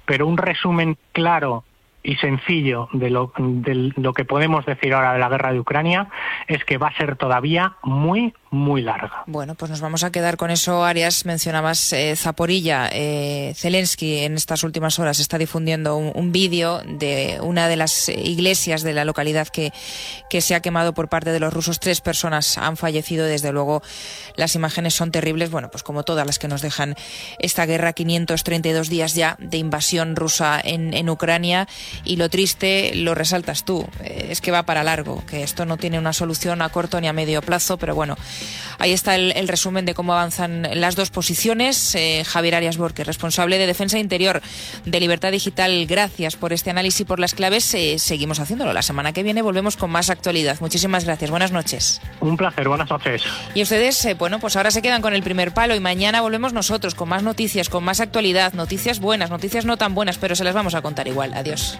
Pero un resumen claro y sencillo de lo, de lo que podemos decir ahora de la guerra de Ucrania es que va a ser todavía muy, muy larga. Bueno, pues nos vamos a quedar con eso, Arias. Mencionabas eh, Zaporilla. Eh, Zelensky en estas últimas horas está difundiendo un, vídeo de una de las iglesias de la localidad que, que se ha quemado por parte de los rusos. Tres personas han fallecido. Desde luego, las imágenes son terribles. Bueno, pues como todas las que nos dejan esta guerra, 532 días ya de invasión rusa en, en Ucrania. Y lo triste, lo resaltas tú, eh, es que va para largo, que esto no tiene una solución a corto ni a medio plazo, pero bueno. Ahí está el, resumen de cómo avanzan las dos posiciones. Eh, Javier Arias Borque, responsable de Defensa Interior de Libertad Digital, gracias por este análisis y por las claves. Eh, seguimos haciéndolo. La semana que viene volvemos con más actualidad. Muchísimas gracias. Buenas noches. Un placer. Buenas noches. Y ustedes, eh, bueno, pues ahora se quedan con el primer palo y mañana volvemos nosotros con más noticias, con más actualidad, noticias buenas, noticias no tan buenas, pero se las vamos a contar igual. Adiós.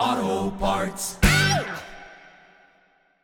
Auto Parts.